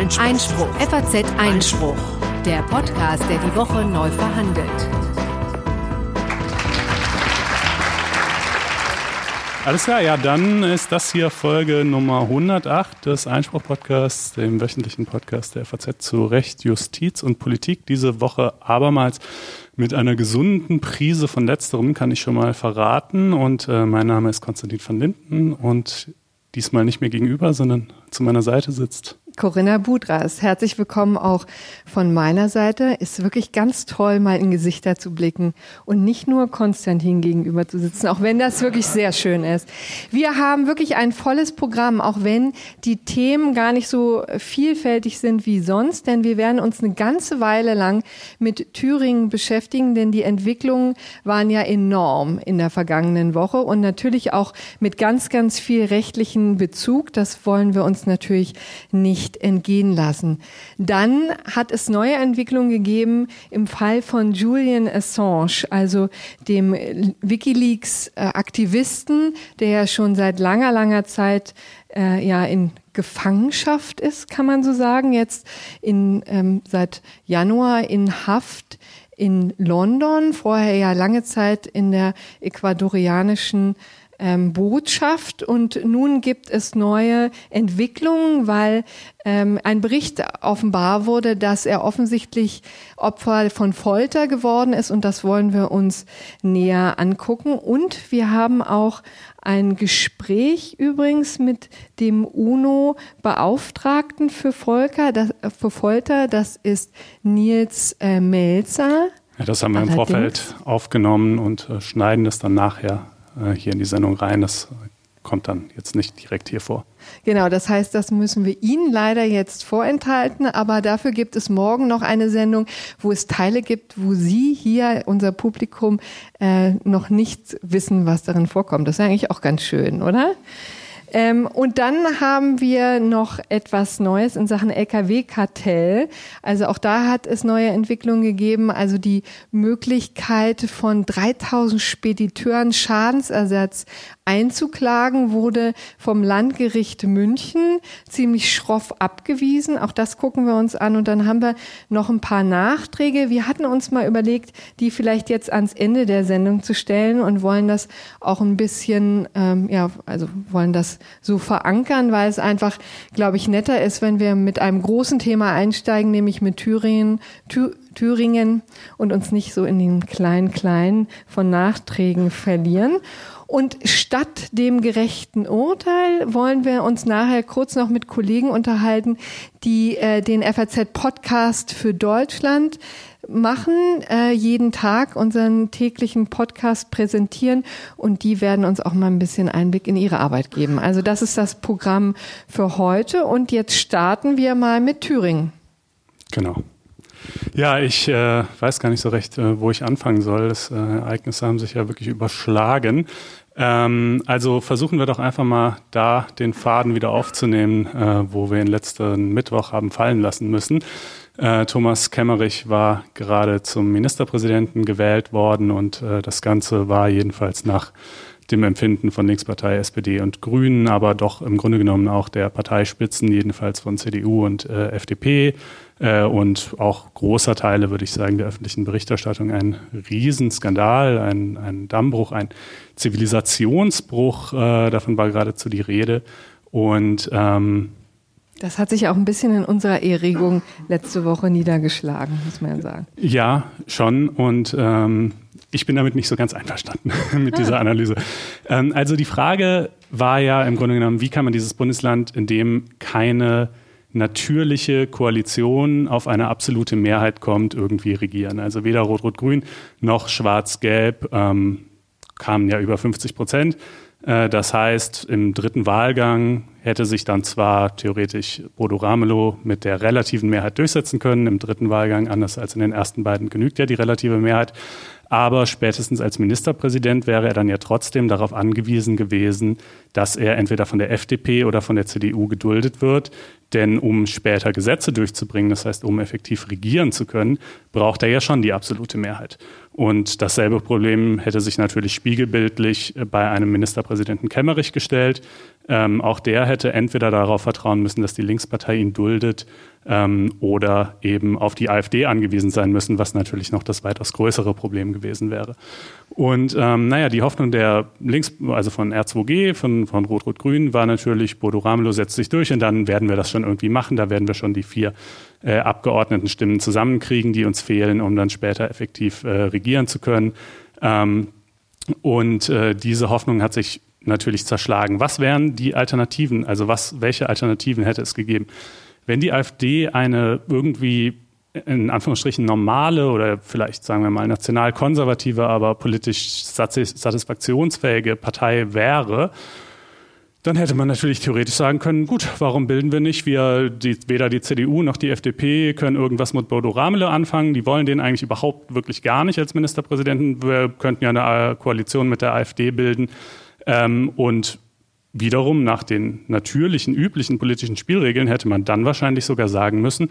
Einspruch. Einspruch. FAZ Einspruch. Der Podcast, der die Woche neu verhandelt. Alles klar, ja, dann ist das hier Folge Nummer 108 des Einspruch-Podcasts, dem wöchentlichen Podcast der FAZ zu Recht, Justiz und Politik. Diese Woche abermals mit einer gesunden Prise von letzterem, kann ich schon mal verraten. Und äh, mein Name ist Konstantin van Linden und diesmal nicht mehr gegenüber, sondern zu meiner Seite sitzt Corinna Budras, herzlich willkommen auch von meiner Seite. Ist wirklich ganz toll, mal in Gesichter zu blicken und nicht nur Konstantin gegenüber zu sitzen, auch wenn das wirklich sehr schön ist. Wir haben wirklich ein volles Programm, auch wenn die Themen gar nicht so vielfältig sind wie sonst, denn wir werden uns eine ganze Weile lang mit Thüringen beschäftigen, denn die Entwicklungen waren ja enorm in der vergangenen Woche und natürlich auch mit ganz, ganz viel rechtlichen Bezug. Das wollen wir uns natürlich nicht nicht entgehen lassen. Dann hat es neue Entwicklungen gegeben im Fall von Julian Assange, also dem WikiLeaks-Aktivisten, der ja schon seit langer, langer Zeit äh, ja in Gefangenschaft ist, kann man so sagen, jetzt in, ähm, seit Januar in Haft in London, vorher ja lange Zeit in der ecuadorianischen ähm, Botschaft und nun gibt es neue Entwicklungen, weil ähm, ein Bericht offenbar wurde, dass er offensichtlich Opfer von Folter geworden ist und das wollen wir uns näher angucken. Und wir haben auch ein Gespräch übrigens mit dem UNO-Beauftragten für, Volker, das, für Folter, das ist Nils äh, Melzer. Ja, das haben wir im Vorfeld aufgenommen und äh, schneiden es dann nachher hier in die Sendung rein. Das kommt dann jetzt nicht direkt hier vor. Genau, das heißt, das müssen wir Ihnen leider jetzt vorenthalten, aber dafür gibt es morgen noch eine Sendung, wo es Teile gibt, wo Sie hier, unser Publikum, äh, noch nicht wissen, was darin vorkommt. Das ist eigentlich auch ganz schön, oder? Ähm, und dann haben wir noch etwas Neues in Sachen Lkw-Kartell. Also auch da hat es neue Entwicklungen gegeben. Also die Möglichkeit von 3000 Spediteuren Schadensersatz einzuklagen wurde vom Landgericht München ziemlich schroff abgewiesen. Auch das gucken wir uns an. Und dann haben wir noch ein paar Nachträge. Wir hatten uns mal überlegt, die vielleicht jetzt ans Ende der Sendung zu stellen und wollen das auch ein bisschen, ähm, ja, also wollen das so verankern, weil es einfach, glaube ich, netter ist, wenn wir mit einem großen Thema einsteigen, nämlich mit Thüringen, Thü Thüringen und uns nicht so in den kleinen, kleinen von Nachträgen verlieren. Und statt dem gerechten Urteil wollen wir uns nachher kurz noch mit Kollegen unterhalten, die äh, den FAZ-Podcast für Deutschland machen, äh, jeden Tag unseren täglichen Podcast präsentieren und die werden uns auch mal ein bisschen Einblick in ihre Arbeit geben. Also das ist das Programm für heute und jetzt starten wir mal mit Thüringen. Genau. Ja, ich äh, weiß gar nicht so recht, äh, wo ich anfangen soll. Das äh, Ereignisse haben sich ja wirklich überschlagen. Ähm, also versuchen wir doch einfach mal da den Faden wieder aufzunehmen, äh, wo wir ihn letzten Mittwoch haben fallen lassen müssen. Äh, Thomas Kemmerich war gerade zum Ministerpräsidenten gewählt worden und äh, das Ganze war jedenfalls nach dem Empfinden von Linkspartei, SPD und Grünen, aber doch im Grunde genommen auch der Parteispitzen, jedenfalls von CDU und äh, FDP äh, und auch großer Teile, würde ich sagen, der öffentlichen Berichterstattung ein Riesenskandal, ein, ein Dammbruch, ein Zivilisationsbruch, äh, davon war geradezu die Rede. Und ähm, das hat sich auch ein bisschen in unserer Erregung letzte Woche niedergeschlagen, muss man ja sagen. Ja, schon. Und ähm, ich bin damit nicht so ganz einverstanden mit dieser ah. Analyse. Ähm, also die Frage war ja im Grunde genommen, wie kann man dieses Bundesland, in dem keine natürliche Koalition auf eine absolute Mehrheit kommt, irgendwie regieren. Also weder Rot-Rot-Grün noch Schwarz-Gelb ähm, kamen ja über 50 Prozent. Äh, das heißt, im dritten Wahlgang hätte sich dann zwar theoretisch Bodo Ramelow mit der relativen Mehrheit durchsetzen können. Im dritten Wahlgang, anders als in den ersten beiden, genügt ja die relative Mehrheit. Aber spätestens als Ministerpräsident wäre er dann ja trotzdem darauf angewiesen gewesen, dass er entweder von der FDP oder von der CDU geduldet wird. Denn um später Gesetze durchzubringen, das heißt, um effektiv regieren zu können, braucht er ja schon die absolute Mehrheit. Und dasselbe Problem hätte sich natürlich spiegelbildlich bei einem Ministerpräsidenten Kemmerich gestellt. Ähm, auch der hätte entweder darauf vertrauen müssen, dass die Linkspartei ihn duldet ähm, oder eben auf die AfD angewiesen sein müssen, was natürlich noch das weitaus größere Problem gewesen wäre. Und ähm, naja, die Hoffnung der Links, also von R2G, von, von Rot-Rot-Grün, war natürlich, Bodo Ramelow setzt sich durch und dann werden wir das schon irgendwie machen. Da werden wir schon die vier äh, Abgeordnetenstimmen zusammenkriegen, die uns fehlen, um dann später effektiv äh, regieren zu können. Ähm, und äh, diese Hoffnung hat sich natürlich zerschlagen. Was wären die Alternativen? Also was, welche Alternativen hätte es gegeben? Wenn die AfD eine irgendwie in Anführungsstrichen normale oder vielleicht sagen wir mal national-konservative, aber politisch satisfaktionsfähige Partei wäre, dann hätte man natürlich theoretisch sagen können, gut, warum bilden wir nicht? Wir, die, weder die CDU noch die FDP können irgendwas mit Bodo Ramelow anfangen. Die wollen den eigentlich überhaupt wirklich gar nicht als Ministerpräsidenten. Wir könnten ja eine Koalition mit der AfD bilden. Ähm, und wiederum nach den natürlichen, üblichen politischen Spielregeln hätte man dann wahrscheinlich sogar sagen müssen,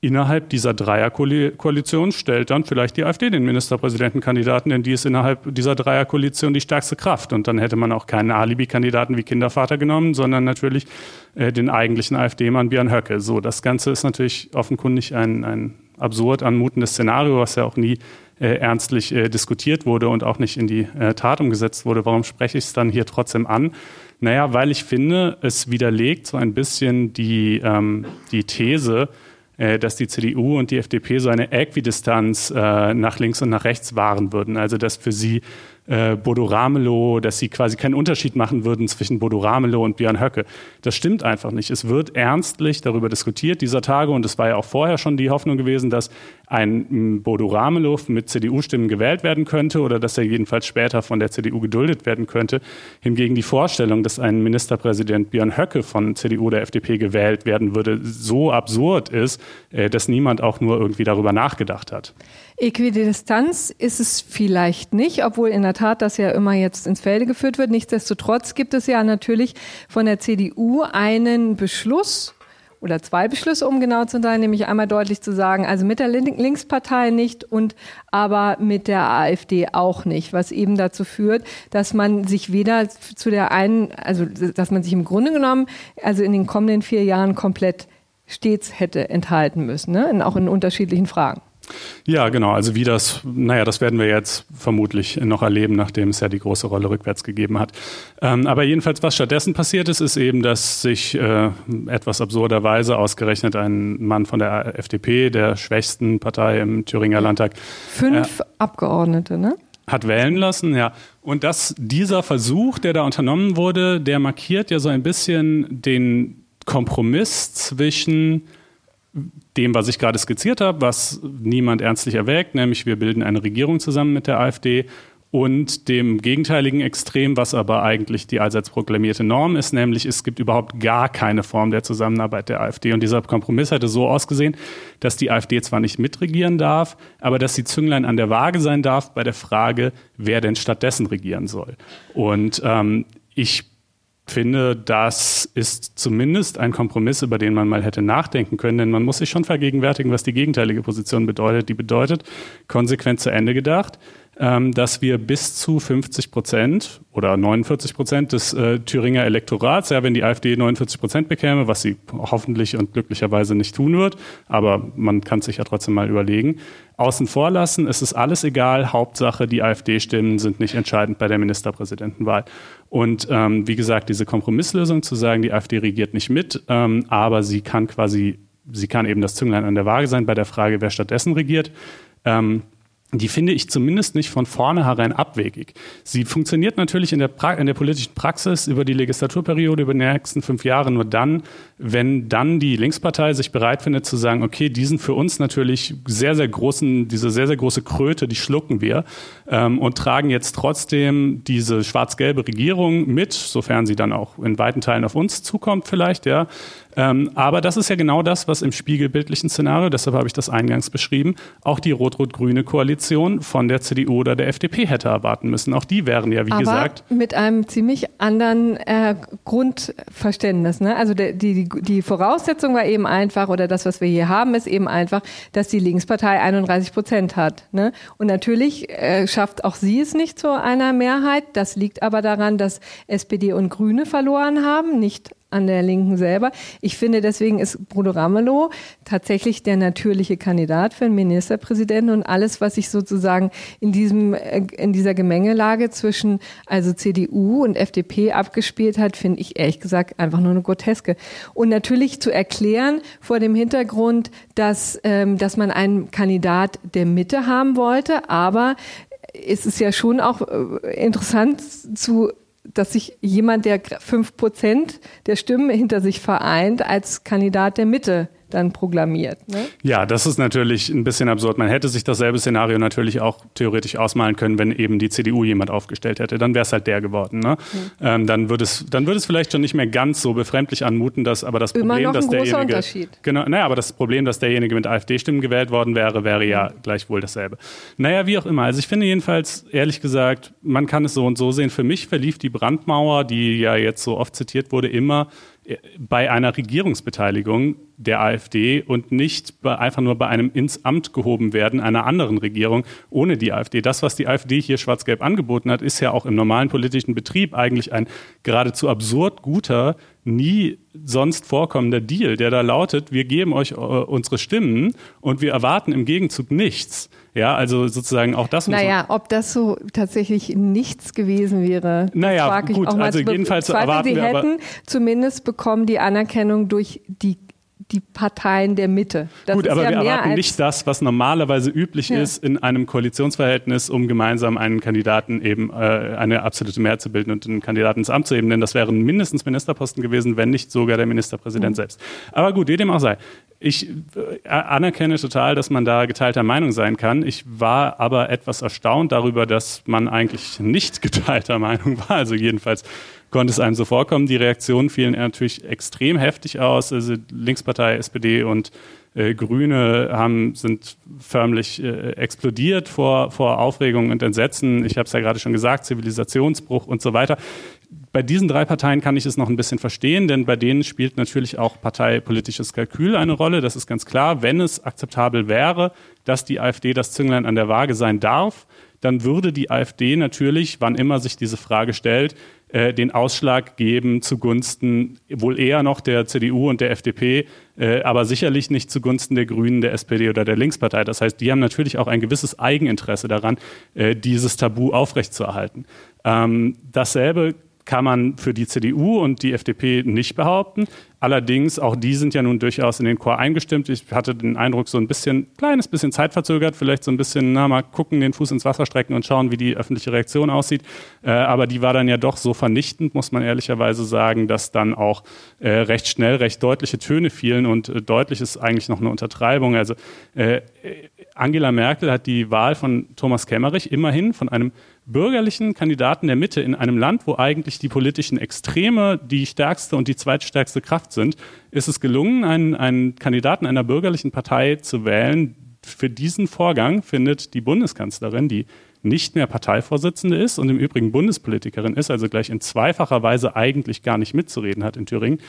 innerhalb dieser Dreierkoalition stellt dann vielleicht die AfD den Ministerpräsidentenkandidaten, denn die ist innerhalb dieser Dreierkoalition die stärkste Kraft. Und dann hätte man auch keinen Alibi-Kandidaten wie Kindervater genommen, sondern natürlich äh, den eigentlichen AfD-Mann Björn Höcke. So, das Ganze ist natürlich offenkundig ein, ein absurd anmutendes Szenario, was ja auch nie äh, ernstlich äh, diskutiert wurde und auch nicht in die äh, Tat umgesetzt wurde. Warum spreche ich es dann hier trotzdem an? Naja, weil ich finde, es widerlegt so ein bisschen die, ähm, die These, äh, dass die CDU und die FDP so eine Äquidistanz äh, nach links und nach rechts wahren würden. Also dass für sie äh, Bodo Ramelow, dass sie quasi keinen Unterschied machen würden zwischen Bodo Ramelow und Björn Höcke. Das stimmt einfach nicht. Es wird ernstlich darüber diskutiert dieser Tage und es war ja auch vorher schon die Hoffnung gewesen, dass ein Bodo Ramelow mit CDU-Stimmen gewählt werden könnte oder dass er jedenfalls später von der CDU geduldet werden könnte. Hingegen die Vorstellung, dass ein Ministerpräsident Björn Höcke von CDU oder FDP gewählt werden würde, so absurd ist, äh, dass niemand auch nur irgendwie darüber nachgedacht hat. Äquidistanz ist es vielleicht nicht, obwohl in der Tat das ja immer jetzt ins Felde geführt wird. Nichtsdestotrotz gibt es ja natürlich von der CDU einen Beschluss oder zwei Beschlüsse, um genau zu sein, nämlich einmal deutlich zu sagen, also mit der Linkspartei nicht und aber mit der AfD auch nicht, was eben dazu führt, dass man sich weder zu der einen, also dass man sich im Grunde genommen, also in den kommenden vier Jahren komplett stets hätte enthalten müssen, ne? auch in unterschiedlichen Fragen. Ja, genau. Also wie das, naja, das werden wir jetzt vermutlich noch erleben, nachdem es ja die große Rolle rückwärts gegeben hat. Ähm, aber jedenfalls, was stattdessen passiert ist, ist eben, dass sich äh, etwas absurderweise ausgerechnet ein Mann von der FDP, der schwächsten Partei im Thüringer Landtag, fünf äh, Abgeordnete, ne? Hat wählen lassen, ja. Und dass dieser Versuch, der da unternommen wurde, der markiert ja so ein bisschen den Kompromiss zwischen dem, was ich gerade skizziert habe, was niemand ernstlich erwägt, nämlich wir bilden eine Regierung zusammen mit der AfD und dem gegenteiligen Extrem, was aber eigentlich die allseits proklamierte Norm ist, nämlich es gibt überhaupt gar keine Form der Zusammenarbeit der AfD. Und dieser Kompromiss hätte so ausgesehen, dass die AfD zwar nicht mitregieren darf, aber dass sie Zünglein an der Waage sein darf bei der Frage, wer denn stattdessen regieren soll. Und ähm, ich finde, das ist zumindest ein Kompromiss, über den man mal hätte nachdenken können, denn man muss sich schon vergegenwärtigen, was die gegenteilige Position bedeutet. Die bedeutet, konsequent zu Ende gedacht, dass wir bis zu 50 Prozent oder 49 Prozent des äh, Thüringer Elektorats, ja, wenn die AfD 49 Prozent bekäme, was sie hoffentlich und glücklicherweise nicht tun wird, aber man kann sich ja trotzdem mal überlegen, außen vor lassen, es ist alles egal, Hauptsache die AfD-Stimmen sind nicht entscheidend bei der Ministerpräsidentenwahl. Und ähm, wie gesagt, diese Kompromisslösung zu sagen, die AfD regiert nicht mit, ähm, aber sie kann quasi, sie kann eben das Zünglein an der Waage sein bei der Frage, wer stattdessen regiert. Ähm, die finde ich zumindest nicht von vornherein abwegig. Sie funktioniert natürlich in der, pra in der politischen Praxis über die Legislaturperiode, über die nächsten fünf Jahre nur dann, wenn dann die Linkspartei sich bereit findet zu sagen, okay, diesen für uns natürlich sehr, sehr großen, diese sehr, sehr große Kröte, die schlucken wir ähm, und tragen jetzt trotzdem diese schwarz-gelbe Regierung mit, sofern sie dann auch in weiten Teilen auf uns zukommt vielleicht, ja, ähm, aber das ist ja genau das, was im spiegelbildlichen Szenario, deshalb habe ich das eingangs beschrieben, auch die rot-rot-grüne Koalition von der CDU oder der FDP hätte erwarten müssen. Auch die wären ja, wie Aber gesagt. Mit einem ziemlich anderen äh, Grundverständnis. Ne? Also die, die, die Voraussetzung war eben einfach, oder das, was wir hier haben, ist eben einfach, dass die Linkspartei 31 Prozent hat. Ne? Und natürlich äh, schafft auch sie es nicht zu einer Mehrheit. Das liegt aber daran, dass SPD und Grüne verloren haben, nicht an der Linken selber. Ich finde, deswegen ist Bruno Ramelow tatsächlich der natürliche Kandidat für einen Ministerpräsidenten und alles, was sich sozusagen in diesem, äh, in dieser Gemengelage zwischen also CDU und FDP abgespielt hat, finde ich ehrlich gesagt einfach nur eine Groteske. Und natürlich zu erklären vor dem Hintergrund, dass, ähm, dass man einen Kandidat der Mitte haben wollte, aber es ist ja schon auch äh, interessant zu dass sich jemand, der fünf Prozent der Stimmen hinter sich vereint, als Kandidat der Mitte dann proklamiert. Ne? Ja, das ist natürlich ein bisschen absurd. Man hätte sich dasselbe Szenario natürlich auch theoretisch ausmalen können, wenn eben die CDU jemand aufgestellt hätte. Dann wäre es halt der geworden. Ne? Mhm. Ähm, dann würde es, dann würde es vielleicht schon nicht mehr ganz so befremdlich anmuten, dass aber das Immer Problem, dass derjenige, Unterschied. genau, naja, aber das Problem, dass derjenige mit AfD-Stimmen gewählt worden wäre, wäre ja mhm. gleichwohl dasselbe. Naja, wie auch immer. Also ich finde jedenfalls ehrlich gesagt, man kann es so und so sehen. Für mich verlief die Brandmauer, die ja jetzt so oft zitiert wurde, immer bei einer Regierungsbeteiligung der AfD und nicht bei, einfach nur bei einem ins Amt gehoben werden einer anderen Regierung ohne die AfD. Das, was die AfD hier schwarz-gelb angeboten hat, ist ja auch im normalen politischen Betrieb eigentlich ein geradezu absurd guter, nie sonst vorkommender Deal, der da lautet, wir geben euch äh, unsere Stimmen und wir erwarten im Gegenzug nichts. Ja, also sozusagen auch das. Naja, ob das so tatsächlich nichts gewesen wäre. Naja, gut, also jedenfalls erwarten Sie wir hätten zumindest bekommen die Anerkennung durch die die Parteien der Mitte. Das Gut, aber ja wir erwarten nicht das, was normalerweise üblich ja. ist in einem Koalitionsverhältnis, um gemeinsam einen Kandidaten eben äh, eine absolute Mehrheit zu bilden und einen Kandidaten ins Amt zu heben. Denn das wären mindestens Ministerposten gewesen, wenn nicht sogar der Ministerpräsident mhm. selbst. Aber gut, wie dem auch sei. Ich äh, anerkenne total, dass man da geteilter Meinung sein kann. Ich war aber etwas erstaunt darüber, dass man eigentlich nicht geteilter Meinung war. Also jedenfalls konnte es einem so vorkommen. Die Reaktionen fielen natürlich extrem heftig aus. Also Linkspartei, SPD und äh, Grüne haben, sind förmlich äh, explodiert vor, vor Aufregung und Entsetzen. Ich habe es ja gerade schon gesagt, Zivilisationsbruch und so weiter. Bei diesen drei Parteien kann ich es noch ein bisschen verstehen, denn bei denen spielt natürlich auch parteipolitisches Kalkül eine Rolle. Das ist ganz klar. Wenn es akzeptabel wäre, dass die AfD das Zünglein an der Waage sein darf, dann würde die AfD natürlich, wann immer sich diese Frage stellt, äh, den Ausschlag geben zugunsten wohl eher noch der CDU und der FDP, äh, aber sicherlich nicht zugunsten der Grünen, der SPD oder der Linkspartei. Das heißt, die haben natürlich auch ein gewisses Eigeninteresse daran, äh, dieses Tabu aufrechtzuerhalten. Ähm, dasselbe kann man für die CDU und die FDP nicht behaupten. Allerdings, auch die sind ja nun durchaus in den Chor eingestimmt. Ich hatte den Eindruck, so ein bisschen, kleines bisschen zeitverzögert, vielleicht so ein bisschen, na, mal gucken, den Fuß ins Wasser strecken und schauen, wie die öffentliche Reaktion aussieht. Äh, aber die war dann ja doch so vernichtend, muss man ehrlicherweise sagen, dass dann auch äh, recht schnell recht deutliche Töne fielen und äh, deutlich ist eigentlich noch eine Untertreibung. Also äh, Angela Merkel hat die Wahl von Thomas Kemmerich immerhin von einem bürgerlichen Kandidaten der Mitte in einem Land, wo eigentlich die politischen Extreme die stärkste und die zweitstärkste Kraft sind, ist es gelungen, einen, einen Kandidaten einer bürgerlichen Partei zu wählen. Für diesen Vorgang findet die Bundeskanzlerin, die nicht mehr Parteivorsitzende ist und im Übrigen Bundespolitikerin ist, also gleich in zweifacher Weise eigentlich gar nicht mitzureden hat in Thüringen,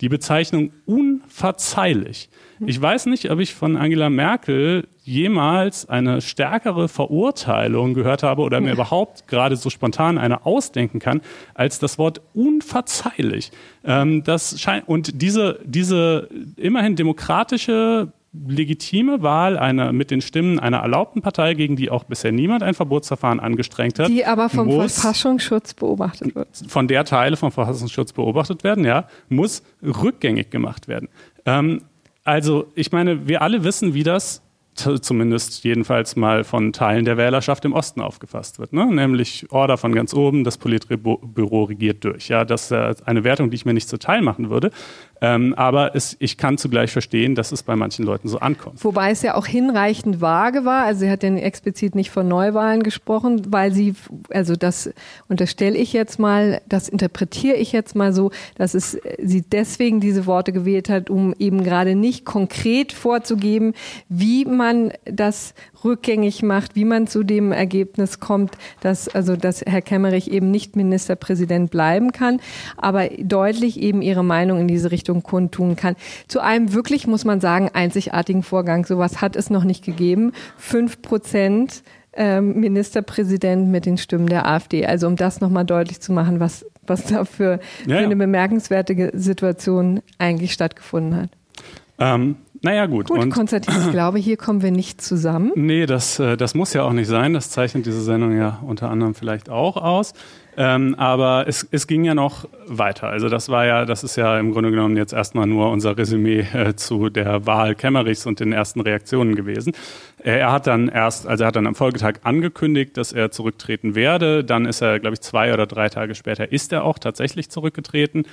die Bezeichnung unverzeihlich. Ich weiß nicht, ob ich von Angela Merkel jemals eine stärkere Verurteilung gehört habe oder mir überhaupt gerade so spontan eine ausdenken kann, als das Wort unverzeihlich. Ähm, das scheint, und diese, diese immerhin demokratische legitime Wahl einer mit den Stimmen einer erlaubten Partei, gegen die auch bisher niemand ein Verbotsverfahren angestrengt hat. Die aber vom muss, Verfassungsschutz beobachtet wird. Von der Teile vom Verfassungsschutz beobachtet werden, ja, muss rückgängig gemacht werden. Ähm, also, ich meine, wir alle wissen, wie das zumindest jedenfalls mal von Teilen der Wählerschaft im Osten aufgefasst wird. Ne? Nämlich Order von ganz oben, das Politbüro regiert durch. Ja, das ist eine Wertung, die ich mir nicht zuteil machen würde. Ähm, aber es, ich kann zugleich verstehen, dass es bei manchen Leuten so ankommt. Wobei es ja auch hinreichend vage war. Also sie hat ja explizit nicht von Neuwahlen gesprochen, weil sie, also das unterstelle ich jetzt mal, das interpretiere ich jetzt mal so, dass es sie deswegen diese Worte gewählt hat, um eben gerade nicht konkret vorzugeben, wie man das rückgängig macht, wie man zu dem Ergebnis kommt, dass also dass Herr Kemmerich eben nicht Ministerpräsident bleiben kann, aber deutlich eben ihre Meinung in diese Richtung kundtun kann. Zu einem wirklich muss man sagen einzigartigen Vorgang. Sowas hat es noch nicht gegeben. Fünf Prozent ähm, Ministerpräsident mit den Stimmen der AfD. Also um das nochmal deutlich zu machen, was, was da für, ja, für eine bemerkenswerte Situation eigentlich stattgefunden hat. Ähm, naja, gut. Gut, und Konstantin, ich glaube, hier kommen wir nicht zusammen. Nee, das, äh, das muss ja auch nicht sein. Das zeichnet diese Sendung ja unter anderem vielleicht auch aus. Ähm, aber es, es ging ja noch weiter. Also das war ja, das ist ja im Grunde genommen jetzt erstmal nur unser Resümee äh, zu der Wahl Kemmerichs und den ersten Reaktionen gewesen. Äh, er hat dann erst, also er hat dann am Folgetag angekündigt, dass er zurücktreten werde. Dann ist er, glaube ich, zwei oder drei Tage später ist er auch tatsächlich zurückgetreten.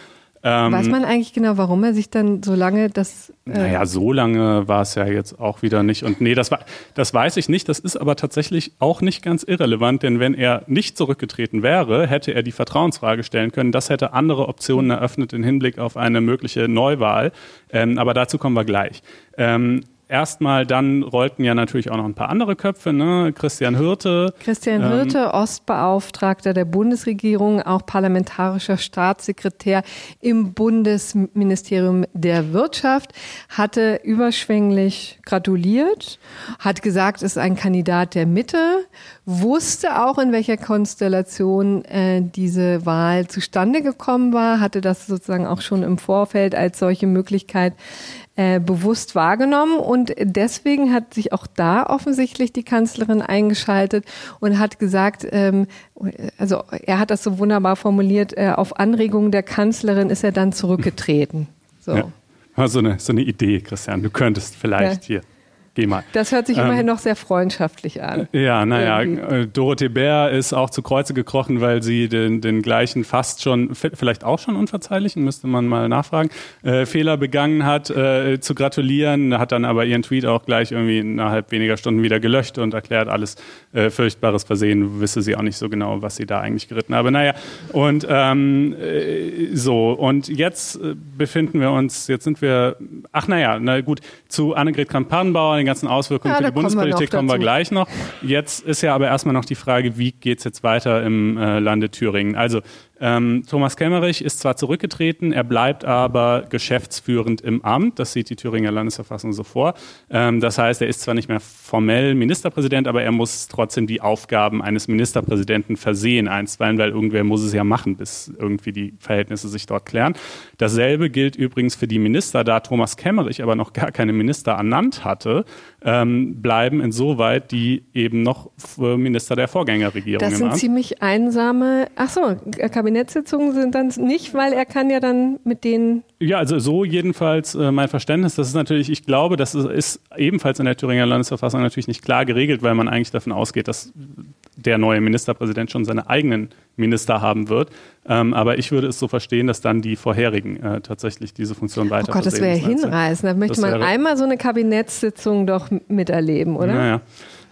Ähm, Weiß man eigentlich genau, warum er sich dann so lange das. Äh naja, so lange war es ja jetzt auch wieder nicht. Und nee, das, war, das weiß ich nicht. Das ist aber tatsächlich auch nicht ganz irrelevant, denn wenn er nicht zurückgetreten wäre, hätte er die Vertrauensfrage stellen können. Das hätte andere Optionen eröffnet im Hinblick auf eine mögliche Neuwahl. Ähm, aber dazu kommen wir gleich. Ähm, erstmal dann rollten ja natürlich auch noch ein paar andere Köpfe, ne? Christian Hirte. Christian ähm, Hirte, Ostbeauftragter der Bundesregierung, auch parlamentarischer Staatssekretär im Bundesministerium der Wirtschaft, hatte überschwänglich gratuliert, hat gesagt, ist ein Kandidat der Mitte, wusste auch, in welcher Konstellation äh, diese Wahl zustande gekommen war, hatte das sozusagen auch schon im Vorfeld als solche Möglichkeit äh, bewusst wahrgenommen und deswegen hat sich auch da offensichtlich die Kanzlerin eingeschaltet und hat gesagt, ähm, also er hat das so wunderbar formuliert, äh, auf Anregung der Kanzlerin ist er dann zurückgetreten. So. Ja. So, eine, so eine Idee, Christian, du könntest vielleicht ja. hier Geh mal. Das hört sich ähm, immerhin noch sehr freundschaftlich an. Ja, naja, äh, Dorothee Bär ist auch zu Kreuze gekrochen, weil sie den, den gleichen fast schon, vielleicht auch schon unverzeihlichen, müsste man mal nachfragen, äh, Fehler begangen hat, äh, zu gratulieren, hat dann aber ihren Tweet auch gleich irgendwie innerhalb weniger Stunden wieder gelöscht und erklärt, alles äh, furchtbares Versehen, wisse sie auch nicht so genau, was sie da eigentlich geritten habe. Naja, und ähm, äh, so, und jetzt äh, befinden wir uns, jetzt sind wir, ach naja, na gut, zu Annegret Kramp-Karrenbauer, ganzen Auswirkungen ja, für die Bundespolitik kommen wir gleich noch. Jetzt ist ja aber erstmal noch die Frage, wie geht es jetzt weiter im äh, Lande Thüringen? Also ähm, Thomas Kemmerich ist zwar zurückgetreten, er bleibt aber geschäftsführend im Amt. Das sieht die Thüringer Landesverfassung so vor. Ähm, das heißt, er ist zwar nicht mehr formell Ministerpräsident, aber er muss trotzdem die Aufgaben eines Ministerpräsidenten versehen, einstweilen, weil irgendwer muss es ja machen, bis irgendwie die Verhältnisse sich dort klären. Dasselbe gilt übrigens für die Minister, da Thomas Kemmerich aber noch gar keine Minister ernannt hatte, ähm, bleiben insoweit die eben noch Minister der Vorgängerregierung. Das sind ziemlich einsame, ach so, Kabinettssitzungen sind dann nicht, weil er kann ja dann mit denen. Ja, also so jedenfalls äh, mein Verständnis. Das ist natürlich, ich glaube, das ist, ist ebenfalls in der Thüringer Landesverfassung natürlich nicht klar geregelt, weil man eigentlich davon ausgeht, dass der neue Ministerpräsident schon seine eigenen Minister haben wird. Ähm, aber ich würde es so verstehen, dass dann die vorherigen äh, tatsächlich diese Funktion weiter Oh Gott, das wäre ja hinreißend. Da möchte man einmal so eine Kabinettssitzung doch miterleben, oder? Naja.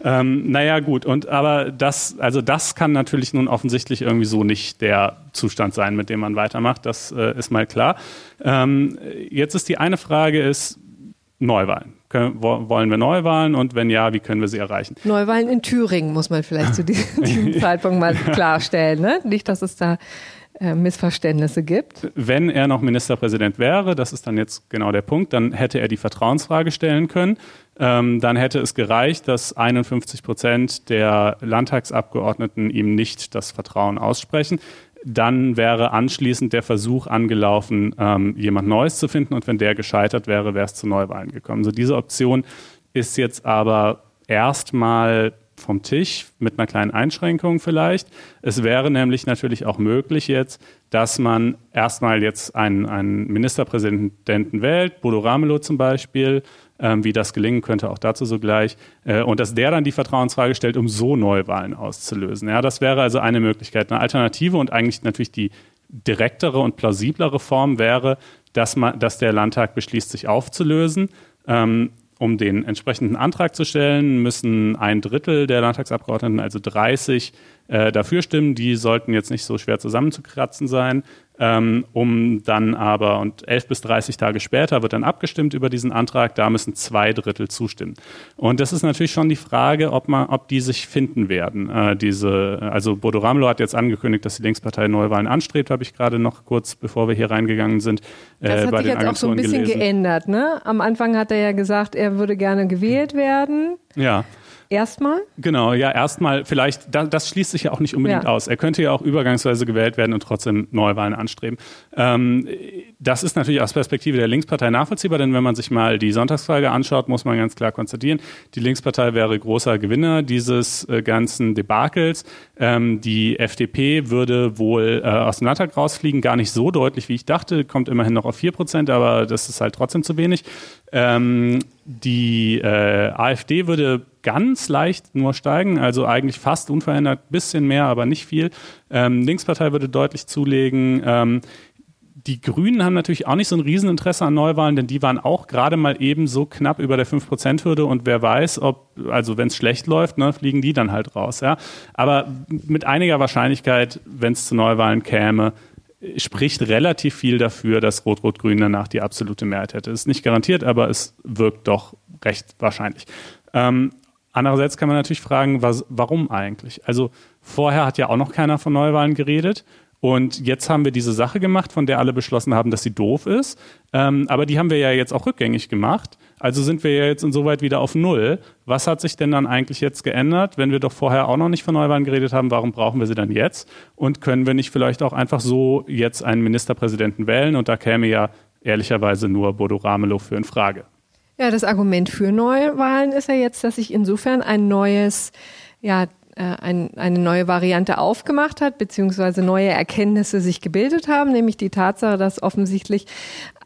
Ähm, naja, gut. Und aber das, also das kann natürlich nun offensichtlich irgendwie so nicht der Zustand sein, mit dem man weitermacht. Das äh, ist mal klar. Ähm, jetzt ist die eine Frage ist Neuwahlen. Können, wollen wir Neuwahlen und wenn ja, wie können wir sie erreichen? Neuwahlen in Thüringen muss man vielleicht zu diesem, diesem Zeitpunkt mal klarstellen. Ne? Nicht, dass es da Missverständnisse gibt. Wenn er noch Ministerpräsident wäre, das ist dann jetzt genau der Punkt, dann hätte er die Vertrauensfrage stellen können. Ähm, dann hätte es gereicht, dass 51 Prozent der Landtagsabgeordneten ihm nicht das Vertrauen aussprechen. Dann wäre anschließend der Versuch angelaufen, ähm, jemand Neues zu finden. Und wenn der gescheitert wäre, wäre es zu Neuwahlen gekommen. So diese Option ist jetzt aber erstmal vom Tisch mit einer kleinen Einschränkung vielleicht. Es wäre nämlich natürlich auch möglich jetzt, dass man erstmal jetzt einen, einen Ministerpräsidenten wählt, Bodo Ramelow zum Beispiel, ähm, wie das gelingen könnte, auch dazu sogleich. Äh, und dass der dann die Vertrauensfrage stellt, um so Neuwahlen auszulösen. Ja, das wäre also eine Möglichkeit. Eine Alternative und eigentlich natürlich die direktere und plausiblere Form wäre, dass, man, dass der Landtag beschließt, sich aufzulösen. Ähm, um den entsprechenden Antrag zu stellen, müssen ein Drittel der Landtagsabgeordneten, also 30, äh, dafür stimmen. Die sollten jetzt nicht so schwer zusammenzukratzen sein ähm, um dann aber, und 11 bis 30 Tage später wird dann abgestimmt über diesen Antrag, da müssen zwei Drittel zustimmen. Und das ist natürlich schon die Frage, ob, man, ob die sich finden werden. Äh, diese, also Bodo Ramelow hat jetzt angekündigt, dass die Linkspartei Neuwahlen anstrebt, habe ich gerade noch kurz, bevor wir hier reingegangen sind, äh, das hat bei sich den jetzt auch so ein bisschen gelesen. geändert. Ne? Am Anfang hat er ja gesagt, er würde gerne gewählt werden. Ja. Erstmal? Genau, ja, erstmal vielleicht, das, das schließt sich ja auch nicht unbedingt ja. aus. Er könnte ja auch übergangsweise gewählt werden und trotzdem Neuwahlen anstreben. Ähm, das ist natürlich aus Perspektive der Linkspartei nachvollziehbar, denn wenn man sich mal die Sonntagsfrage anschaut, muss man ganz klar konstatieren, die Linkspartei wäre großer Gewinner dieses äh, ganzen Debakels. Ähm, die FDP würde wohl äh, aus dem Landtag rausfliegen, gar nicht so deutlich, wie ich dachte, kommt immerhin noch auf 4 Prozent, aber das ist halt trotzdem zu wenig. Ähm, die äh, AfD würde ganz leicht nur steigen, also eigentlich fast unverändert, bisschen mehr, aber nicht viel. Ähm, Linkspartei würde deutlich zulegen. Ähm, die Grünen haben natürlich auch nicht so ein Rieseninteresse an Neuwahlen, denn die waren auch gerade mal eben so knapp über der 5%-Hürde und wer weiß, ob, also wenn es schlecht läuft, ne, fliegen die dann halt raus. Ja? Aber mit einiger Wahrscheinlichkeit, wenn es zu Neuwahlen käme, spricht relativ viel dafür, dass Rot-Rot-Grün danach die absolute Mehrheit hätte. Ist nicht garantiert, aber es wirkt doch recht wahrscheinlich. Ähm, Andererseits kann man natürlich fragen, was, warum eigentlich? Also vorher hat ja auch noch keiner von Neuwahlen geredet. Und jetzt haben wir diese Sache gemacht, von der alle beschlossen haben, dass sie doof ist. Ähm, aber die haben wir ja jetzt auch rückgängig gemacht. Also sind wir ja jetzt insoweit wieder auf Null. Was hat sich denn dann eigentlich jetzt geändert? Wenn wir doch vorher auch noch nicht von Neuwahlen geredet haben, warum brauchen wir sie dann jetzt? Und können wir nicht vielleicht auch einfach so jetzt einen Ministerpräsidenten wählen? Und da käme ja ehrlicherweise nur Bodo Ramelow für in Frage. Ja, das Argument für Neuwahlen ist ja jetzt, dass sich insofern ein neues, ja, äh, ein, eine neue Variante aufgemacht hat, beziehungsweise neue Erkenntnisse sich gebildet haben, nämlich die Tatsache, dass offensichtlich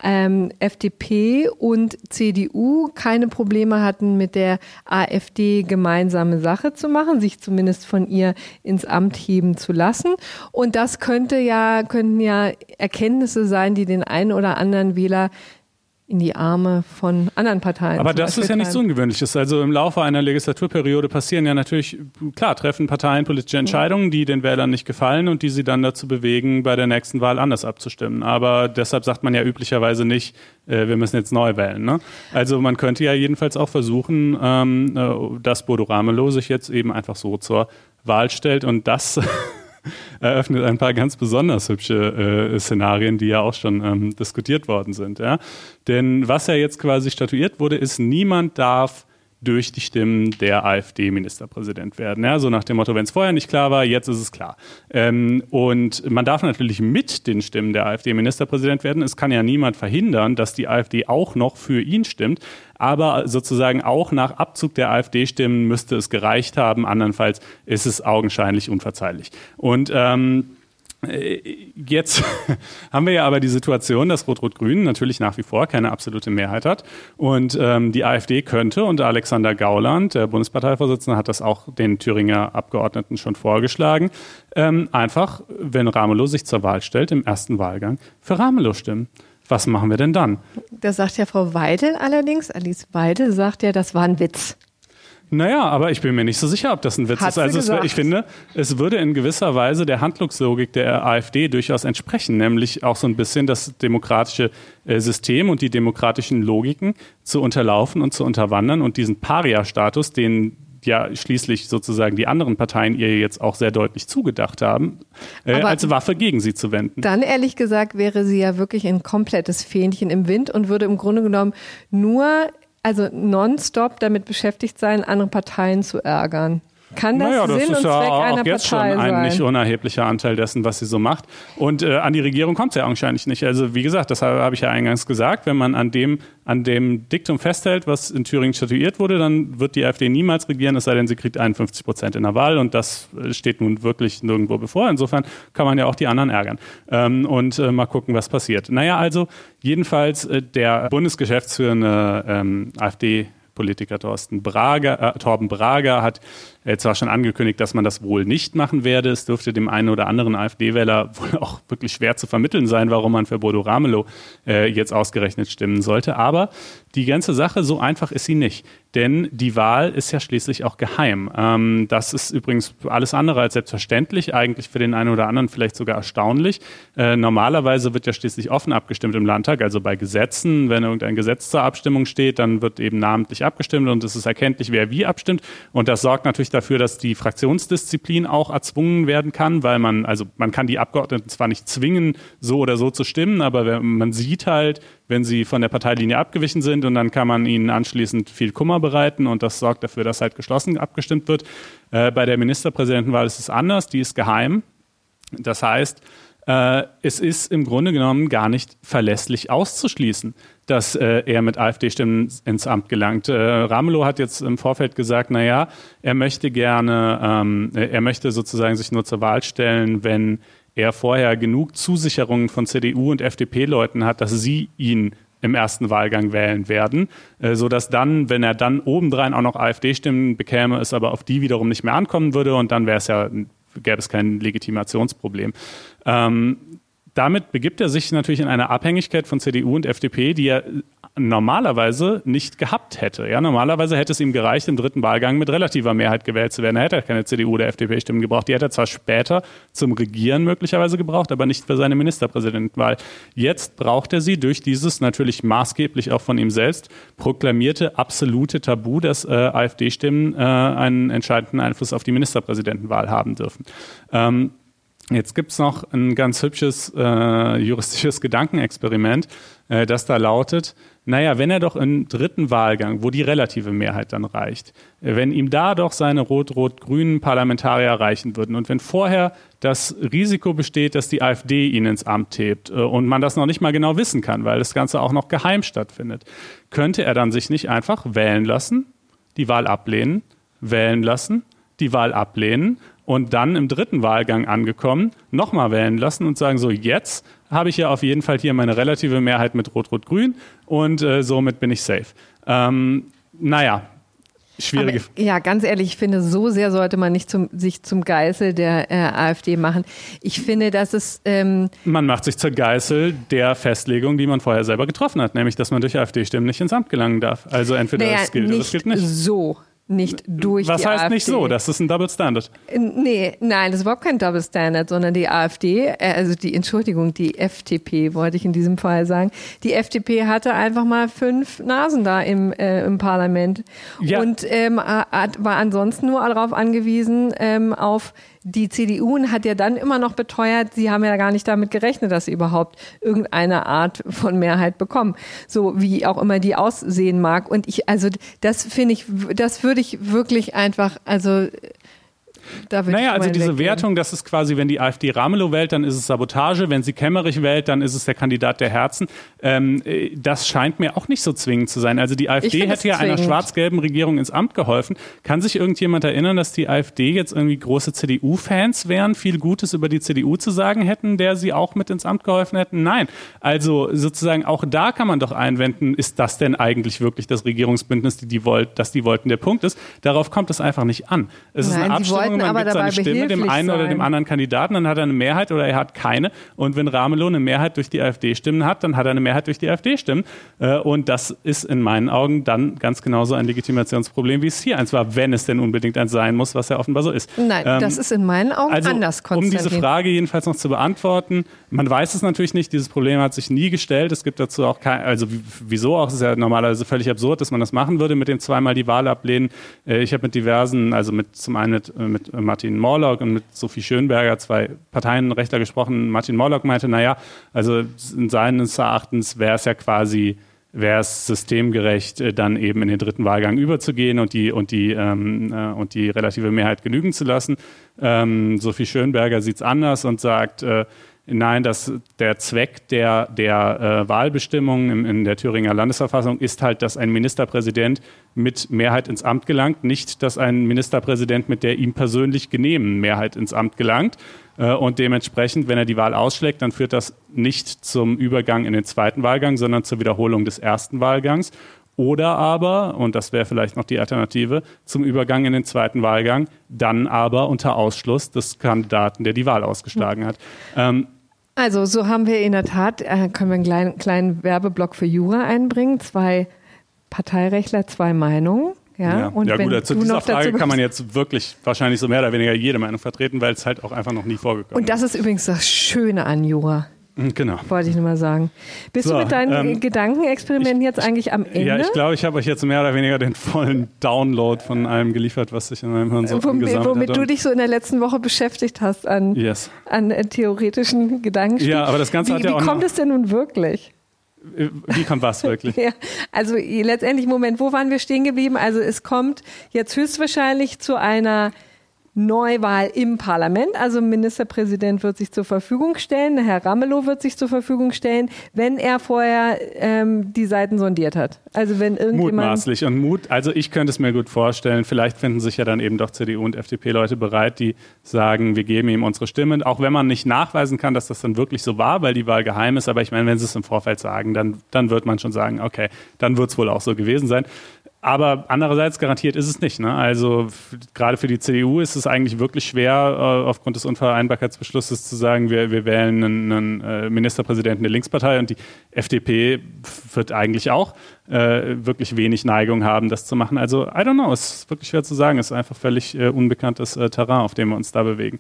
ähm, FDP und CDU keine Probleme hatten, mit der AfD gemeinsame Sache zu machen, sich zumindest von ihr ins Amt heben zu lassen. Und das könnte ja, könnten ja Erkenntnisse sein, die den einen oder anderen Wähler in die Arme von anderen Parteien. Aber das ist ja nichts Ungewöhnliches. Also im Laufe einer Legislaturperiode passieren ja natürlich, klar, treffen Parteien politische Entscheidungen, die den Wählern nicht gefallen und die sie dann dazu bewegen, bei der nächsten Wahl anders abzustimmen. Aber deshalb sagt man ja üblicherweise nicht, äh, wir müssen jetzt neu wählen. Ne? Also man könnte ja jedenfalls auch versuchen, ähm, äh, dass Bodo Ramelow sich jetzt eben einfach so zur Wahl stellt und das eröffnet ein paar ganz besonders hübsche äh, Szenarien, die ja auch schon ähm, diskutiert worden sind. Ja? Denn was ja jetzt quasi statuiert wurde, ist, niemand darf durch die Stimmen der AfD Ministerpräsident werden. Ja, so nach dem Motto, wenn es vorher nicht klar war, jetzt ist es klar. Ähm, und man darf natürlich mit den Stimmen der AfD Ministerpräsident werden. Es kann ja niemand verhindern, dass die AfD auch noch für ihn stimmt. Aber sozusagen auch nach Abzug der AfD-Stimmen müsste es gereicht haben. Andernfalls ist es augenscheinlich unverzeihlich. Und ähm, äh, jetzt haben wir ja aber die Situation, dass Rot-Rot-Grün natürlich nach wie vor keine absolute Mehrheit hat. Und ähm, die AfD könnte, und Alexander Gauland, der Bundesparteivorsitzende, hat das auch den Thüringer Abgeordneten schon vorgeschlagen, ähm, einfach, wenn Ramelow sich zur Wahl stellt, im ersten Wahlgang für Ramelow stimmen. Was machen wir denn dann? Da sagt ja Frau Weidel allerdings, Alice Weidel sagt ja, das war ein Witz. Naja, aber ich bin mir nicht so sicher, ob das ein Witz Hat ist. Also es, ich finde, es würde in gewisser Weise der Handlungslogik der AfD durchaus entsprechen, nämlich auch so ein bisschen das demokratische äh, System und die demokratischen Logiken zu unterlaufen und zu unterwandern und diesen Paria-Status, den ja schließlich sozusagen die anderen Parteien ihr jetzt auch sehr deutlich zugedacht haben, äh, als Waffe gegen sie zu wenden. Dann ehrlich gesagt wäre sie ja wirklich ein komplettes Fähnchen im Wind und würde im Grunde genommen nur also nonstop damit beschäftigt sein, andere Parteien zu ärgern. Kann das naja, das Sinn und Zweck ja einer auch jetzt Partei schon ein sein? nicht unerheblicher Anteil dessen, was sie so macht. Und äh, an die Regierung kommt es ja augenscheinlich nicht. Also wie gesagt, das habe ich ja eingangs gesagt, wenn man an dem, an dem Diktum festhält, was in Thüringen statuiert wurde, dann wird die AfD niemals regieren, es sei denn, sie kriegt 51 Prozent in der Wahl und das äh, steht nun wirklich nirgendwo bevor. Insofern kann man ja auch die anderen ärgern. Ähm, und äh, mal gucken, was passiert. Naja, also jedenfalls äh, der bundesgeschäftsführende ähm, AfD Politiker Thorsten Brager, äh, Torben Brager hat äh, zwar schon angekündigt, dass man das wohl nicht machen werde. Es dürfte dem einen oder anderen AfD-Wähler wohl auch wirklich schwer zu vermitteln sein, warum man für Bodo Ramelow äh, jetzt ausgerechnet stimmen sollte. Aber die ganze Sache, so einfach ist sie nicht. Denn die Wahl ist ja schließlich auch geheim. Ähm, das ist übrigens alles andere als selbstverständlich, eigentlich für den einen oder anderen vielleicht sogar erstaunlich. Äh, normalerweise wird ja schließlich offen abgestimmt im Landtag, also bei Gesetzen. Wenn irgendein Gesetz zur Abstimmung steht, dann wird eben namentlich abgestimmt und es ist erkenntlich, wer wie abstimmt. Und das sorgt natürlich dafür, dass die Fraktionsdisziplin auch erzwungen werden kann, weil man, also man kann die Abgeordneten zwar nicht zwingen, so oder so zu stimmen, aber man sieht halt, wenn sie von der Parteilinie abgewichen sind und dann kann man ihnen anschließend viel Kummer bereiten und das sorgt dafür, dass halt geschlossen abgestimmt wird. Äh, bei der Ministerpräsidentenwahl ist es anders, die ist geheim. Das heißt, äh, es ist im Grunde genommen gar nicht verlässlich auszuschließen, dass äh, er mit AfD-Stimmen ins Amt gelangt. Äh, Ramelow hat jetzt im Vorfeld gesagt, na ja, er möchte gerne, ähm, er möchte sozusagen sich nur zur Wahl stellen, wenn er vorher genug Zusicherungen von CDU und FDP-Leuten hat, dass sie ihn im ersten Wahlgang wählen werden, äh, so dass dann, wenn er dann obendrein auch noch AfD-Stimmen bekäme, es aber auf die wiederum nicht mehr ankommen würde und dann wäre es ja, gäbe es kein Legitimationsproblem. Ähm, damit begibt er sich natürlich in eine Abhängigkeit von CDU und FDP, die er normalerweise nicht gehabt hätte. Ja, normalerweise hätte es ihm gereicht, im dritten Wahlgang mit relativer Mehrheit gewählt zu werden. Er hätte keine CDU oder FDP-Stimmen gebraucht. Die hätte er zwar später zum Regieren möglicherweise gebraucht, aber nicht für seine Ministerpräsidentenwahl. Jetzt braucht er sie durch dieses natürlich maßgeblich auch von ihm selbst proklamierte absolute Tabu, dass äh, AfD-Stimmen äh, einen entscheidenden Einfluss auf die Ministerpräsidentenwahl haben dürfen. Ähm, Jetzt gibt's noch ein ganz hübsches äh, juristisches Gedankenexperiment, äh, das da lautet, naja, wenn er doch im dritten Wahlgang, wo die relative Mehrheit dann reicht, äh, wenn ihm da doch seine rot-rot-grünen Parlamentarier reichen würden und wenn vorher das Risiko besteht, dass die AfD ihn ins Amt hebt äh, und man das noch nicht mal genau wissen kann, weil das Ganze auch noch geheim stattfindet, könnte er dann sich nicht einfach wählen lassen, die Wahl ablehnen, wählen lassen, die Wahl ablehnen und dann im dritten Wahlgang angekommen, nochmal wählen lassen und sagen, so jetzt habe ich ja auf jeden Fall hier meine relative Mehrheit mit Rot-Rot-Grün und äh, somit bin ich safe. Ähm, naja, schwierige. Aber, ja, ganz ehrlich, ich finde, so sehr sollte man nicht zum, sich zum Geißel der äh, AfD machen. Ich finde, dass es. Ähm man macht sich zur Geißel der Festlegung, die man vorher selber getroffen hat, nämlich, dass man durch AfD-Stimmen nicht ins Amt gelangen darf. Also entweder naja, es gilt oder es gilt nicht. So nicht durch Was die heißt AfD. nicht so? Das ist ein Double Standard. Nee, nein, das ist überhaupt kein Double Standard, sondern die AfD, äh, also die, Entschuldigung, die FDP wollte ich in diesem Fall sagen. Die FDP hatte einfach mal fünf Nasen da im, äh, im Parlament Ja. und ähm, hat, war ansonsten nur darauf angewiesen, ähm, auf die CDU hat ja dann immer noch beteuert, sie haben ja gar nicht damit gerechnet, dass sie überhaupt irgendeine Art von Mehrheit bekommen. So wie auch immer die aussehen mag. Und ich, also das finde ich, das würde ich wirklich einfach, also da Naja, also diese weggehen. Wertung, das ist quasi, wenn die AfD Ramelow wählt, dann ist es Sabotage. Wenn sie Kemmerich wählt, dann ist es der Kandidat der Herzen. Ähm, äh, das scheint mir auch nicht so zwingend zu sein. Also die AfD hätte ja einer schwarz-gelben Regierung ins Amt geholfen. Kann sich irgendjemand erinnern, dass die AfD jetzt irgendwie große CDU-Fans wären, viel Gutes über die CDU zu sagen hätten, der sie auch mit ins Amt geholfen hätten? Nein. Also sozusagen auch da kann man doch einwenden, ist das denn eigentlich wirklich das Regierungsbündnis, die die wollt, das die wollten? Der Punkt ist, darauf kommt es einfach nicht an. Es ist Nein, eine die Abstimmung, man aber gibt seine dabei Stimme dem einen oder sein. dem anderen Kandidaten, dann hat er eine Mehrheit oder er hat keine. Und wenn Ramelow eine Mehrheit durch die AfD-Stimmen hat, dann hat er eine Mehrheit durch die AfD-Stimmen. Äh, Und das ist in meinen Augen dann ganz genauso ein Legitimationsproblem, wie es hier eins war, wenn es denn unbedingt eins sein muss, was ja offenbar so ist. Nein, Ähm, das ist in meinen Augen also, anders, um diese Konstantin. Frage jedenfalls noch zu beantworten, man weiß es natürlich nicht, dieses Problem hat sich nie gestellt. Es gibt dazu auch kein, also wieso auch, es ist ja normalerweise völlig absurd, dass man das machen würde mit dem zweimal die Wahl ablehnen. Äh, Ich habe mit diversen, also mit zum einen mit, äh, mit Martin Morlock und mit Sophie Schönberger, zwei Parteienrechtler gesprochen. Martin Morlock meinte, naja, also in seines Erachtens wäre es ja quasi wäre es systemgerecht, äh, dann eben in den dritten Wahlgang überzugehen und die und die ähm, äh, und die relative Mehrheit genügen zu lassen. Ähm, Sophie Schönberger sieht es anders und sagt, äh, nein, dass der Zweck der der äh, Wahlbestimmungen in, in der Thüringer Landesverfassung ist halt, dass ein Ministerpräsident mit Mehrheit ins Amt gelangt, nicht, dass ein Ministerpräsident mit der ihm persönlich genehmen Mehrheit ins Amt gelangt. Äh, Und dementsprechend, wenn er die Wahl ausschlägt, dann führt das nicht zum Übergang in den zweiten Wahlgang, sondern zur Wiederholung des ersten Wahlgangs. Oder aber, und das wäre vielleicht noch die Alternative, zum Übergang in den zweiten Wahlgang, dann aber unter Ausschluss des Kandidaten, der die Wahl ausgeschlagen hat. Ähm, also so haben wir in der Tat, äh, können wir einen kleinen, kleinen Werbeblock für Jura einbringen. Zwei Parteirechtler, zwei Meinungen. Ja, ja. und ja gut, zu du dieser Frage kann man jetzt wirklich wahrscheinlich so mehr oder weniger jede Meinung vertreten, weil es halt auch einfach noch nie vorgekommen Und das ist übrigens das Schöne an Jura, ist. Genau. wollte ich nur mal sagen. Bist So, du mit deinen ähm, Gedankenexperimenten jetzt eigentlich am Ende? Ja, ich glaube, ich habe euch jetzt mehr oder weniger den vollen Download von allem geliefert, was sich in meinem Hirn so womit, angesammelt womit hat. du dich so in der letzten Woche beschäftigt hast an, Yes. an äh, theoretischen Gedankenspielen. Ja, aber das Ganze wie, hat ja wie auch kommt noch- es denn nun wirklich? Äh, Wie kommt was wirklich? Ja, also letztendlich, Moment, wo waren wir stehen geblieben? Also es kommt jetzt höchstwahrscheinlich zu einer Neuwahl im Parlament. Also Ministerpräsident wird sich zur Verfügung stellen, Herr Ramelow wird sich zur Verfügung stellen, wenn er vorher ähm, die Seiten sondiert hat. Also wenn irgendjemand... Mutmaßlich und Mut. Also ich könnte es mir gut vorstellen. Vielleicht finden sich ja dann eben doch CDU und FDP-Leute bereit, die sagen, wir geben ihm unsere Stimme. Auch wenn man nicht nachweisen kann, dass das dann wirklich so war, weil die Wahl geheim ist. Aber ich meine, wenn sie es im Vorfeld sagen, dann, dann wird man schon sagen, okay, dann wird es wohl auch so gewesen sein. Aber andererseits garantiert ist es nicht. Ne? Also gerade für die CDU ist es eigentlich wirklich schwer, äh, aufgrund des Unvereinbarkeitsbeschlusses zu sagen, wir, wir wählen einen, einen äh, Ministerpräsidenten der Linkspartei und die FDP wird eigentlich auch äh, wirklich wenig Neigung haben, das zu machen. Also I don't know, es ist wirklich schwer zu sagen. Es ist einfach völlig äh, unbekanntes äh, Terrain, auf dem wir uns da bewegen.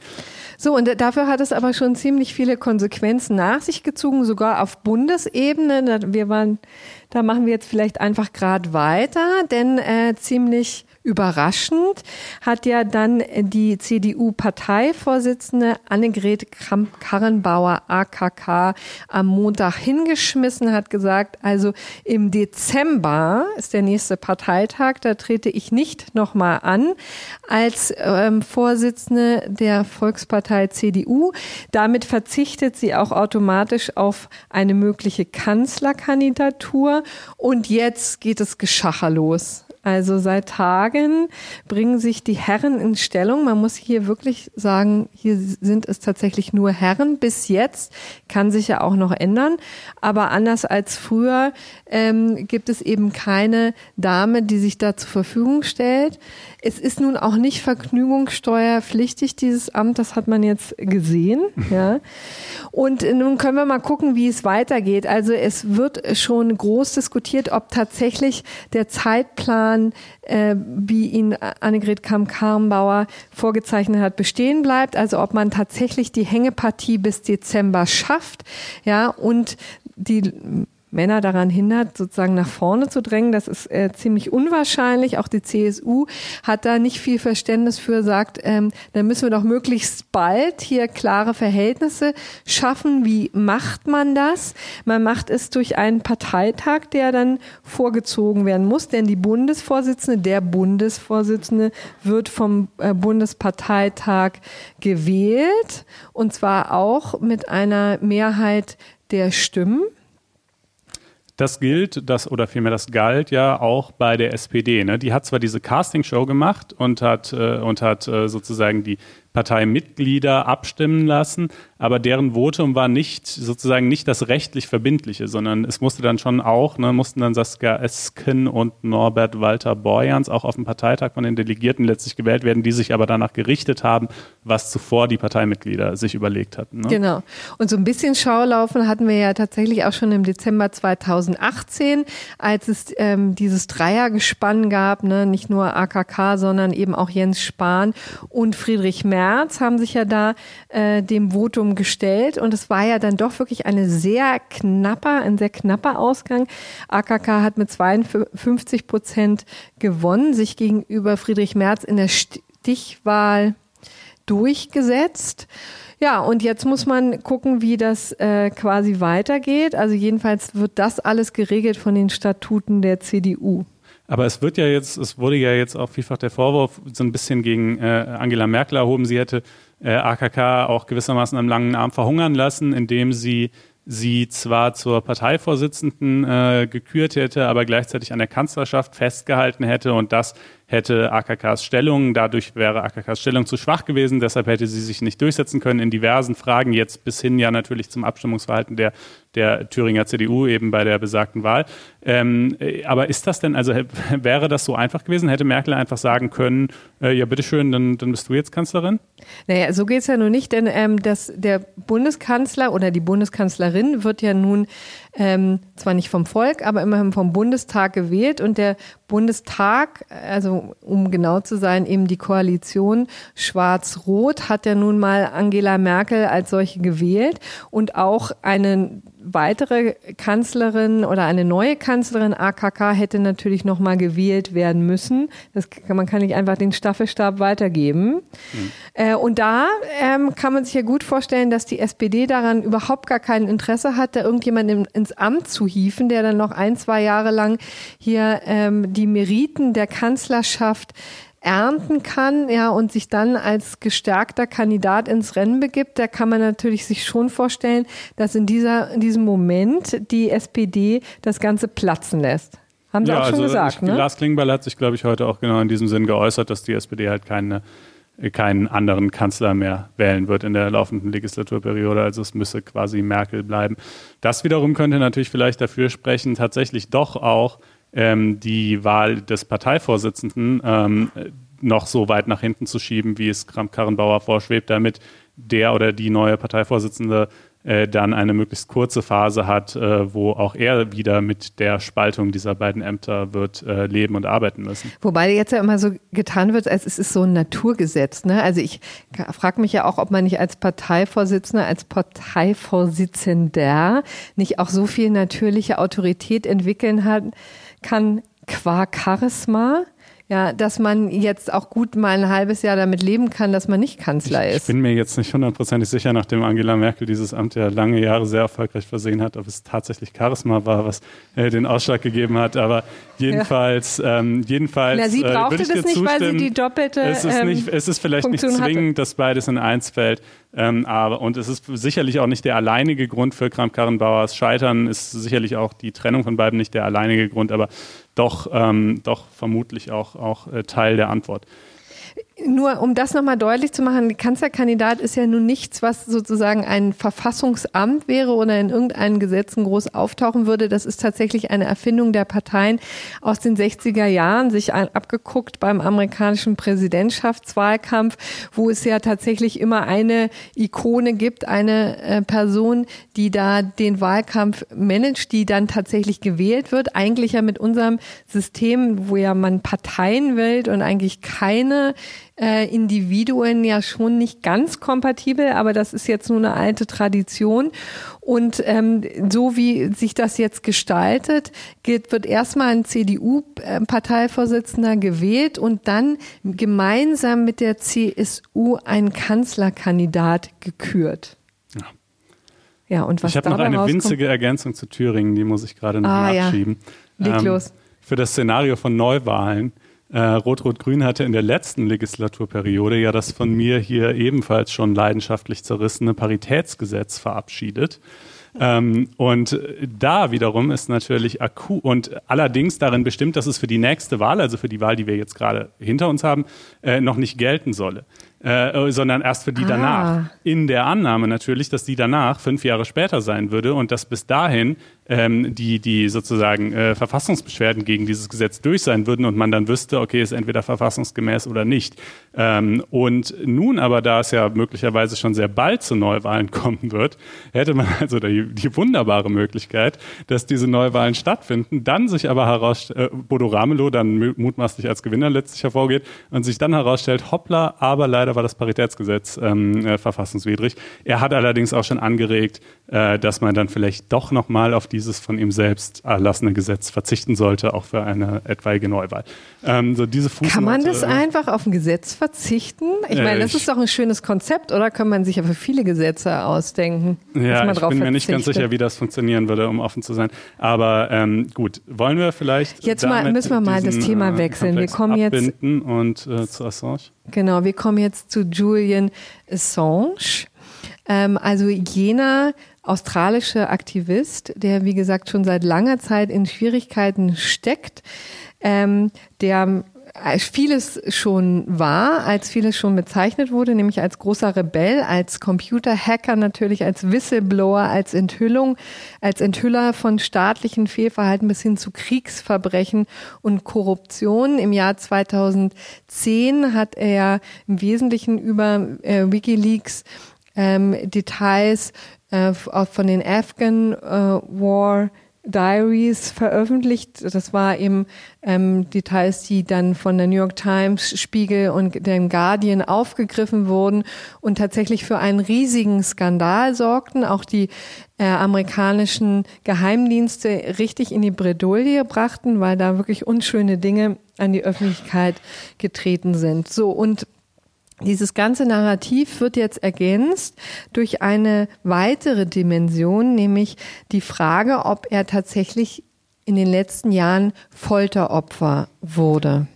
So, und dafür hat es aber schon ziemlich viele Konsequenzen nach sich gezogen, sogar auf Bundesebene. Wir waren, da machen wir jetzt vielleicht einfach gerade weiter, denn äh, ziemlich überraschend hat ja dann die CDU-Parteivorsitzende Annegret Kramp-Karrenbauer AKK am Montag hingeschmissen, hat gesagt, also im Dezember ist der nächste Parteitag, da trete ich nicht nochmal an als ähm, Vorsitzende der Volkspartei CDU. Damit verzichtet sie auch automatisch auf eine mögliche Kanzlerkandidatur. Und jetzt geht es Geschacher los. Also seit Tagen bringen sich die Herren in Stellung. Man muss hier wirklich sagen, hier sind es tatsächlich nur Herren bis jetzt. Kann sich ja auch noch ändern. Aber anders als früher ähm, gibt es eben keine Dame, die sich da zur Verfügung stellt. Es ist nun auch nicht vergnügungssteuerpflichtig, dieses Amt. Das hat man jetzt gesehen. Ja. Und nun können wir mal gucken, wie es weitergeht. Also es wird schon groß diskutiert, ob tatsächlich der Zeitplan, äh, wie ihn Annegret Kamm-Karrenbauer vorgezeichnet hat, bestehen bleibt. Also ob man tatsächlich die Hängepartie bis Dezember schafft. Ja, und die Männer daran hindert, sozusagen nach vorne zu drängen. Das ist äh, ziemlich unwahrscheinlich. Auch die CSU hat da nicht viel Verständnis für, sagt, ähm, da müssen wir doch möglichst bald hier klare Verhältnisse schaffen. Wie macht man das? Man macht es durch einen Parteitag, der dann vorgezogen werden muss, denn die Bundesvorsitzende, der Bundesvorsitzende wird vom äh, Bundesparteitag gewählt und zwar auch mit einer Mehrheit der Stimmen. Das gilt, das oder vielmehr das galt ja auch bei der SPD. Ne? Die hat zwar diese Castingshow gemacht und hat äh, und hat äh, sozusagen die Parteimitglieder abstimmen lassen, aber deren Votum war nicht sozusagen nicht das rechtlich verbindliche, sondern es musste dann schon auch, ne, mussten dann Saskia Esken und Norbert Walter Borjans auch auf dem Parteitag von den Delegierten letztlich gewählt werden, die sich aber danach gerichtet haben, was zuvor die Parteimitglieder sich überlegt hatten. Ne? Genau. Und so ein bisschen Schaulaufen hatten wir ja tatsächlich auch schon im Dezember 2018, als es ähm, dieses Dreiergespann gab, ne? nicht nur AKK, sondern eben auch Jens Spahn und Friedrich Merz haben sich ja da äh, dem Votum gestellt und es war ja dann doch wirklich eine sehr knapper, ein sehr knapper Ausgang. AKK hat mit 52 Prozent gewonnen, sich gegenüber Friedrich Merz in der Stichwahl durchgesetzt. Ja, und jetzt muss man gucken, wie das äh, quasi weitergeht. Also jedenfalls wird das alles geregelt von den Statuten der CDU. Aber es wird ja jetzt, es wurde ja jetzt auch vielfach der Vorwurf so ein bisschen gegen äh, Angela Merkel erhoben, sie hätte äh, AKK auch gewissermaßen am langen Arm verhungern lassen, indem sie sie zwar zur Parteivorsitzenden äh, gekürt hätte, aber gleichzeitig an der Kanzlerschaft festgehalten hätte. Und das hätte AKKs Stellung, dadurch wäre AKKs Stellung zu schwach gewesen, deshalb hätte sie sich nicht durchsetzen können in diversen Fragen, jetzt bis hin ja natürlich zum Abstimmungsverhalten der der Thüringer CDU eben bei der besagten Wahl. Ähm, äh, aber ist das denn, also wäre das so einfach gewesen? Hätte Merkel einfach sagen können, äh, ja bitteschön, dann, dann bist du jetzt Kanzlerin? Naja, so geht es ja nun nicht, denn ähm, das, der Bundeskanzler oder die Bundeskanzlerin wird ja nun ähm, zwar nicht vom Volk, aber immerhin vom Bundestag gewählt und der Bundestag, also um genau zu sein, eben die Koalition. Schwarz-Rot hat ja nun mal Angela Merkel als solche gewählt und auch eine weitere Kanzlerin oder eine neue Kanzlerin AKK hätte natürlich noch mal gewählt werden müssen. Das man kann nicht einfach den Staffelstab weitergeben. Mhm. Äh, und da ähm, kann man sich ja gut vorstellen, dass die SPD daran überhaupt gar kein Interesse hat, da irgendjemanden ins Amt zu hieven, der dann noch ein, zwei Jahre lang hier ähm, die Meriten der Kanzlerschaft ernten kann, ja, und sich dann als gestärkter Kandidat ins Rennen begibt, da kann man natürlich sich schon vorstellen, dass in dieser, in diesem Moment die SPD das Ganze platzen lässt. Haben Sie ja, auch schon also gesagt, ich, ne? Lars Klingbeil hat sich, glaube ich, heute auch genau in diesem Sinn geäußert, dass die SPD halt keine keinen anderen Kanzler mehr wählen wird in der laufenden Legislaturperiode. Also es müsse quasi Merkel bleiben. Das wiederum könnte natürlich vielleicht dafür sprechen, tatsächlich doch auch ähm, die Wahl des Parteivorsitzenden ähm, noch so weit nach hinten zu schieben, wie es Kramp-Karrenbauer vorschwebt, damit der oder die neue Parteivorsitzende äh, dann eine möglichst kurze Phase hat, äh, wo auch er wieder mit der Spaltung dieser beiden Ämter wird äh, leben und arbeiten müssen. Wobei jetzt ja immer so getan wird, als es ist so ein Naturgesetz. Ne? Also ich frage mich ja auch, ob man nicht als Parteivorsitzender, als Parteivorsitzender nicht auch so viel natürliche Autorität entwickeln hat, kann qua Charisma, ja, dass man jetzt auch gut mal ein halbes Jahr damit leben kann, dass man nicht Kanzler ist. Ich bin mir jetzt nicht hundertprozentig sicher, nachdem Angela Merkel dieses Amt ja lange Jahre sehr erfolgreich versehen hat, ob es tatsächlich Charisma war, was äh, den Ausschlag gegeben hat. Aber jedenfalls, ja. ähm, jedenfalls. Na, sie äh, brauchte äh, das nicht, weil sie die doppelte. Es ist, nicht, ähm, es ist vielleicht Funktion nicht zwingend, hatte. dass beides in eins fällt. Ähm, aber, und es ist sicherlich auch nicht der alleinige Grund für Kramp-Karrenbauers Scheitern, ist sicherlich auch die Trennung von beiden nicht der alleinige Grund, aber doch, ähm, doch vermutlich auch, auch äh, Teil der Antwort. Nur um das nochmal deutlich zu machen, Kanzlerkandidat ist ja nun nichts, was sozusagen ein Verfassungsamt wäre oder in irgendeinen Gesetzen groß auftauchen würde. Das ist tatsächlich eine Erfindung der Parteien aus den 60er Jahren, sich abgeguckt beim amerikanischen Präsidentschaftswahlkampf, wo es ja tatsächlich immer eine Ikone gibt, eine äh, Person, die da den Wahlkampf managt, die dann tatsächlich gewählt wird. Eigentlich ja mit unserem System, wo ja man Parteien wählt und eigentlich keine äh, Individuen ja schon nicht ganz kompatibel, aber das ist jetzt nur eine alte Tradition. Und ähm, so wie sich das jetzt gestaltet, geht, wird erstmal ein CDU-Parteivorsitzender gewählt und dann gemeinsam mit der CSU ein Kanzlerkandidat gekürt. Ja. Ja, und was ich habe noch eine rauskommt? winzige Ergänzung zu Thüringen, die muss ich gerade noch ah, nachschieben. Ja. Leg ähm, los. Für das Szenario von Neuwahlen äh, Rot-Rot-Grün hatte in der letzten Legislaturperiode ja das von mir hier ebenfalls schon leidenschaftlich zerrissene Paritätsgesetz verabschiedet. Ähm, und da wiederum ist natürlich akut und allerdings darin bestimmt, dass es für die nächste Wahl, also für die Wahl, die wir jetzt gerade hinter uns haben, äh, noch nicht gelten solle. Äh, sondern erst für die ah. danach. In der Annahme natürlich, dass die danach fünf Jahre später sein würde und dass bis dahin ähm, die, die sozusagen äh, Verfassungsbeschwerden gegen dieses Gesetz durch sein würden und man dann wüsste, okay, ist entweder verfassungsgemäß oder nicht. Ähm, und nun aber, da es ja möglicherweise schon sehr bald zu Neuwahlen kommen wird, hätte man also die, die wunderbare Möglichkeit, dass diese Neuwahlen stattfinden, dann sich aber heraus, äh, Bodo Ramelow dann mutmaßlich als Gewinner letztlich hervorgeht und sich dann herausstellt, hoppla, aber leider war das Paritätsgesetz ähm, äh, verfassungswidrig. Er hat allerdings auch schon angeregt, äh, dass man dann vielleicht doch nochmal auf die dieses von ihm selbst erlassene Gesetz verzichten sollte, auch für eine etwaige Neuwahl. Ähm, so diese Kann man das einfach auf ein Gesetz verzichten? Ich äh, meine, das ist doch ein schönes Konzept, oder kann man sich ja für viele Gesetze ausdenken? Ja, ich bin mir nicht ganz sicher, wie das funktionieren würde, um offen zu sein. Aber ähm, gut, wollen wir vielleicht jetzt mal müssen wir mal diesen, das Thema äh, wechseln. Wir kommen jetzt und äh, zu Assange. Genau, wir kommen jetzt zu Julian Assange. Ähm, also jener australische Aktivist, der wie gesagt schon seit langer Zeit in Schwierigkeiten steckt, ähm, der vieles schon war, als vieles schon bezeichnet wurde, nämlich als großer Rebell, als Computerhacker natürlich, als Whistleblower, als Enthüllung, als Enthüller von staatlichen Fehlverhalten bis hin zu Kriegsverbrechen und Korruption. Im Jahr 2010 hat er im Wesentlichen über äh, WikiLeaks ähm, Details äh, von den Afghan äh, War Diaries veröffentlicht. Das war eben ähm, Details, die dann von der New York Times, Spiegel und dem Guardian aufgegriffen wurden und tatsächlich für einen riesigen Skandal sorgten. Auch die äh, amerikanischen Geheimdienste richtig in die Bredouille brachten, weil da wirklich unschöne Dinge an die Öffentlichkeit getreten sind. So und dieses ganze Narrativ wird jetzt ergänzt durch eine weitere Dimension, nämlich die Frage, ob er tatsächlich in den letzten Jahren Folteropfer wurde.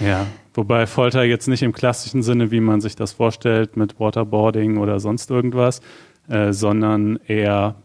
Ja, wobei Folter jetzt nicht im klassischen Sinne, wie man sich das vorstellt, mit Waterboarding oder sonst irgendwas, äh, sondern eher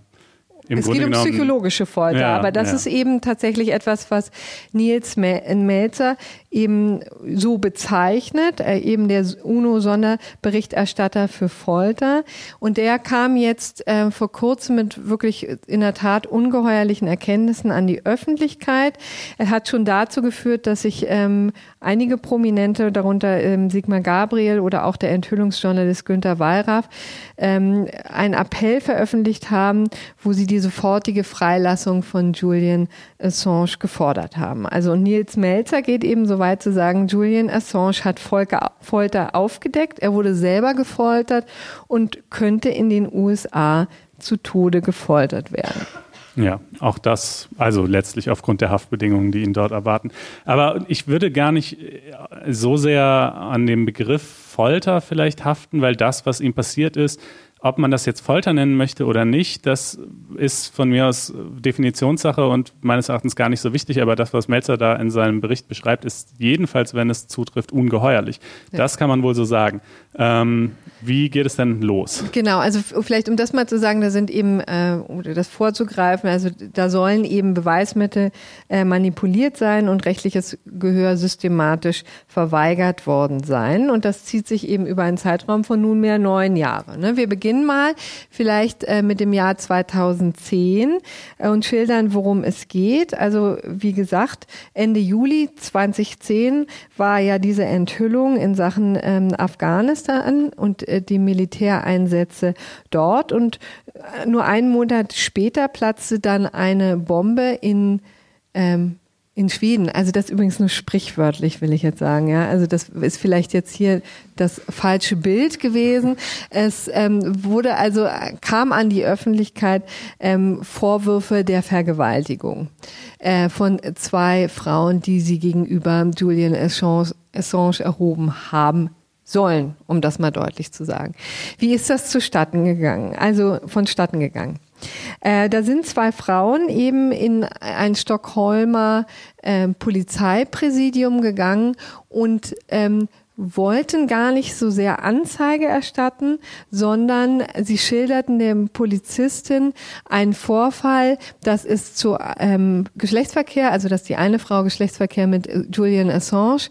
im es Grunde geht um psychologische Folter, ja, aber das ja. ist eben tatsächlich etwas, was Nils Melzer eben so bezeichnet, äh, eben der UNO-Sonderberichterstatter für Folter. Und der kam jetzt äh, vor kurzem mit wirklich in der Tat ungeheuerlichen Erkenntnissen an die Öffentlichkeit. Er hat schon dazu geführt, dass sich ähm, einige Prominente, darunter ähm, Sigmar Gabriel oder auch der Enthüllungsjournalist Günter Wallraff, ähm, einen Appell veröffentlicht haben, wo sie die die sofortige Freilassung von Julian Assange gefordert haben. Also Nils Melzer geht eben so weit zu sagen, Julian Assange hat Folter aufgedeckt, er wurde selber gefoltert und könnte in den USA zu Tode gefoltert werden. Ja, auch das, also letztlich aufgrund der Haftbedingungen, die ihn dort erwarten. Aber ich würde gar nicht so sehr an dem Begriff Folter vielleicht haften, weil das, was ihm passiert ist, ob man das jetzt Folter nennen möchte oder nicht, das ist von mir aus Definitionssache und meines Erachtens gar nicht so wichtig. Aber das, was Melzer da in seinem Bericht beschreibt, ist jedenfalls, wenn es zutrifft, ungeheuerlich. Ja. Das kann man wohl so sagen. Ähm, wie geht es denn los? Genau, also vielleicht um das mal zu sagen, da sind eben, äh, oder das vorzugreifen, also da sollen eben Beweismittel äh, manipuliert sein und rechtliches Gehör systematisch verweigert worden sein. Und das zieht sich eben über einen Zeitraum von nunmehr neun Jahren. Ne? Wir beginnen beginnen mal vielleicht äh, mit dem Jahr 2010 äh, und schildern, worum es geht. Also wie gesagt, Ende Juli 2010 war ja diese Enthüllung in Sachen ähm, Afghanistan und äh, die Militäreinsätze dort. Und äh, nur einen Monat später platzte dann eine Bombe in ähm, in Schweden, also das übrigens nur sprichwörtlich, will ich jetzt sagen, ja. Also das ist vielleicht jetzt hier das falsche Bild gewesen. Es ähm, wurde also, kam an die Öffentlichkeit ähm, Vorwürfe der Vergewaltigung äh, von zwei Frauen, die sie gegenüber Julian Assange, Assange erhoben haben sollen, um das mal deutlich zu sagen. Wie ist das zustatten gegangen? Also vonstatten gegangen. Äh, da sind zwei Frauen eben in ein Stockholmer äh, Polizeipräsidium gegangen und ähm, wollten gar nicht so sehr Anzeige erstatten, sondern sie schilderten dem Polizistin einen Vorfall, dass es zu ähm, Geschlechtsverkehr, also dass die eine Frau Geschlechtsverkehr mit Julian Assange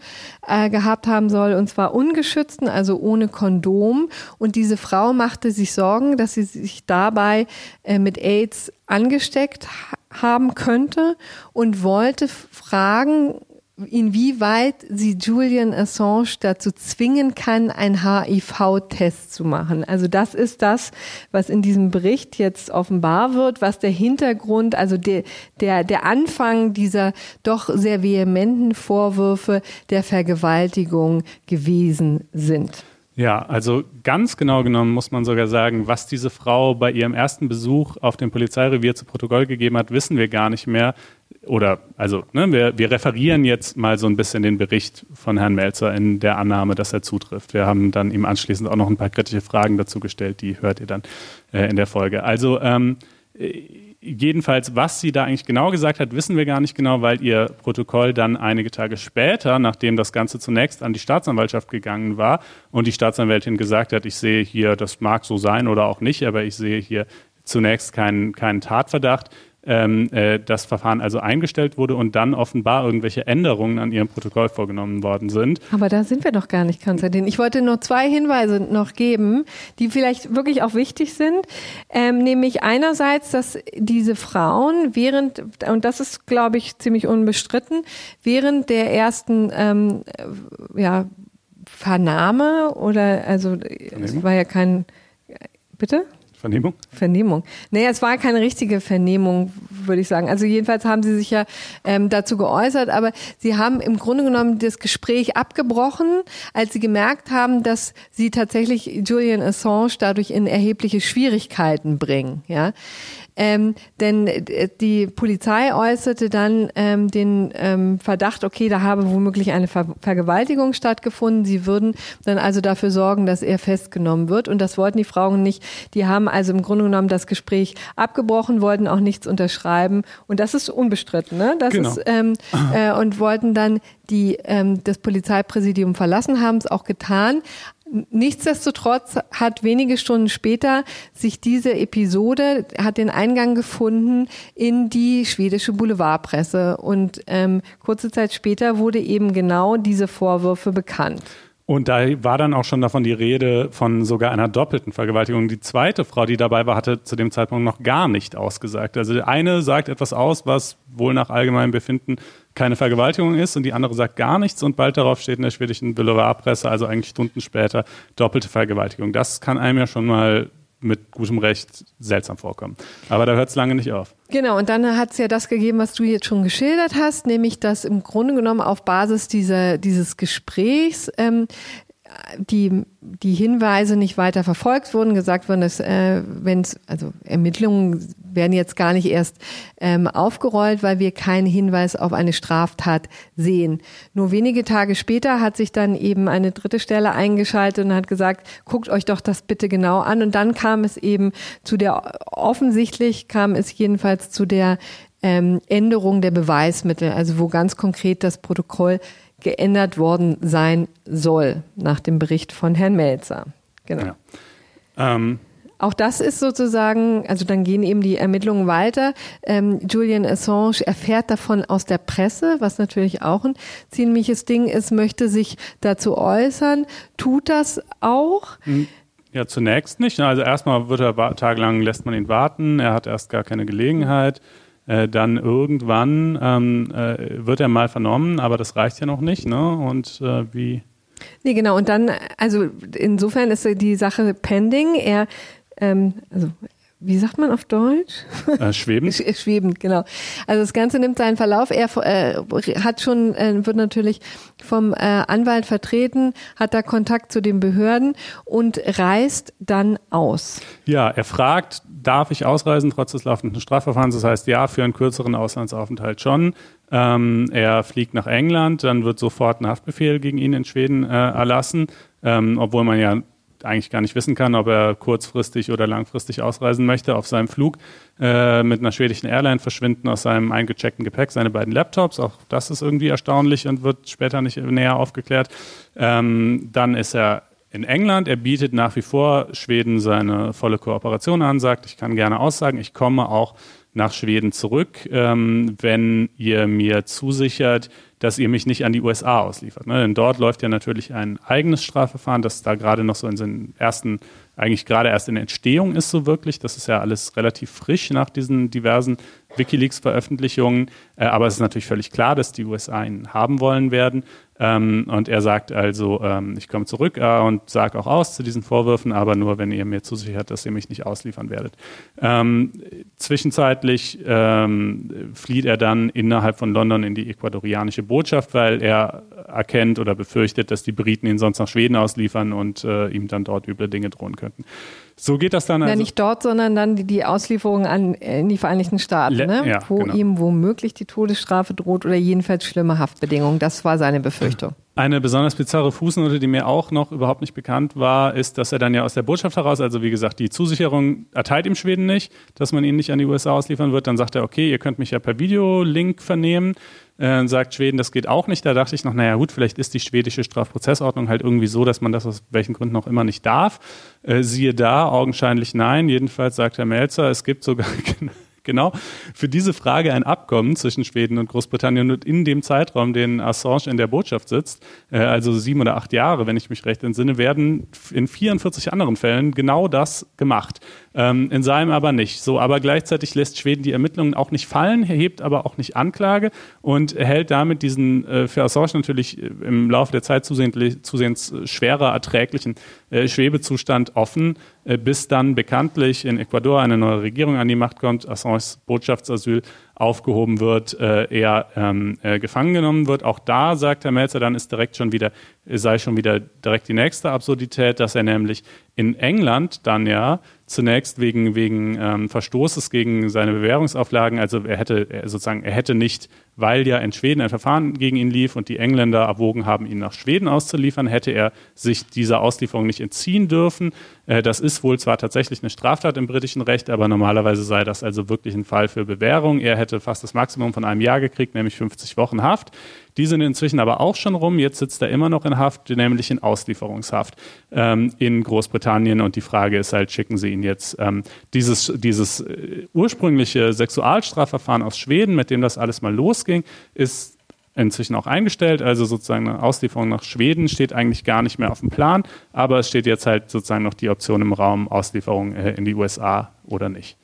äh, gehabt haben soll, und zwar ungeschützten, also ohne Kondom. Und diese Frau machte sich Sorgen, dass sie sich dabei äh, mit AIDS angesteckt haben könnte und wollte fragen, inwieweit sie Julian Assange dazu zwingen kann, einen HIV-Test zu machen. Also das ist das, was in diesem Bericht jetzt offenbar wird, was der Hintergrund, also der, der, der Anfang dieser doch sehr vehementen Vorwürfe der Vergewaltigung gewesen sind. Ja, also ganz genau genommen muss man sogar sagen, was diese Frau bei ihrem ersten Besuch auf dem Polizeirevier zu Protokoll gegeben hat, wissen wir gar nicht mehr oder also ne, wir, wir referieren jetzt mal so ein bisschen den Bericht von Herrn Melzer in der Annahme, dass er zutrifft. Wir haben dann ihm anschließend auch noch ein paar kritische Fragen dazu gestellt, die hört ihr dann äh, in der Folge. Also ähm, jedenfalls, was sie da eigentlich genau gesagt hat, wissen wir gar nicht genau, weil ihr Protokoll dann einige Tage später, nachdem das Ganze zunächst an die Staatsanwaltschaft gegangen war und die Staatsanwältin gesagt hat, ich sehe hier, das mag so sein oder auch nicht, aber ich sehe hier zunächst keinen, keinen Tatverdacht, ähm, äh, das Verfahren also eingestellt wurde und dann offenbar irgendwelche Änderungen an ihrem Protokoll vorgenommen worden sind. Aber da sind wir doch gar nicht, Konstantin. Ich wollte nur zwei Hinweise noch geben, die vielleicht wirklich auch wichtig sind. Ähm, nämlich einerseits, dass diese Frauen während, und das ist, glaube ich, ziemlich unbestritten, während der ersten ähm, ja, Vernahme oder also es war ja kein bitte? Vernehmung? Vernehmung. Naja, es war keine richtige Vernehmung, würde ich sagen. Also jedenfalls haben sie sich ja ähm, dazu geäußert, aber sie haben im Grunde genommen das Gespräch abgebrochen, als sie gemerkt haben, dass sie tatsächlich Julian Assange dadurch in erhebliche Schwierigkeiten bringen. Ja, ähm, denn äh, die Polizei äußerte dann ähm, den ähm, Verdacht, okay, da habe womöglich eine Ver Vergewaltigung stattgefunden. Sie würden dann also dafür sorgen, dass er festgenommen wird. Und das wollten die Frauen nicht. Die haben also im Grunde genommen das Gespräch abgebrochen, wollten auch nichts unterschreiben. Und das ist unbestritten, ne? Das Genau. ist, ähm, äh, und wollten dann die ähm, das Polizeipräsidium verlassen, haben es auch getan. Nichtsdestotrotz hat wenige Stunden später sich diese Episode hat den Eingang gefunden in die schwedische Boulevardpresse und ähm, kurze Zeit später wurde eben genau diese Vorwürfe bekannt. Und da war dann auch schon davon die Rede von sogar einer doppelten Vergewaltigung. Die zweite Frau, die dabei war, hatte zu dem Zeitpunkt noch gar nicht ausgesagt. Also eine sagt etwas aus, was wohl nach allgemeinem Befinden keine Vergewaltigung ist und die andere sagt gar nichts und bald darauf steht in der schwedischen Boulevardpresse, also eigentlich Stunden später, doppelte Vergewaltigung. Das kann einem ja schon mal mit gutem Recht seltsam vorkommen. Aber da hört es lange nicht auf. Genau, und dann hat es ja das gegeben, was du jetzt schon geschildert hast, nämlich dass im Grunde genommen auf Basis dieser, dieses Gesprächs ähm, die, die Hinweise nicht weiter verfolgt wurden, gesagt wurden, dass äh, wenn es, also Ermittlungen werden jetzt gar nicht erst ähm, aufgerollt, weil wir keinen Hinweis auf eine Straftat sehen. Nur wenige Tage später hat sich dann eben eine dritte Stelle eingeschaltet und hat gesagt, guckt euch doch das bitte genau an. Und dann kam es eben zu der, offensichtlich kam es jedenfalls zu der ähm, Änderung der Beweismittel, also wo ganz konkret das Protokoll geändert worden sein soll, nach dem Bericht von Herrn Melzer. Genau. Ja. Ähm, Auch das ist sozusagen, also dann gehen eben die Ermittlungen weiter. Ähm, Julian Assange erfährt davon aus der Presse, was natürlich auch ein ziemliches Ding ist, möchte sich dazu äußern, tut das auch. Ja, zunächst nicht. Also erstmal wird er tagelang lässt man ihn warten. Er hat erst gar keine Gelegenheit. Äh, dann irgendwann ähm, äh, wird er mal vernommen, aber das reicht ja noch nicht. Ne? Und äh, wie? Nee, genau. Und dann, also insofern ist die Sache pending. Er, ähm, also wie sagt man auf Deutsch? Äh, schweben? Sch- Schwebend, genau. Also das Ganze nimmt seinen Verlauf. Er äh, hat schon, äh, wird natürlich vom äh, Anwalt vertreten, hat da Kontakt zu den Behörden und reist dann aus. Ja, er fragt, darf ich ausreisen trotz des laufenden Strafverfahrens? Das heißt, ja, für einen kürzeren Auslandsaufenthalt schon. Ähm, er fliegt nach England, dann wird sofort ein Haftbefehl gegen ihn in Schweden äh, erlassen, ähm, obwohl man ja eigentlich gar nicht wissen kann, ob er kurzfristig oder langfristig ausreisen möchte. Auf seinem Flug äh, mit einer schwedischen Airline verschwinden aus seinem eingecheckten Gepäck seine beiden Laptops. Auch das ist irgendwie erstaunlich und wird später nicht näher aufgeklärt. Ähm, dann ist er in England. Er bietet nach wie vor Schweden seine volle Kooperation an, sagt, ich kann gerne aussagen, ich komme auch nach Schweden zurück, ähm, wenn ihr mir zusichert, dass ihr mich nicht an die USA ausliefert. Ne? Denn dort läuft ja natürlich ein eigenes Strafverfahren, das da gerade noch so in seinen ersten, eigentlich gerade erst in Entstehung ist, so wirklich. Das ist ja alles relativ frisch nach diesen diversen Wikileaks-Veröffentlichungen. Äh, aber es ist natürlich völlig klar, dass die USA ihn haben wollen werden. Ähm, und er sagt also, ähm, ich komme zurück äh, und sage auch aus zu diesen Vorwürfen, aber nur, wenn ihr mir zusichert, dass ihr mich nicht ausliefern werdet. Ähm, zwischenzeitlich ähm, flieht er dann innerhalb von London in die ecuadorianische Botschaft, weil er erkennt oder befürchtet, dass die Briten ihn sonst nach Schweden ausliefern und äh, ihm dann dort üble Dinge drohen könnten. So geht das dann Ja, also. nicht dort, sondern dann die, die Auslieferung an, äh, in die Vereinigten Staaten, Le- ne? ja, wo genau. ihm womöglich die Todesstrafe droht oder jedenfalls schlimme Haftbedingungen. Das war seine Befürchtung. Eine besonders bizarre Fußnote, die mir auch noch überhaupt nicht bekannt war, ist, dass er dann ja aus der Botschaft heraus, also wie gesagt, die Zusicherung erteilt ihm Schweden nicht, dass man ihn nicht an die USA ausliefern wird. Dann sagt er, okay, ihr könnt mich ja per Videolink vernehmen. Äh, sagt Schweden, das geht auch nicht. Da dachte ich noch, naja gut, vielleicht ist die schwedische Strafprozessordnung halt irgendwie so, dass man das aus welchen Gründen auch immer nicht darf. Äh, siehe da, augenscheinlich nein. Jedenfalls sagt Herr Melzer, es gibt sogar genau für diese Frage ein Abkommen zwischen Schweden und Großbritannien und in dem Zeitraum, den Assange in der Botschaft sitzt, äh, also sieben oder acht Jahre, wenn ich mich recht entsinne, werden in 44 anderen Fällen genau das gemacht. Ähm, in seinem aber nicht. So, aber gleichzeitig lässt Schweden die Ermittlungen auch nicht fallen, erhebt aber auch nicht Anklage und erhält damit diesen äh, für Assange natürlich äh, im Laufe der Zeit zusehends, zusehends schwerer erträglichen äh, Schwebezustand offen, äh, bis dann bekanntlich in Ecuador eine neue Regierung an die Macht kommt, Assange's Botschaftsasyl aufgehoben wird, äh, er ähm, äh, gefangen genommen wird. Auch da sagt Herr Melzer, dann ist direkt schon wieder, sei schon wieder direkt die nächste Absurdität, dass er nämlich in England dann ja zunächst wegen, wegen ähm, Verstoßes gegen seine Bewährungsauflagen, also er hätte sozusagen, er hätte nicht, weil ja in Schweden ein Verfahren gegen ihn lief und die Engländer erwogen haben, ihn nach Schweden auszuliefern, hätte er sich dieser Auslieferung nicht entziehen dürfen. Äh, das ist wohl zwar tatsächlich eine Straftat im britischen Recht, aber normalerweise sei das also wirklich ein Fall für Bewährung. Er hätte fast das Maximum von einem Jahr gekriegt, nämlich 50 Wochen Haft. Die sind inzwischen aber auch schon rum. Jetzt sitzt er immer noch in Haft, nämlich in Auslieferungshaft ähm, in Großbritannien. Und die Frage ist halt, schicken Sie ihn jetzt ähm, dieses, dieses äh, ursprüngliche Sexualstrafverfahren aus Schweden, mit dem das alles mal losging, ist inzwischen auch eingestellt. Also sozusagen eine Auslieferung nach Schweden steht eigentlich gar nicht mehr auf dem Plan. Aber es steht jetzt halt sozusagen noch die Option im Raum, Auslieferung äh, in die USA oder nicht.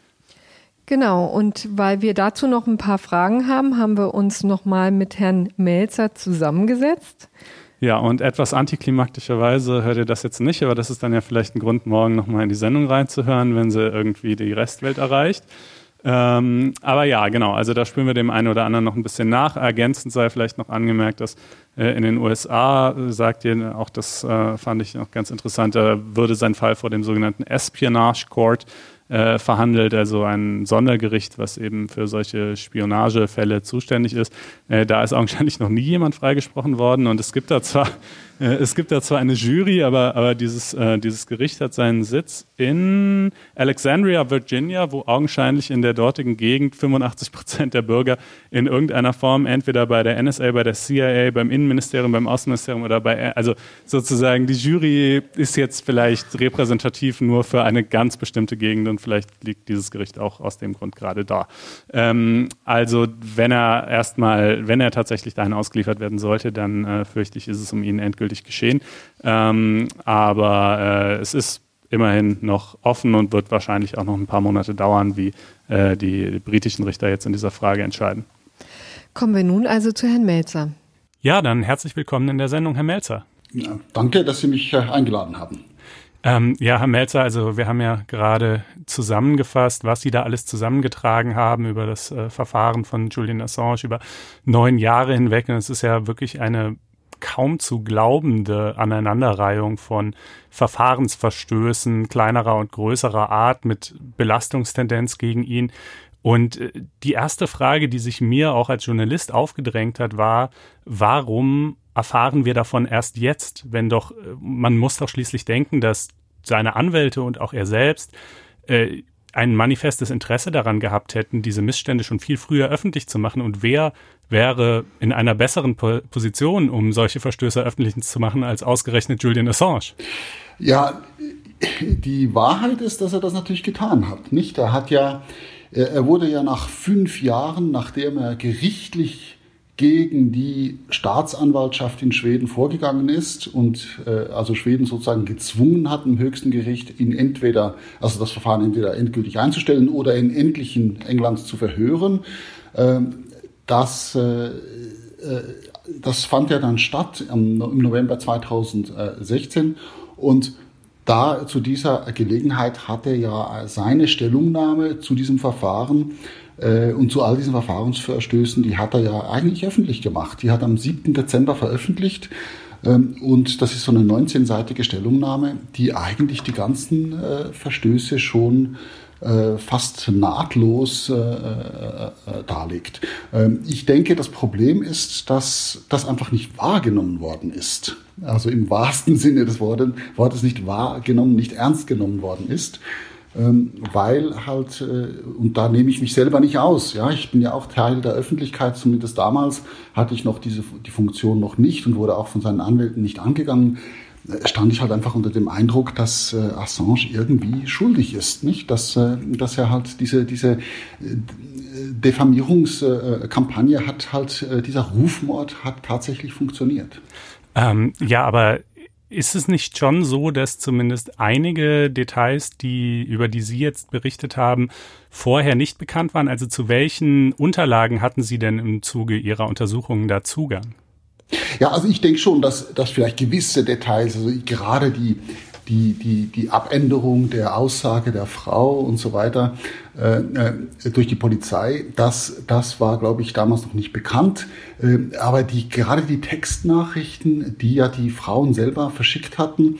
Genau, und weil wir dazu noch ein paar Fragen haben, haben wir uns nochmal mit Herrn Melzer zusammengesetzt. Ja, und etwas antiklimaktischerweise hört ihr das jetzt nicht, aber das ist dann ja vielleicht ein Grund, morgen nochmal in die Sendung reinzuhören, wenn sie irgendwie die Restwelt erreicht. Ähm, aber ja, genau, also da spüren wir dem einen oder anderen noch ein bisschen nach. Ergänzend sei vielleicht noch angemerkt, dass äh, in den USA, äh, sagt ihr, auch das äh, fand ich noch ganz interessant, da würde sein Fall vor dem sogenannten Espionage Court äh, verhandelt, also ein Sondergericht, was eben für solche Spionagefälle zuständig ist. Äh, da ist augenscheinlich noch nie jemand freigesprochen worden und es gibt da zwar es gibt da zwar eine Jury, aber, aber dieses, äh, dieses Gericht hat seinen Sitz in Alexandria, Virginia, wo augenscheinlich in der dortigen Gegend 85 Prozent der Bürger in irgendeiner Form entweder bei der NSA, bei der CIA, beim Innenministerium, beim Außenministerium oder bei, also sozusagen die Jury ist jetzt vielleicht repräsentativ nur für eine ganz bestimmte Gegend und vielleicht liegt dieses Gericht auch aus dem Grund gerade da. Ähm, also wenn er erstmal, wenn er tatsächlich dahin ausgeliefert werden sollte, dann äh, fürchte ich, ist es um ihn endgültig endgültig geschehen. Ähm, aber äh, es ist immerhin noch offen und wird wahrscheinlich auch noch ein paar Monate dauern, wie äh, die britischen Richter jetzt in dieser Frage entscheiden. Kommen wir nun also zu Herrn Melzer. Ja, dann herzlich willkommen in der Sendung, Herr Melzer. Ja, danke, dass Sie mich äh, eingeladen haben. Ähm, ja, Herr Melzer, also wir haben ja gerade zusammengefasst, was Sie da alles zusammengetragen haben über das äh, Verfahren von Julian Assange über neun Jahre hinweg. Und es ist ja wirklich eine kaum zu glaubende Aneinanderreihung von Verfahrensverstößen kleinerer und größerer Art mit Belastungstendenz gegen ihn. Und äh, die erste Frage, die sich mir auch als Journalist aufgedrängt hat, war, warum erfahren wir davon erst jetzt, wenn doch, äh, man muss doch schließlich denken, dass seine Anwälte und auch er selbst äh, ein manifestes Interesse daran gehabt hätten, diese Missstände schon viel früher öffentlich zu machen. Und wer wäre in einer besseren Position, um solche Verstöße öffentlich zu machen, als ausgerechnet Julian Assange? Ja, die Wahrheit ist, dass er das natürlich getan hat. Nicht? Er hat ja, er wurde ja nach fünf Jahren, nachdem er gerichtlich gegen die Staatsanwaltschaft in Schweden vorgegangen ist und äh, also Schweden sozusagen gezwungen hat, im höchsten Gericht ihn entweder, also das Verfahren entweder endgültig einzustellen oder in endlichen Englands zu verhören. Ähm, das, äh, äh, das fand ja dann statt im November 2016 und da zu dieser Gelegenheit hat er ja seine Stellungnahme zu diesem Verfahren äh, und zu all diesen Verfahrensverstößen, die hat er ja eigentlich öffentlich gemacht. Die hat am 7. Dezember veröffentlicht. Ähm, und das ist so eine 19-seitige Stellungnahme, die eigentlich die ganzen äh, Verstöße schon äh, fast nahtlos darlegt. Ähm, ich denke, das Problem ist, dass das einfach nicht wahrgenommen worden ist. Also im wahrsten Sinne des Wortes nicht wahrgenommen, nicht ernst genommen worden ist. Ähm, weil halt, äh, und da nehme ich mich selber nicht aus, ja, ich bin ja auch Teil der Öffentlichkeit, zumindest damals hatte ich noch diese, die Funktion noch nicht und wurde auch von seinen Anwälten nicht angegangen. Stand ich halt einfach unter dem Eindruck, dass äh, Assange irgendwie schuldig ist, nicht? Dass, äh, dass er halt diese, diese äh, Diffamierungskampagne hat halt, äh, dieser Rufmord hat tatsächlich funktioniert. Ähm, ja, aber ist es nicht schon so, dass zumindest einige Details, die, über die Sie jetzt berichtet haben, vorher nicht bekannt waren? Also zu welchen Unterlagen hatten Sie denn im Zuge Ihrer Untersuchungen da Zugang? Ja, also ich denke schon, dass, dass vielleicht gewisse Details, also gerade die, die, die, die Abänderung der Aussage der Frau und so weiter äh, äh, durch die Polizei, das, das war, glaube ich, damals noch nicht bekannt. Äh, aber die, gerade die Textnachrichten, die ja die Frauen selber verschickt hatten,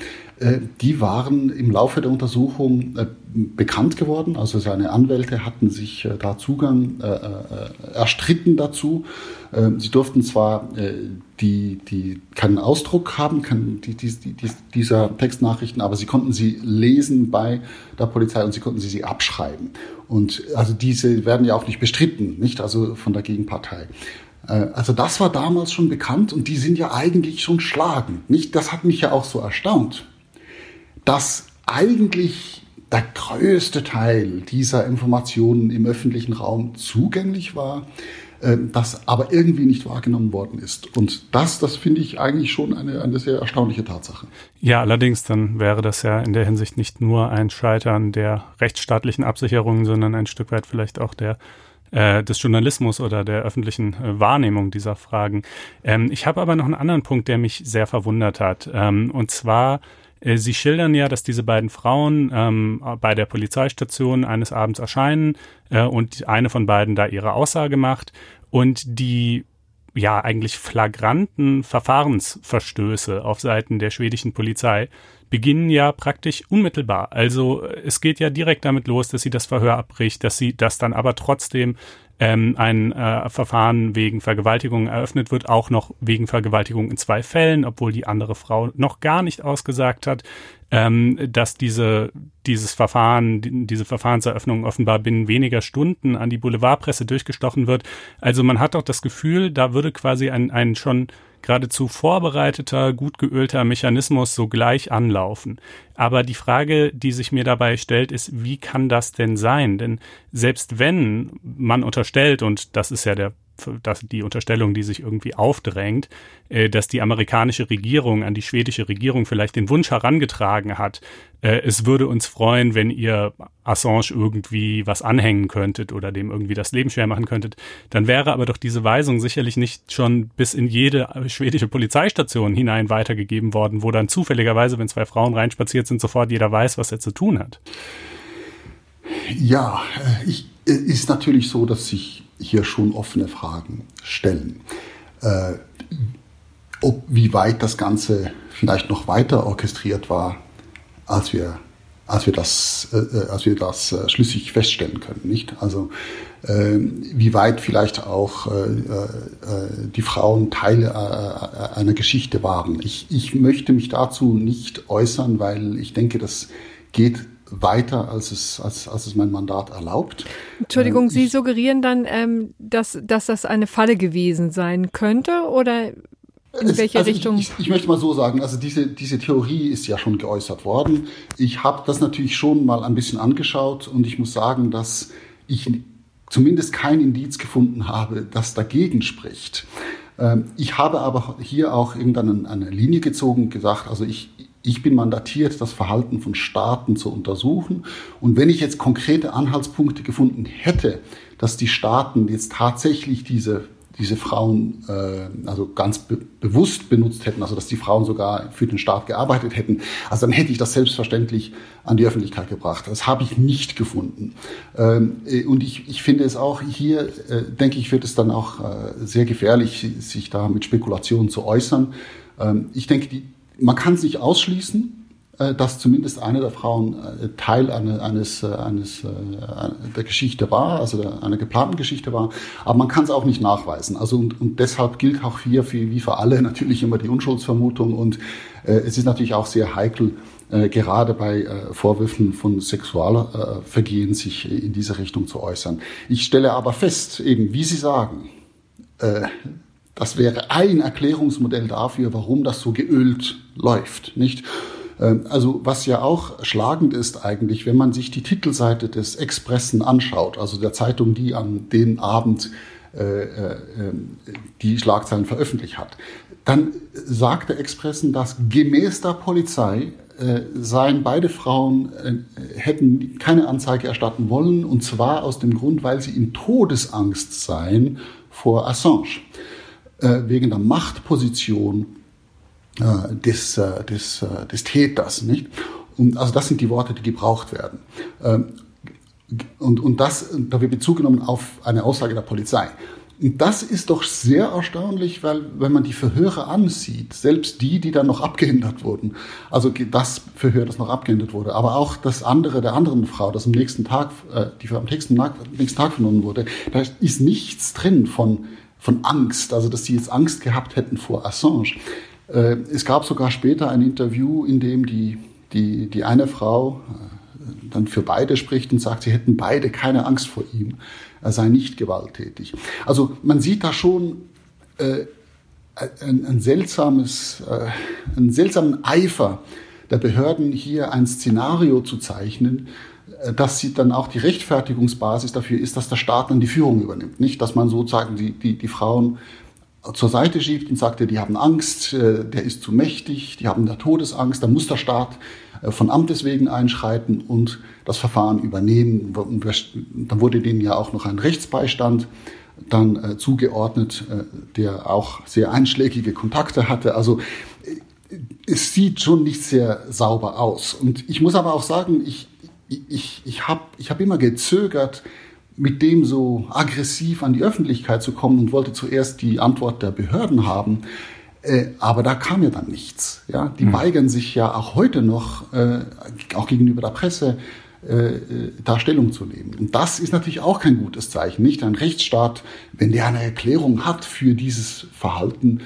die waren im Laufe der Untersuchung äh, bekannt geworden. Also seine Anwälte hatten sich äh, da Zugang erstritten dazu. Sie durften zwar die, die keinen Ausdruck haben, kann, die, die, die, dieser Textnachrichten, aber sie konnten sie lesen bei der Polizei und sie konnten sie, sie abschreiben. Und also diese werden ja auch nicht bestritten, nicht also von der Gegenpartei. Also das war damals schon bekannt und die sind ja eigentlich schon schlagend, nicht? Das hat mich ja auch so erstaunt dass eigentlich der größte Teil dieser Informationen im öffentlichen Raum zugänglich war, äh, das aber irgendwie nicht wahrgenommen worden ist. Und das, das finde ich eigentlich schon eine, eine sehr erstaunliche Tatsache. Ja, allerdings dann wäre das ja in der Hinsicht nicht nur ein Scheitern der rechtsstaatlichen Absicherungen, sondern ein Stück weit vielleicht auch der äh, des Journalismus oder der öffentlichen äh, Wahrnehmung dieser Fragen. Ähm, ich habe aber noch einen anderen Punkt, der mich sehr verwundert hat. Ähm, und zwar Sie schildern ja, dass diese beiden Frauen ähm, bei der Polizeistation eines Abends erscheinen äh, und eine von beiden da ihre Aussage macht und die ja eigentlich flagranten Verfahrensverstöße auf Seiten der schwedischen Polizei beginnen ja praktisch unmittelbar. Also es geht ja direkt damit los, dass sie das Verhör abbricht, dass sie das dann aber trotzdem ähm, ein äh, Verfahren wegen Vergewaltigung eröffnet wird, auch noch wegen Vergewaltigung in zwei Fällen, obwohl die andere Frau noch gar nicht ausgesagt hat, ähm, dass diese, dieses Verfahren, diese Verfahrenseröffnung offenbar binnen weniger Stunden an die Boulevardpresse durchgestochen wird. Also man hat doch das Gefühl, da würde quasi ein, ein schon geradezu vorbereiteter, gut geölter Mechanismus sogleich anlaufen. Aber die Frage, die sich mir dabei stellt, ist, wie kann das denn sein? Denn selbst wenn man unterstellt, und das ist ja der dass die Unterstellung, die sich irgendwie aufdrängt, äh, dass die amerikanische Regierung an die schwedische Regierung vielleicht den Wunsch herangetragen hat, äh, es würde uns freuen, wenn ihr Assange irgendwie was anhängen könntet oder dem irgendwie das Leben schwer machen könntet, dann wäre aber doch diese Weisung sicherlich nicht schon bis in jede schwedische Polizeistation hinein weitergegeben worden, wo dann zufälligerweise, wenn zwei Frauen reinspaziert sind, sofort jeder weiß, was er zu tun hat. Ja, äh, ich, ist natürlich so, dass sich hier schon offene Fragen stellen. Äh, ob, wie weit das Ganze vielleicht noch weiter orchestriert war, als wir, als wir das, äh, äh als wir das äh, schlüssig feststellen können, nicht? Also äh, wie weit vielleicht auch äh, die Frauen Teile einer Geschichte waren. Ich, ich möchte mich dazu nicht äußern, weil ich denke, das geht weiter, als es, als, als es mein Mandat erlaubt. Entschuldigung, ähm, Sie suggerieren dann, ähm, dass, dass das eine Falle gewesen sein könnte oder in welche also Richtung? Ich, ich, ich, möchte mal so sagen, also diese, diese Theorie ist ja schon geäußert worden. Ich habe das natürlich schon mal ein bisschen angeschaut und ich muss sagen, dass ich zumindest kein Indiz gefunden habe, das dagegen spricht. Ähm, ich habe aber hier auch irgendeine eine Linie gezogen, gesagt, also ich, ich bin mandatiert, das Verhalten von Staaten zu untersuchen. Und wenn ich jetzt konkrete Anhaltspunkte gefunden hätte, dass die Staaten jetzt tatsächlich diese, diese Frauen äh, also ganz be bewusst benutzt hätten, also dass die Frauen sogar für den Staat gearbeitet hätten, also dann hätte ich das selbstverständlich an die Öffentlichkeit gebracht. Das habe ich nicht gefunden. Ähm, äh, und ich, ich finde es auch hier, äh, denke ich, wird es dann auch äh, sehr gefährlich, sich da mit Spekulationen zu äußern. Ähm, ich denke, die, man kann es nicht ausschließen, äh, dass zumindest eine der Frauen äh, Teil eines, äh, eines der Geschichte war, also einer geplanten Geschichte war, aber man kann es auch nicht nachweisen. Also und, und deshalb gilt auch hier für, wie für alle natürlich immer die Unschuldsvermutung und äh, es ist natürlich auch sehr heikel, äh, gerade bei äh, Vorwürfen von Sexualvergehen sich in diese Richtung zu äußern. Ich stelle aber fest, eben wie Sie sagen, das wäre ein Erklärungsmodell dafür, warum das so geölt läuft, nicht? Ähm, also was ja auch schlagend ist eigentlich, wenn man sich die Titelseite des Expressen anschaut, also der Zeitung, die an den Abend äh, äh, die Schlagzeilen veröffentlicht hat, dann sagt der Expressen, dass gemäß der Polizei äh, seien beide Frauen äh, hätten keine Anzeige erstatten wollen und zwar aus dem Grund, weil sie in Todesangst seien vor Assange wegen der Machtposition äh, des, äh, des, äh, des Täters. Nicht? Und also das sind die Worte, die gebraucht werden. Ähm, und, und das, da wird Bezug genommen auf eine Aussage der Polizei. Und das ist doch sehr erstaunlich, weil wenn man die Verhöre ansieht, selbst die, die dann noch abgeändert wurden, also das Verhör, das noch abgeändert wurde, aber auch das andere der anderen Frau, das am nächsten Tag, äh, die am nächsten, nächsten Tag vernommen wurde, da ist nichts drin von, von Angst, also dass sie jetzt Angst gehabt hätten vor Assange. Äh, es gab sogar später ein Interview, in dem die, die, die eine Frau äh, dann für beide spricht und sagt, sie hätten beide keine Angst vor ihm. Er sei nicht gewalttätig. Also man sieht da schon äh, ein, ein, seltsames, äh, einen seltsamen Eifer der Behörden, hier ein Szenario zu zeichnen, dass sie dann auch die Rechtfertigungsbasis dafür ist, dass der Staat dann die Führung übernimmt. Nicht, dass man sozusagen die, die, die Frauen zur Seite schiebt und sagt, die haben Angst, äh, der ist zu mächtig, die haben da Todesangst, da muss der Staat äh, von Amtes wegen einschreiten und das Verfahren übernehmen. Dann wurde denen ja auch noch ein Rechtsbeistand dann äh, zugeordnet, der auch sehr einschlägige Kontakte hatte. Also es sieht schon nicht sehr sauber aus. Und ich muss aber auch sagen, ich, ich, ich habe ich hab immer gezögert, mit dem so aggressiv an die Öffentlichkeit zu kommen und wollte zuerst die Antwort der Behörden haben. Äh, aber da kam ja dann nichts. Ja, die mhm. weigern sich ja auch heute noch, äh, auch gegenüber der Presse, äh, da Stellung zu nehmen. Und das ist natürlich auch kein gutes Zeichen. Nicht ein Rechtsstaat, wenn der eine Erklärung hat für dieses Verhalten,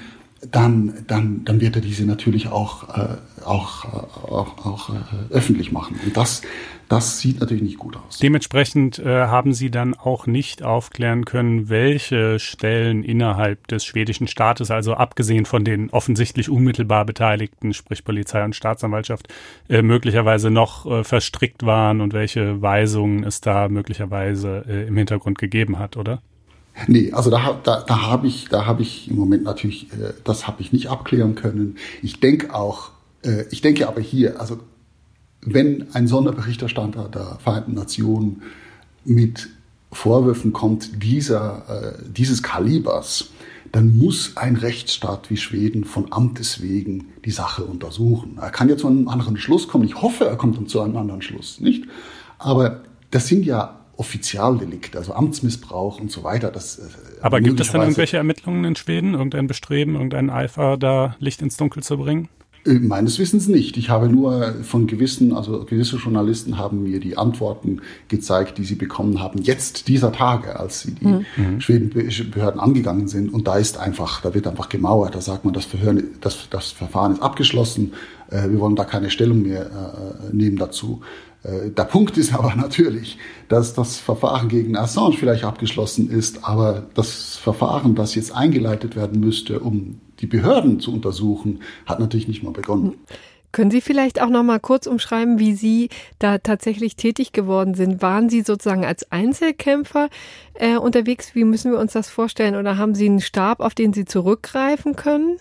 dann, dann, dann wird er diese natürlich auch, äh, auch, äh, auch, auch äh, öffentlich machen. Und das, das sieht natürlich nicht gut aus. Dementsprechend äh, haben Sie dann auch nicht aufklären können, welche Stellen innerhalb des schwedischen Staates, also abgesehen von den offensichtlich unmittelbar Beteiligten, sprich Polizei und Staatsanwaltschaft, äh, möglicherweise noch äh, verstrickt waren und welche Weisungen es da möglicherweise äh, im Hintergrund gegeben hat, oder? Nee, also da, da, da habe ich, da habe ich im Moment natürlich, äh, das habe ich nicht abklären können. Ich denke auch, äh, ich denke aber hier, also wenn ein Sonderberichterstatter der Vereinten Nationen mit Vorwürfen kommt dieser, äh, dieses Kalibers, dann muss ein Rechtsstaat wie Schweden von Amtes wegen die Sache untersuchen. Er kann ja zu einem anderen Schluss kommen. Ich hoffe, er kommt zu einem anderen Schluss, nicht? Aber das sind ja Offizialdelikte, also Amtsmissbrauch und so weiter. Das, äh, Aber gibt es dann irgendwelche Ermittlungen in Schweden, irgendein Bestreben, irgendein Eifer, da Licht ins Dunkel zu bringen? Äh, meines Wissens nicht. Ich habe nur von gewissen, also gewisse Journalisten haben mir die Antworten gezeigt, die sie bekommen haben, jetzt dieser Tage, als sie die mhm. mhm. schwedischen Behörden angegangen sind. Und da ist einfach, da wird einfach gemauert. Da sagt man, das, Verhör, das, das Verfahren ist abgeschlossen. Äh, wir wollen da keine Stellung mehr nehmen dazu. Äh, der Punkt ist aber natürlich, dass das Verfahren gegen Assange vielleicht abgeschlossen ist, aber das Verfahren, das jetzt eingeleitet werden müsste, um die Behörden zu untersuchen, hat natürlich nicht mal begonnen. Können Sie vielleicht auch noch mal kurz umschreiben, wie Sie da tatsächlich tätig geworden sind? Waren Sie sozusagen als Einzelkämpfer äh, unterwegs? Wie müssen wir uns das vorstellen? Oder haben Sie einen Stab, auf den Sie zurückgreifen können?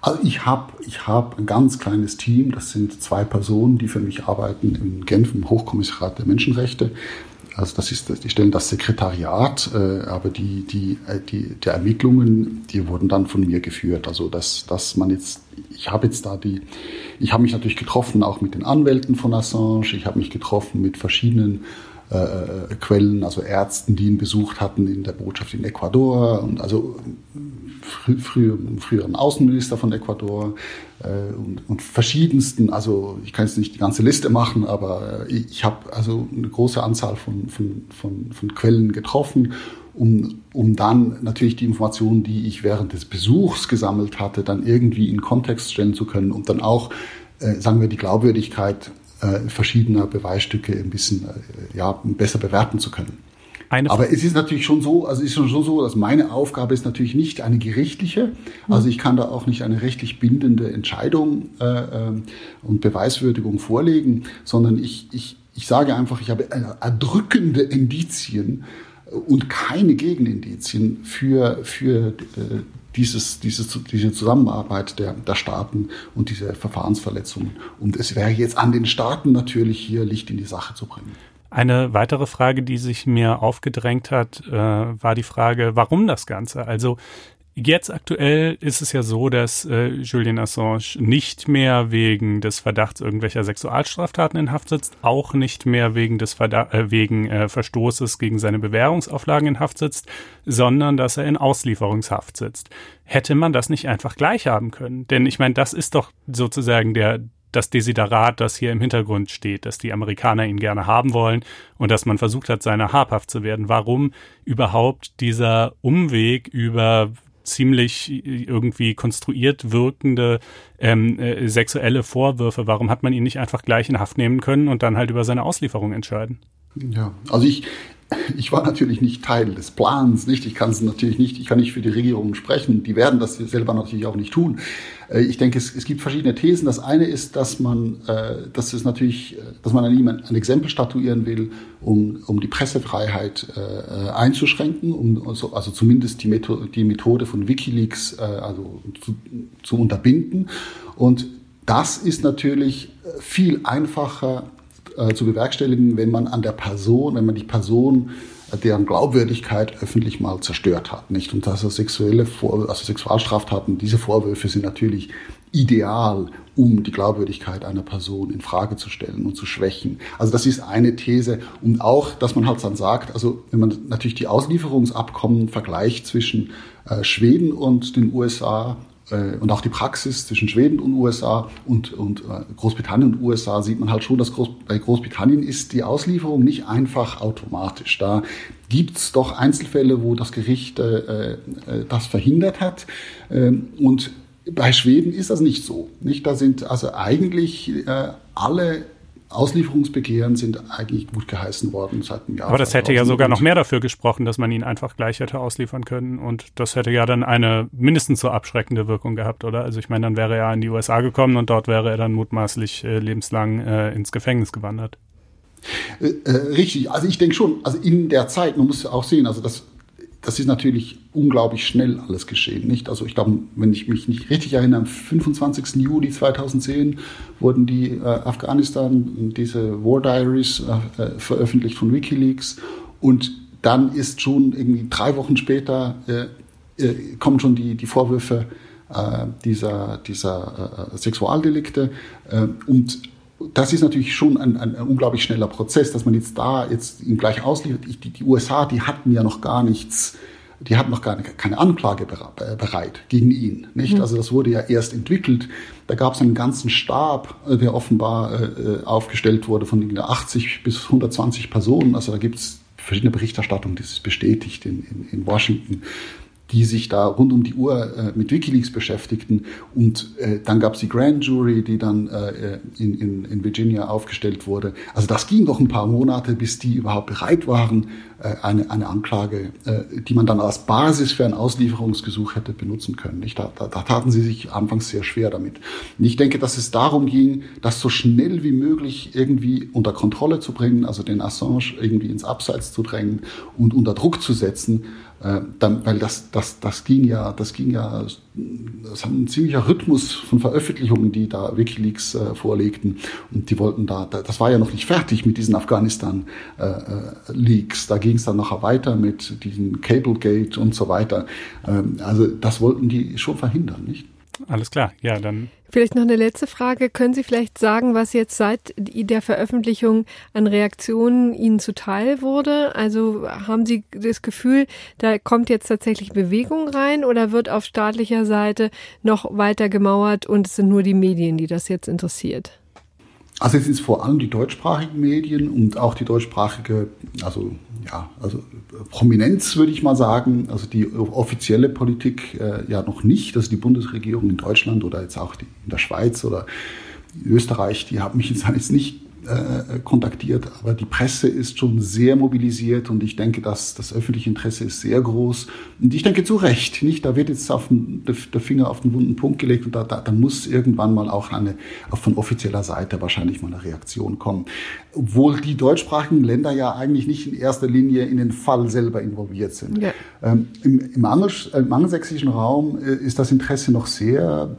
Also ich habe ich hab ein ganz kleines Team, das sind zwei Personen, die für mich arbeiten in Genf im Hochkommissariat der Menschenrechte. Also das ist, die stellen das Sekretariat, äh, aber die, die, äh, die, die Ermittlungen, die wurden dann von mir geführt. Also dass, dass man jetzt, ich habe jetzt da die, ich habe mich natürlich getroffen auch mit den Anwälten von Assange, ich habe mich getroffen mit verschiedenen äh, äh Quellen, also Ärzten, die ihn besucht hatten in der Botschaft in Ecuador und also frü früher, früheren Außenminister von Ecuador äh, und, und, verschiedensten, also ich kann jetzt nicht die ganze Liste machen, aber äh, ich habe also eine große Anzahl von, von, von, von Quellen getroffen, um, um dann natürlich die Informationen, die ich während des Besuchs gesammelt hatte, dann irgendwie in Kontext stellen zu können und dann auch, äh, sagen wir, die Glaubwürdigkeit äh, verschiedener Beweisstücke ein bisschen äh, ja, besser bewerten zu können. Eine Aber es ist natürlich schon so, also es ist schon so, dass meine Aufgabe ist natürlich nicht eine gerichtliche. Also ich kann da auch nicht eine rechtlich bindende Entscheidung äh, äh, und Beweiswürdigung vorlegen, sondern ich, ich, ich sage einfach, ich habe erdrückende Indizien und keine Gegenindizien für, für äh, dieses, dieses, diese Zusammenarbeit der, der Staaten und diese Verfahrensverletzungen. Und es wäre jetzt an den Staaten natürlich hier Licht in die Sache zu bringen. Eine weitere Frage, die sich mir aufgedrängt hat, äh, war die Frage, warum das Ganze? Also Jetzt aktuell ist es ja so, dass äh, Julian Assange nicht mehr wegen des Verdachts irgendwelcher Sexualstraftaten in Haft sitzt, auch nicht mehr wegen des Verda äh, wegen äh, Verstoßes gegen seine Bewährungsauflagen in Haft sitzt, sondern dass er in Auslieferungshaft sitzt. Hätte man das nicht einfach gleich haben können? Denn ich meine, das ist doch sozusagen der das Desiderat, das hier im Hintergrund steht, dass die Amerikaner ihn gerne haben wollen und dass man versucht hat, seiner habhaft zu werden. Warum überhaupt dieser Umweg über ziemlich irgendwie konstruiert wirkende ähm, äh, sexuelle Vorwürfe. Warum hat man ihn nicht einfach gleich in Haft nehmen können und dann halt über seine Auslieferung entscheiden? Ja, also ich, ich war natürlich nicht Teil des Plans, nicht. Ich kann es natürlich nicht, ich kann nicht für die Regierung sprechen. Die werden das selber natürlich auch nicht tun. Äh, ich denke, es, es gibt verschiedene Thesen. Das eine ist, dass man, äh, dass es natürlich, äh, dass man an ihm ein, Exempel statuieren will, um, um die Pressefreiheit einzuschränken, um also, also zumindest die Methode, die Methode von WikiLeaks also zu, zu unterbinden. Und das ist natürlich viel einfacher äh, zu bewerkstelligen, wenn man an der Person, wenn man die Person äh, deren Glaubwürdigkeit öffentlich mal zerstört hat, nicht? Und dass er sexuelle Vor also Sexualstraftaten, diese Vorwürfe sind natürlich ideal, um die Glaubwürdigkeit einer Person in Frage zu stellen und zu schwächen. Also das ist eine These und auch, dass man halt dann sagt, also wenn man natürlich die Auslieferungsabkommen vergleicht zwischen äh, Schweden und den USA und auch die Praxis zwischen Schweden und USA und, und äh, Großbritannien und USA sieht man halt schon, dass Groß, bei Großbritannien ist die Auslieferung nicht einfach automatisch. Da gibt's doch Einzelfälle, wo das Gericht äh, äh, das verhindert hat. Ähm, und bei Schweden ist das nicht so. Nicht? Da sind also eigentlich äh, alle Auslieferungsbegehren sind eigentlich gut geheißen worden seit einem Jahr. Aber das hätte ja sogar noch mehr dafür gesprochen, dass man ihn einfach gleich hätte ausliefern können. Und das hätte ja dann eine mindestens so abschreckende Wirkung gehabt, oder? Also ich meine, dann wäre er in die USA gekommen und dort wäre er dann mutmaßlich äh, lebenslang äh, ins Gefängnis gewandert. Äh, äh richtig, also ich denke schon, also in der Zeit, man muss ja auch sehen, also das das ist natürlich unglaublich schnell alles geschehen, nicht? Also ich glaube, wenn ich mich nicht richtig erinnere, am 25. Juli 2010 wurden die äh, Afghanistan, diese War Diaries äh, äh, veröffentlicht von WikiLeaks und dann ist schon irgendwie drei Wochen später äh, äh kommen schon die, die Vorwürfe äh, dieser, dieser Sexualdelikte und das ist natürlich schon ein, ein, unglaublich schneller Prozess, dass man jetzt da jetzt ihn gleich ausliefert. Die, die USA, die hatten ja noch gar nichts, die hatten noch gar keine Anklage bereit gegen ihn, nicht? Mhm. Also das wurde ja erst entwickelt. Da gab es einen ganzen Stab, äh, der offenbar äh, aufgestellt wurde von 80 bis 120 Personen. Also da gibt es verschiedene Berichterstattungen, das ist bestätigt in, in, in Washington die sich da rund um die Uhr äh, mit Wikileaks beschäftigten. Und äh, dann gab es die Grand Jury, die dann äh, in, in, in Virginia aufgestellt wurde. Also das ging doch ein paar Monate, bis die überhaupt bereit waren, äh, eine, eine Anklage, äh, die man dann als Basis für ein Auslieferungsgesuch hätte benutzen können. Nicht? Da, da, da taten sie sich anfangs sehr schwer damit. Und ich denke, dass es darum ging, das so schnell wie möglich irgendwie unter Kontrolle zu bringen, also den Assange irgendwie ins Abseits zu drängen und unter Druck zu setzen äh, dann, weil das, das, das ging ja, das ging ja, das hat ein ziemlicher Rhythmus von Veröffentlichungen, die da WikiLeaks äh, vorlegten. Und die wollten da, das war ja noch nicht fertig mit diesen Afghanistan-Leaks. Äh, da ging es dann nachher weiter mit diesem Cablegate und so weiter. Ähm, also das wollten die schon verhindern, nicht? Alles klar, ja, dann. Vielleicht noch eine letzte Frage. Können Sie vielleicht sagen, was jetzt seit der Veröffentlichung an Reaktionen Ihnen zuteil wurde? Also haben Sie das Gefühl, da kommt jetzt tatsächlich Bewegung rein oder wird auf staatlicher Seite noch weiter gemauert und es sind nur die Medien, die das jetzt interessiert? Also es ist vor allem die deutschsprachigen Medien und auch die deutschsprachige, also ja, also Prominenz würde ich mal sagen, also die offizielle Politik äh, ja noch nicht, also die Bundesregierung in Deutschland oder jetzt auch die, in der Schweiz oder Österreich, die haben mich jetzt, jetzt nicht äh, kontaktiert, aber die Presse ist schon sehr mobilisiert und ich denke, dass das öffentliche Interesse ist sehr groß. Und ich denke zu Recht, nicht? Da wird jetzt auf den, der Finger auf den wunden Punkt gelegt und da, da, da muss irgendwann mal auch eine, auch von offizieller Seite wahrscheinlich mal eine Reaktion kommen. Obwohl die deutschsprachigen Länder ja eigentlich nicht in erster Linie in den Fall selber involviert sind. Ja. Ähm, Im im, Angel, im angelsächsischen Raum äh, ist das Interesse noch sehr,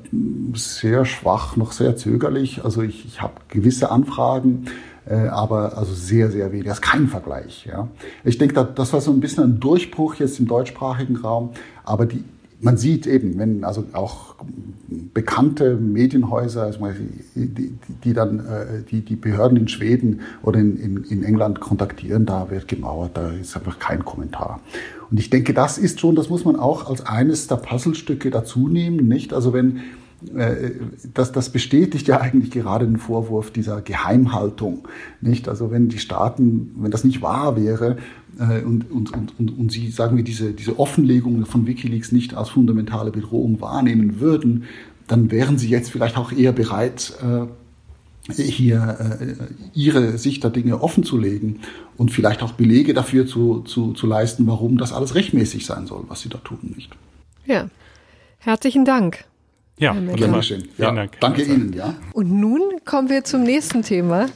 sehr schwach, noch sehr zögerlich. Also ich, ich habe gewisse Anfragen, äh, aber also sehr, sehr wenig. Das ist kein Vergleich. Ja. Ich denke, das war so ein bisschen ein Durchbruch jetzt im deutschsprachigen Raum, aber die, man sieht eben, wenn also auch bekannte Medienhäuser, also die, die, dann äh, die, die Behörden in Schweden oder in, in, in England kontaktieren, da wird gemauert, da ist einfach kein Kommentar. Und ich denke, das ist schon, das muss man auch als eines der Puzzlestücke dazu nehmen, nicht? Also wenn das, das bestätigt ja eigentlich gerade den Vorwurf dieser Geheimhaltung. Nicht? Also wenn die Staaten, wenn das nicht wahr wäre äh, und, und, und, und, sie, sagen wir, diese, diese Offenlegung von Wikileaks nicht als fundamentale Bedrohung wahrnehmen würden, dann wären sie jetzt vielleicht auch eher bereit, äh, hier äh, ihre Sicht der Dinge offen zu legen und vielleicht auch Belege dafür zu, zu, zu leisten, warum das alles rechtmäßig sein soll, was sie da tun, nicht? Ja, herzlichen Dank. Ja, wunderbar. Schön. Ja, Dank. Danke Ihnen, ja. Und nun kommen wir zum nächsten Thema.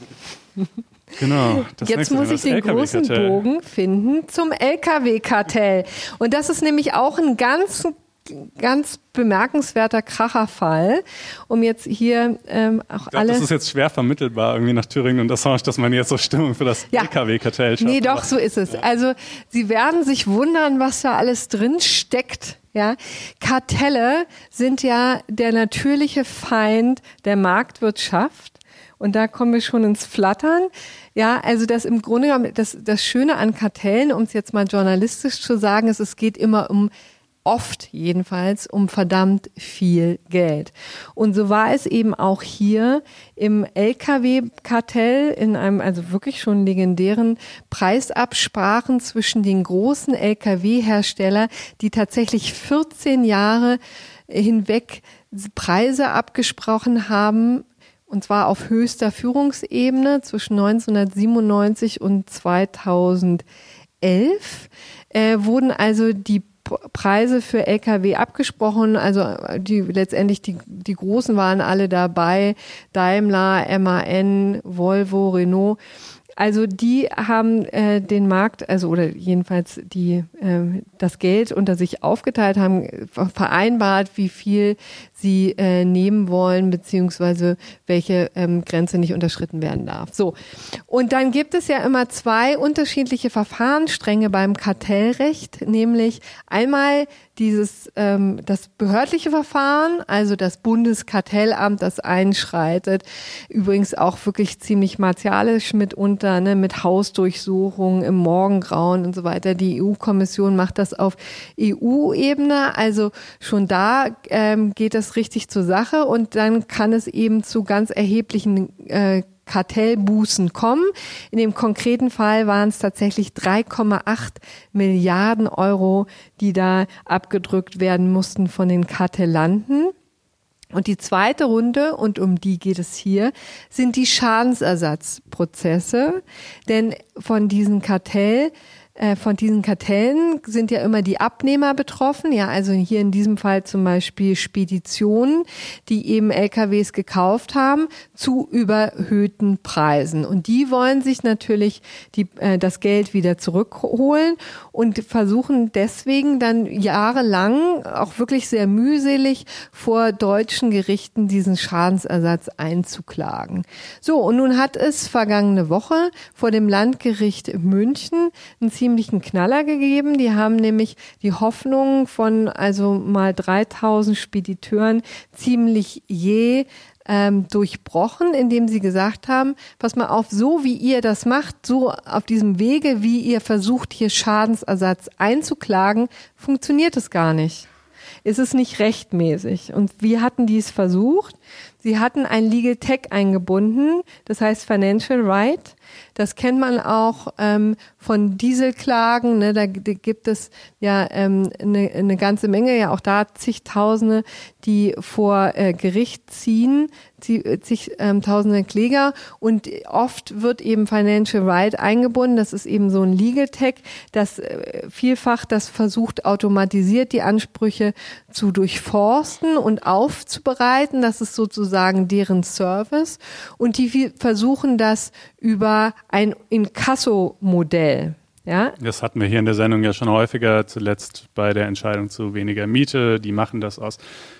Genau. Jetzt muss ich den großen Bogen finden zum LKW-Kartell. Und das ist nämlich auch ein ganz ganz bemerkenswerter Kracherfall, um jetzt hier ähm, auch ich alle. Das ist jetzt schwer vermittelbar irgendwie nach Thüringen und Assange, dass man jetzt so Stimmung für das ja. LKW-Kartell schafft. Nee, doch, so ist es. Ja. Also Sie werden sich wundern, was da alles drin steckt ja, Kartelle sind ja der natürliche Feind der Marktwirtschaft. Und da kommen wir schon ins Flattern. Ja, also das im Grunde genommen, das, das Schöne an Kartellen, um es jetzt mal journalistisch zu sagen, ist, es geht immer um oft jedenfalls um verdammt viel Geld. Und so war es eben auch hier im LKW-Kartell in einem also wirklich schon legendären Preisabsprachen zwischen den großen LKW-Hersteller, die tatsächlich 14 Jahre hinweg Preise abgesprochen haben, und zwar auf höchster Führungsebene zwischen 1997 und 2011 äh, wurden also die Preise für Lkw abgesprochen. Also die letztendlich die, die großen waren alle dabei. Daimler, MAN, Volvo, Renault. Also die haben äh, den Markt, also oder jedenfalls die äh, das Geld unter sich aufgeteilt, haben vereinbart, wie viel sie äh, nehmen wollen, beziehungsweise welche ähm, Grenze nicht unterschritten werden darf. So. Und dann gibt es ja immer zwei unterschiedliche Verfahrensstränge beim Kartellrecht, nämlich einmal dieses ähm, das behördliche Verfahren, also das Bundeskartellamt, das einschreitet, übrigens auch wirklich ziemlich martialisch mitunter, ne, mit Hausdurchsuchungen im Morgengrauen und so weiter. Die EU-Kommission macht das auf EU-Ebene, also schon da ähm, geht es richtig zur Sache und dann kann es eben zu ganz erheblichen äh, Kartellbußen kommen. In dem konkreten Fall waren es tatsächlich 3,8 Milliarden Euro, die da abgedrückt werden mussten von den Kartellanten. Und die zweite Runde, und um die geht es hier, sind die Schadensersatzprozesse. Denn von diesen Kartell äh, von diesen Kartellen sind ja immer die Abnehmer betroffen, ja, also hier in diesem Fall zum Beispiel Speditionen, die eben LKWs gekauft haben zu überhöhten Preisen. Und die wollen sich natürlich die, äh, das Geld wieder zurückholen und versuchen deswegen dann jahrelang auch wirklich sehr mühselig vor deutschen Gerichten diesen Schadensersatz einzuklagen. So, und nun hat es vergangene Woche vor dem Landgericht München ein ziemlichen Knaller gegeben. Die haben nämlich die Hoffnung von also mal 3000 Spediteuren ziemlich je ähm, durchbrochen, indem sie gesagt haben, pass mal auf, so wie ihr das macht, so auf diesem Wege, wie ihr versucht, hier Schadensersatz einzuklagen, funktioniert es gar nicht. Ist es nicht rechtmäßig. Und wie hatten die es versucht? Sie hatten ein Legal Tech eingebunden, das heißt Financial Right. Das kennt man auch ähm, von Dieselklagen. Ne? Da, gibt es ja ähm, eine, eine ganze Menge, ja auch da zigtausende, die vor äh, Gericht ziehen, zigtausende ähm, Kläger. Und oft wird eben Financial Right eingebunden. Das ist eben so ein Legal Tech, das äh, vielfach das versucht, automatisiert die Ansprüche zu durchforsten und aufzubereiten. Das ist sozusagen deren Service. Und die versuchen das über ein Inkasso-Modell. Ja? Das hatten wir hier in der Sendung ja schon häufiger, zuletzt bei der Entscheidung zu weniger Miete. Die machen das aus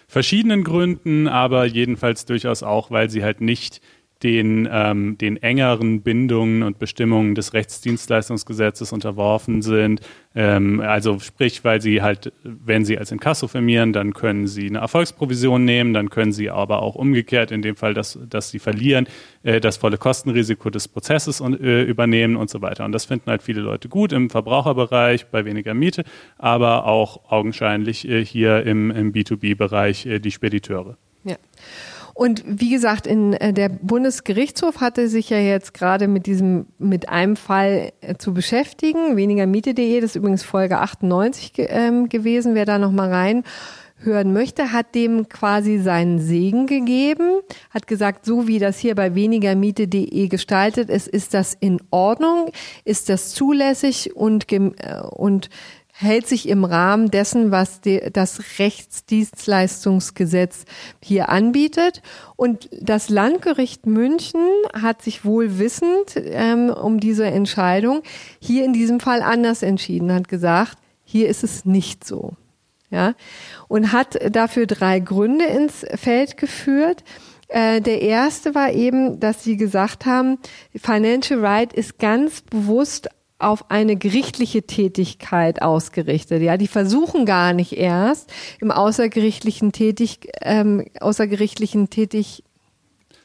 verschiedenen Gründen, aber jedenfalls durchaus auch, weil sie halt nicht den, ähm, den engeren Bindungen und Bestimmungen des Rechtsdienstleistungsgesetzes unterworfen sind. Ähm, also sprich, weil sie halt, wenn sie als Inkasso firmieren, dann können sie eine Erfolgsprovision nehmen, dann können sie aber auch umgekehrt, in dem Fall, dass, dass sie verlieren, äh, das volle Kostenrisiko des Prozesses äh, übernehmen und so weiter. Und das finden halt viele Leute gut im Verbraucherbereich bei weniger Miete, aber auch augenscheinlich äh, hier im, im B2B-Bereich äh, die Spediteure. Und wie gesagt, in äh, der Bundesgerichtshof hatte sich ja jetzt gerade mit diesem, mit einem Fall äh, zu beschäftigen. Weniger Miete.de, das ist übrigens Folge 98 ähm, gewesen. Wer da nochmal rein hören möchte, hat dem quasi seinen Segen gegeben, hat gesagt, so wie das hier bei wenigermiete.de gestaltet ist, ist das in Ordnung, ist das zulässig und, äh, und hält sich im Rahmen dessen, was die, das Rechtsdienstleistungsgesetz hier anbietet. Und das Landgericht München hat sich wohl wissend ähm, um diese Entscheidung hier in diesem Fall anders entschieden, hat gesagt, hier ist es nicht so. Ja, und hat dafür drei Gründe ins Feld geführt. Äh, der erste war eben, dass sie gesagt haben, Financial Right ist ganz bewusst auf eine gerichtliche Tätigkeit ausgerichtet. Ja, die versuchen gar nicht erst im außergerichtlichen tätig, ähm, außergerichtlichen tätig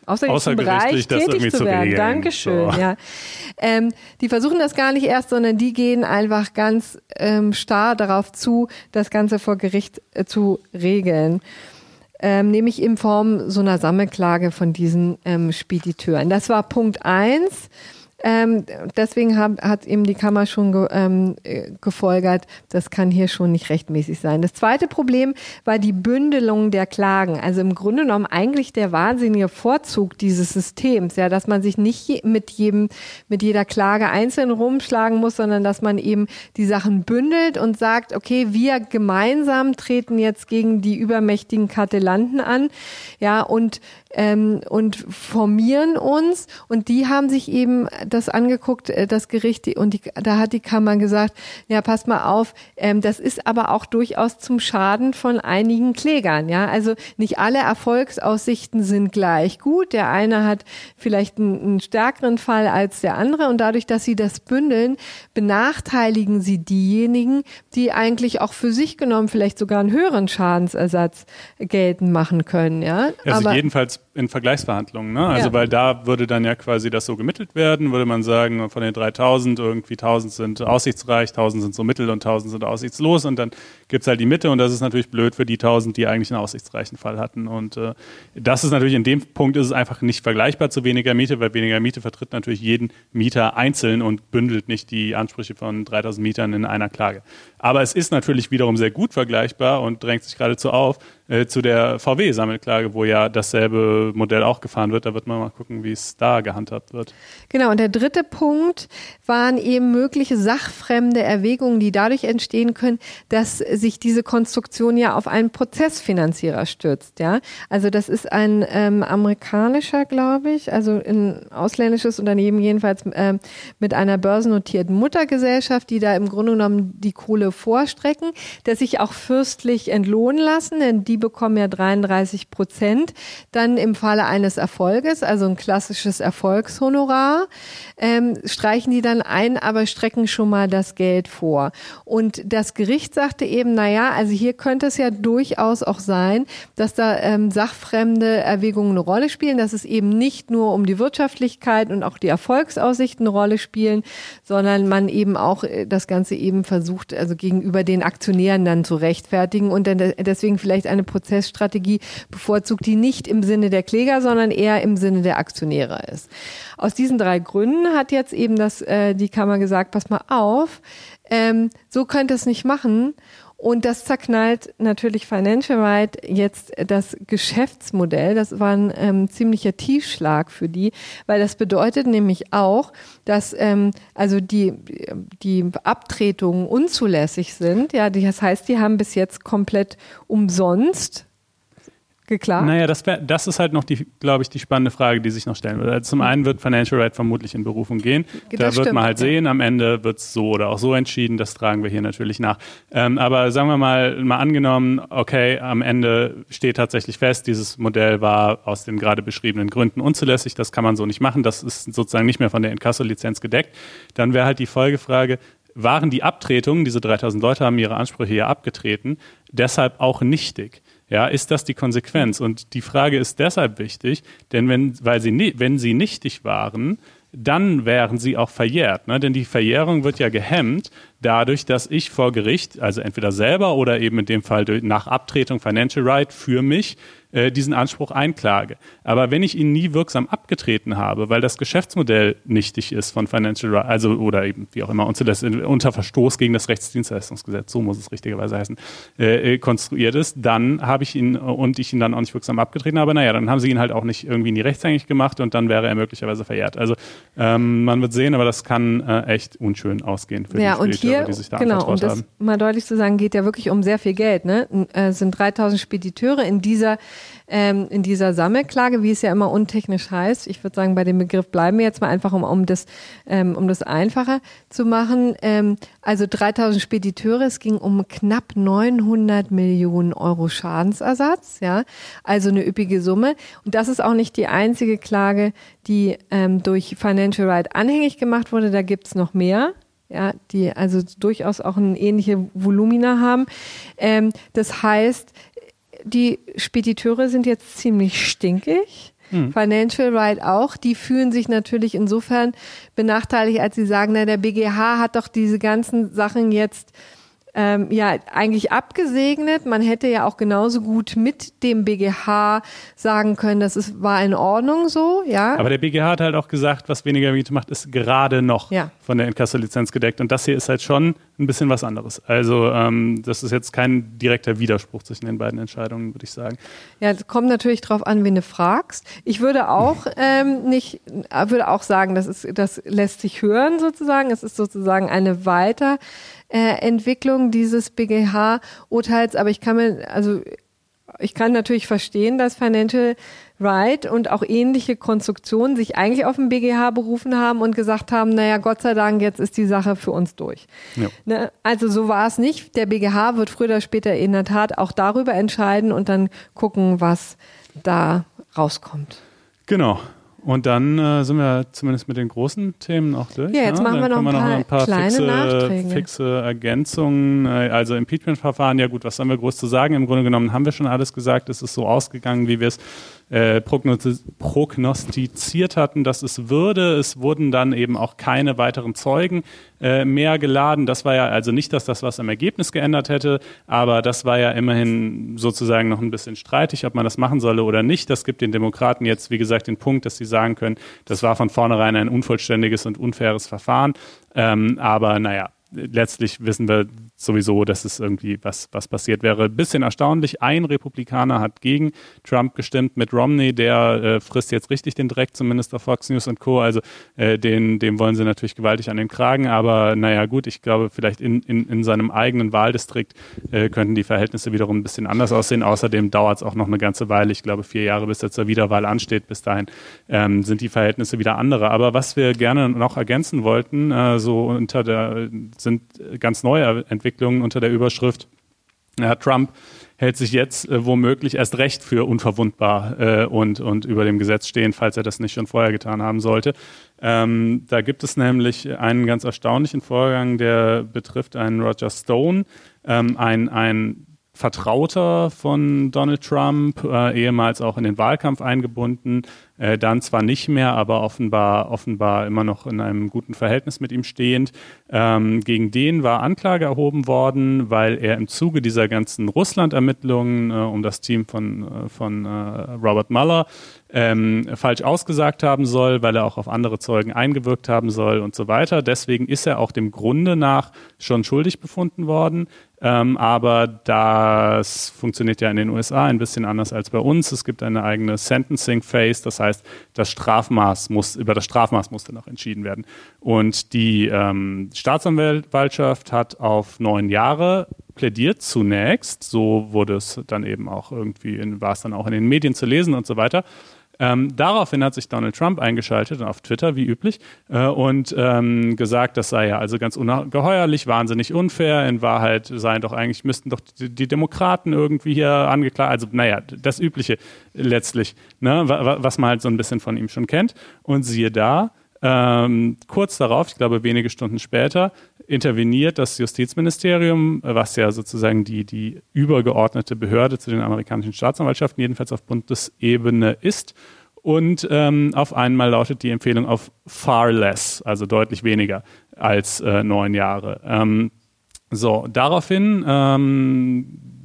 außergerichtlichen Bereich tätig zu werden. Zu Dankeschön. So. Ja. Ähm, die versuchen das gar nicht erst, sondern die gehen einfach ganz ähm, starr darauf zu, das Ganze vor Gericht äh, zu regeln. Ähm, nämlich in Form so einer Sammelklage von diesen ähm, Spediteuren. Das war Punkt eins. Ähm, deswegen hab, hat eben die Kammer schon ge, ähm, äh, gefolgert, das kann hier schon nicht rechtmäßig sein. Das zweite Problem war die Bündelung der Klagen. Also im Grunde genommen eigentlich der wahnsinnige Vorzug dieses Systems, ja, dass man sich nicht mit jedem, mit jeder Klage einzeln rumschlagen muss, sondern dass man eben die Sachen bündelt und sagt, okay, wir gemeinsam treten jetzt gegen die übermächtigen Kartellanten an, ja, und ähm, und formieren uns. Und die haben sich eben das angeguckt, äh, das Gericht, und die, da hat die Kammer gesagt, ja, passt mal auf, ähm, das ist aber auch durchaus zum Schaden von einigen Klägern. Ja, also nicht alle Erfolgsaussichten sind gleich gut. Der eine hat vielleicht einen, einen stärkeren Fall als der andere und dadurch, dass sie das bündeln, benachteiligen sie diejenigen, die eigentlich auch für sich genommen vielleicht sogar einen höheren Schadensersatz geltend machen können. Ja, also aber jedenfalls in Vergleichsverhandlungen. Ne? Also ja. weil da würde dann ja quasi das so gemittelt werden, würde man sagen, von den 3000 irgendwie 1000 sind aussichtsreich, 1000 sind so mittel und 1000 sind aussichtslos und dann gibt es halt die Mitte und das ist natürlich blöd für die 1000, die eigentlich einen aussichtsreichen Fall hatten und äh, das ist natürlich in dem Punkt ist es einfach nicht vergleichbar zu weniger Miete, weil weniger Miete vertritt natürlich jeden Mieter einzeln und bündelt nicht die Ansprüche von 3000 Mietern in einer Klage. Aber es ist natürlich wiederum sehr gut vergleichbar und drängt sich geradezu auf äh, zu der VW-Sammelklage, wo ja dasselbe Modell auch gefahren wird. Da wird man mal gucken, wie es da gehandhabt wird. Genau, und der dritte Punkt waren eben mögliche sachfremde Erwägungen, die dadurch entstehen können, dass sich diese Konstruktion ja auf einen Prozessfinanzierer stürzt. Ja, Also das ist ein ähm, amerikanischer, glaube ich, also ein ausländisches Unternehmen jedenfalls äh, mit einer börsennotierten Muttergesellschaft, die da im Grunde genommen die Kohle Kohle vorstrecken, der sich auch fürstlich entlohnen lassen, denn die bekommen ja 33 Prozent. Dann im Falle eines Erfolges, also ein klassisches Erfolgshonorar, ähm, streichen die dann ein, aber strecken schon mal das Geld vor. Und das Gericht sagte eben, na ja, also hier könnte es ja durchaus auch sein, dass da ähm, sachfremde Erwägungen eine Rolle spielen, dass es eben nicht nur um die Wirtschaftlichkeit und auch die Erfolgsaussichten eine Rolle spielen, sondern man eben auch äh, das Ganze eben versucht, also gegenüber den Aktionären dann zu rechtfertigen und dann deswegen vielleicht eine Prozessstrategie bevorzugt, die nicht im Sinne der Kläger, sondern eher im Sinne der Aktionäre ist. Aus diesen drei Gründen hat jetzt eben das, äh, die Kammer gesagt, pass mal auf, ähm, so könnt ihr es nicht machen. Und das zerknallt natürlich Financial Right jetzt das Geschäftsmodell. Das war ein ähm, ziemlicher Tiefschlag für die, weil das bedeutet nämlich auch, dass ähm, also die, die Abtretungen unzulässig sind. Ja, das heißt, die haben bis jetzt komplett umsonst geklagt? Naja, das, wär, das ist halt noch, die, glaube ich, die spannende Frage, die sich noch stellen wird. Also zum einen wird Financial Right vermutlich in Berufung gehen. Das da wird stimmt, man halt ja. sehen, am Ende wird es so oder auch so entschieden. Das tragen wir hier natürlich nach. Ähm, aber sagen wir mal, mal angenommen, okay, am Ende steht tatsächlich fest, dieses Modell war aus den gerade beschriebenen Gründen unzulässig. Das kann man so nicht machen. Das ist sozusagen nicht mehr von der Inkasso-Lizenz gedeckt. Dann wäre halt die Folgefrage, waren die Abtretungen, diese 3000 Leute haben ihre Ansprüche hier abgetreten, deshalb auch nichtig? Ja, ist das die Konsequenz? Und die Frage ist deshalb wichtig, denn wenn, weil sie, wenn sie nichtig waren, dann wären sie auch verjährt. Ne? Denn die Verjährung wird ja gehemmt dadurch, dass ich vor Gericht, also entweder selber oder eben in dem Fall nach Abtretung Financial Right für mich äh, diesen Anspruch einklage. Aber wenn ich ihn nie wirksam abgetreten habe, weil das Geschäftsmodell nichtig ist von Financial Right, also oder eben wie auch immer unter Verstoß gegen das Rechtsdienstleistungsgesetz, so muss es richtigerweise heißen, äh, äh, konstruiert ist, dann habe ich ihn und ich ihn dann auch nicht wirksam abgetreten habe, naja, dann haben sie ihn halt auch nicht irgendwie nie rechtshängig gemacht und dann wäre er möglicherweise verjährt. Also ähm, man wird sehen, aber das kann äh, echt unschön ausgehen für ja, die Spediteure, die sich da genau, und das haben. mal deutlich zu sagen, geht ja wirklich um sehr viel Geld. Ne? Äh, sind 3000 Spediteure in dieser ähm, in dieser Sammelklage, wie es ja immer untechnisch heißt. Ich würde sagen, bei dem Begriff bleiben wir jetzt mal einfach, um, um, das, ähm, um das einfacher zu machen. Ähm, also 3000 Spediteure, es ging um knapp 900 Millionen Euro Schadensersatz, ja, also eine üppige Summe. Und das ist auch nicht die einzige Klage, die ähm, durch Financial Right anhängig gemacht wurde. Da gibt's noch mehr ja, die also durchaus auch ein ähnliche Volumina haben. Ähm, das heißt, die Spediteure sind jetzt ziemlich stinkig. Hm. Financial Right auch, die fühlen sich natürlich insofern benachteiligt, als sie sagen, na, der BGH hat doch diese ganzen Sachen jetzt ähm, ja eigentlich abgesegnet. Man hätte ja auch genauso gut mit dem BGH sagen können, das ist, war in Ordnung so, ja. Aber der BGH hat halt auch gesagt, was weniger Miete macht, ist gerade noch ja. von der Inkasso-Lizenz gedeckt. Und das hier ist halt schon ein bisschen was anderes. Also ähm, das ist jetzt kein direkter Widerspruch zwischen den beiden Entscheidungen, würde ich sagen. Ja, es kommt natürlich drauf an, wen du fragst. Ich würde auch ähm, nicht, würde auch sagen, das ist, das lässt sich hören sozusagen. Es ist sozusagen eine weiter äh, Entwicklung dieses BGH-Urteils, aber ich kann mir, also ich kann natürlich verstehen, dass Financial Right und auch ähnliche Konstruktionen sich eigentlich auf den BGH berufen haben und gesagt haben, naja, Gott sei Dank, jetzt ist die Sache für uns durch. Ja. Ne? Also so war es nicht. Der BGH wird früher oder später in der Tat auch darüber entscheiden und dann gucken, was da rauskommt. Genau. Und dann äh, sind wir zumindest mit den großen Themen auch durch. Ja, jetzt ne? machen wir noch, wir noch, ein paar, kleine fixe, Nachträge. fixe Ergänzungen. Äh, also Impeachment-Verfahren, ja gut, was haben wir groß zu sagen? Im Grunde genommen haben wir schon alles gesagt. Es ist so ausgegangen, wie wir es äh, prognostiziert hatten, dass es würde. Es wurden dann eben auch keine weiteren Zeugen äh, mehr geladen. Das war ja also nicht, dass das was am Ergebnis geändert hätte, aber das war ja immerhin sozusagen noch ein bisschen streitig, ob man das machen solle oder nicht. Das gibt den Demokraten jetzt, wie gesagt, den Punkt, dass sie sagen können, das war von vornherein ein unvollständiges und unfaires Verfahren. Ähm, aber naja, letztlich wissen wir sowieso, dass es irgendwie was, was passiert wäre. Bisschen erstaunlich, ein Republikaner hat gegen Trump gestimmt mit Romney, der äh, frisst jetzt richtig den Dreck, zumindest auf Fox News und Co. Also äh, den, dem wollen sie natürlich gewaltig an den Kragen, aber naja gut, ich glaube, vielleicht in, in, in seinem eigenen Wahldistrikt äh, könnten die Verhältnisse wiederum ein bisschen anders aussehen. Außerdem dauert es auch noch eine ganze Weile, ich glaube vier Jahre, bis jetzt zur Wiederwahl ansteht. Bis dahin ähm, sind die Verhältnisse wieder andere. Aber was wir gerne noch ergänzen wollten, äh, so unter der sind ganz neue Entwicklungen unter der Überschrift, ja, Trump hält sich jetzt äh, womöglich erst recht für unverwundbar äh, und, und über dem Gesetz stehen, falls er das nicht schon vorher getan haben sollte. Ähm, da gibt es nämlich einen ganz erstaunlichen Vorgang, der betrifft einen Roger Stone, ähm, ein, ein Vertrauter von Donald Trump, äh, ehemals auch in den Wahlkampf eingebunden, äh, dann zwar nicht mehr, aber offenbar, offenbar immer noch in einem guten Verhältnis mit ihm stehend. Ähm, gegen den war Anklage erhoben worden, weil er im Zuge dieser ganzen Russland-Ermittlungen äh, um das Team von, äh, von äh, Robert Mueller ähm, falsch ausgesagt haben soll, weil er auch auf andere Zeugen eingewirkt haben soll und so weiter. Deswegen ist er auch dem Grunde nach schon schuldig befunden worden. Ähm, aber das funktioniert ja in den USA ein bisschen anders als bei uns. Es gibt eine eigene Sentencing Phase, das heißt, das Strafmaß muss, über das Strafmaß musste noch entschieden werden. Und die ähm, Staatsanwaltschaft hat auf neun Jahre plädiert zunächst. So wurde es dann eben auch irgendwie, in, war es dann auch in den Medien zu lesen und so weiter. Ähm, daraufhin hat sich Donald Trump eingeschaltet auf Twitter, wie üblich, äh, und ähm, gesagt, das sei ja also ganz ungeheuerlich, wahnsinnig unfair. In Wahrheit seien doch eigentlich, müssten doch die, die Demokraten irgendwie hier angeklagt, also naja, das Übliche letztlich, ne, was man halt so ein bisschen von ihm schon kennt. Und siehe da, ähm, kurz darauf, ich glaube wenige Stunden später, interveniert das Justizministerium, was ja sozusagen die, die übergeordnete Behörde zu den amerikanischen Staatsanwaltschaften, jedenfalls auf Bundesebene ist. Und ähm, auf einmal lautet die Empfehlung auf far less, also deutlich weniger als äh, neun Jahre. Ähm, so, daraufhin ähm,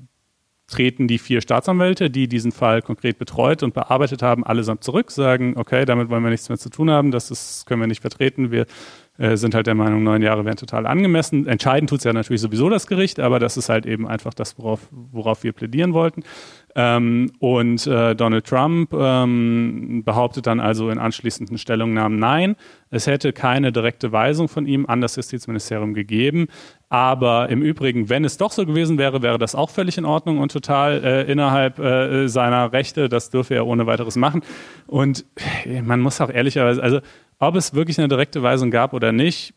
treten die vier Staatsanwälte, die diesen Fall konkret betreut und bearbeitet haben, allesamt zurück, sagen, okay, damit wollen wir nichts mehr zu tun haben, das ist, können wir nicht vertreten, wir äh, sind halt der Meinung, neun Jahre wären total angemessen. Entscheiden tut es ja natürlich sowieso das Gericht, aber das ist halt eben einfach das, worauf, worauf wir plädieren wollten. Ähm, und äh, Donald Trump ähm, behauptet dann also in anschließenden Stellungnahmen, nein, es hätte keine direkte Weisung von ihm an das Justizministerium gegeben. Aber im Übrigen, wenn es doch so gewesen wäre, wäre das auch völlig in Ordnung und total äh, innerhalb äh, seiner Rechte. Das dürfe er ohne weiteres machen. Und äh, man muss auch ehrlicherweise, also ob es wirklich eine direkte Weisung gab oder nicht,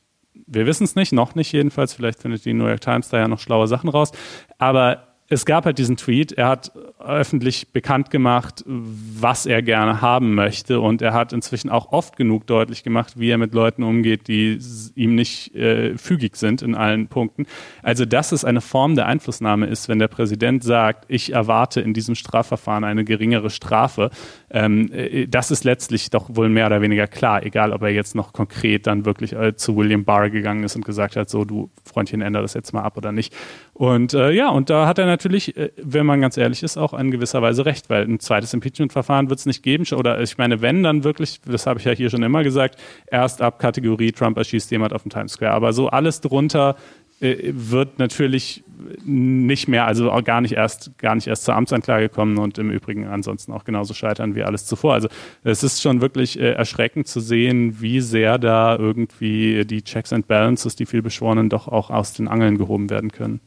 wir wissen es nicht, noch nicht jedenfalls. Vielleicht findet die New York Times da ja noch schlaue Sachen raus. Aber es gab halt diesen Tweet, er hat öffentlich bekannt gemacht, was er gerne haben möchte und er hat inzwischen auch oft genug deutlich gemacht, wie er mit Leuten umgeht, die ihm nicht äh, fügig sind in allen Punkten. Also dass es eine Form der Einflussnahme ist, wenn der Präsident sagt, ich erwarte in diesem Strafverfahren eine geringere Strafe, ähm, äh, das ist letztlich doch wohl mehr oder weniger klar, egal ob er jetzt noch konkret dann wirklich äh, zu William Barr gegangen ist und gesagt hat, so du Freundchen, ändere das jetzt mal ab oder nicht. Und äh, ja, und da hat er natürlich, äh, wenn man ganz ehrlich ist, auch in gewisser Weise recht, weil ein zweites Impeachment-Verfahren wird es nicht geben. Oder ich meine, wenn dann wirklich, das habe ich ja hier schon immer gesagt, erst ab Kategorie Trump erschießt jemand auf dem Times Square. Aber so alles drunter wird natürlich nicht mehr, also auch gar nicht erst, gar nicht erst zur Amtsanklage kommen und im Übrigen ansonsten auch genauso scheitern wie alles zuvor. Also es ist schon wirklich äh, erschreckend zu sehen, wie sehr da irgendwie die Checks and Balances, die vielbeschworenen, doch auch aus den Angeln gehoben werden können.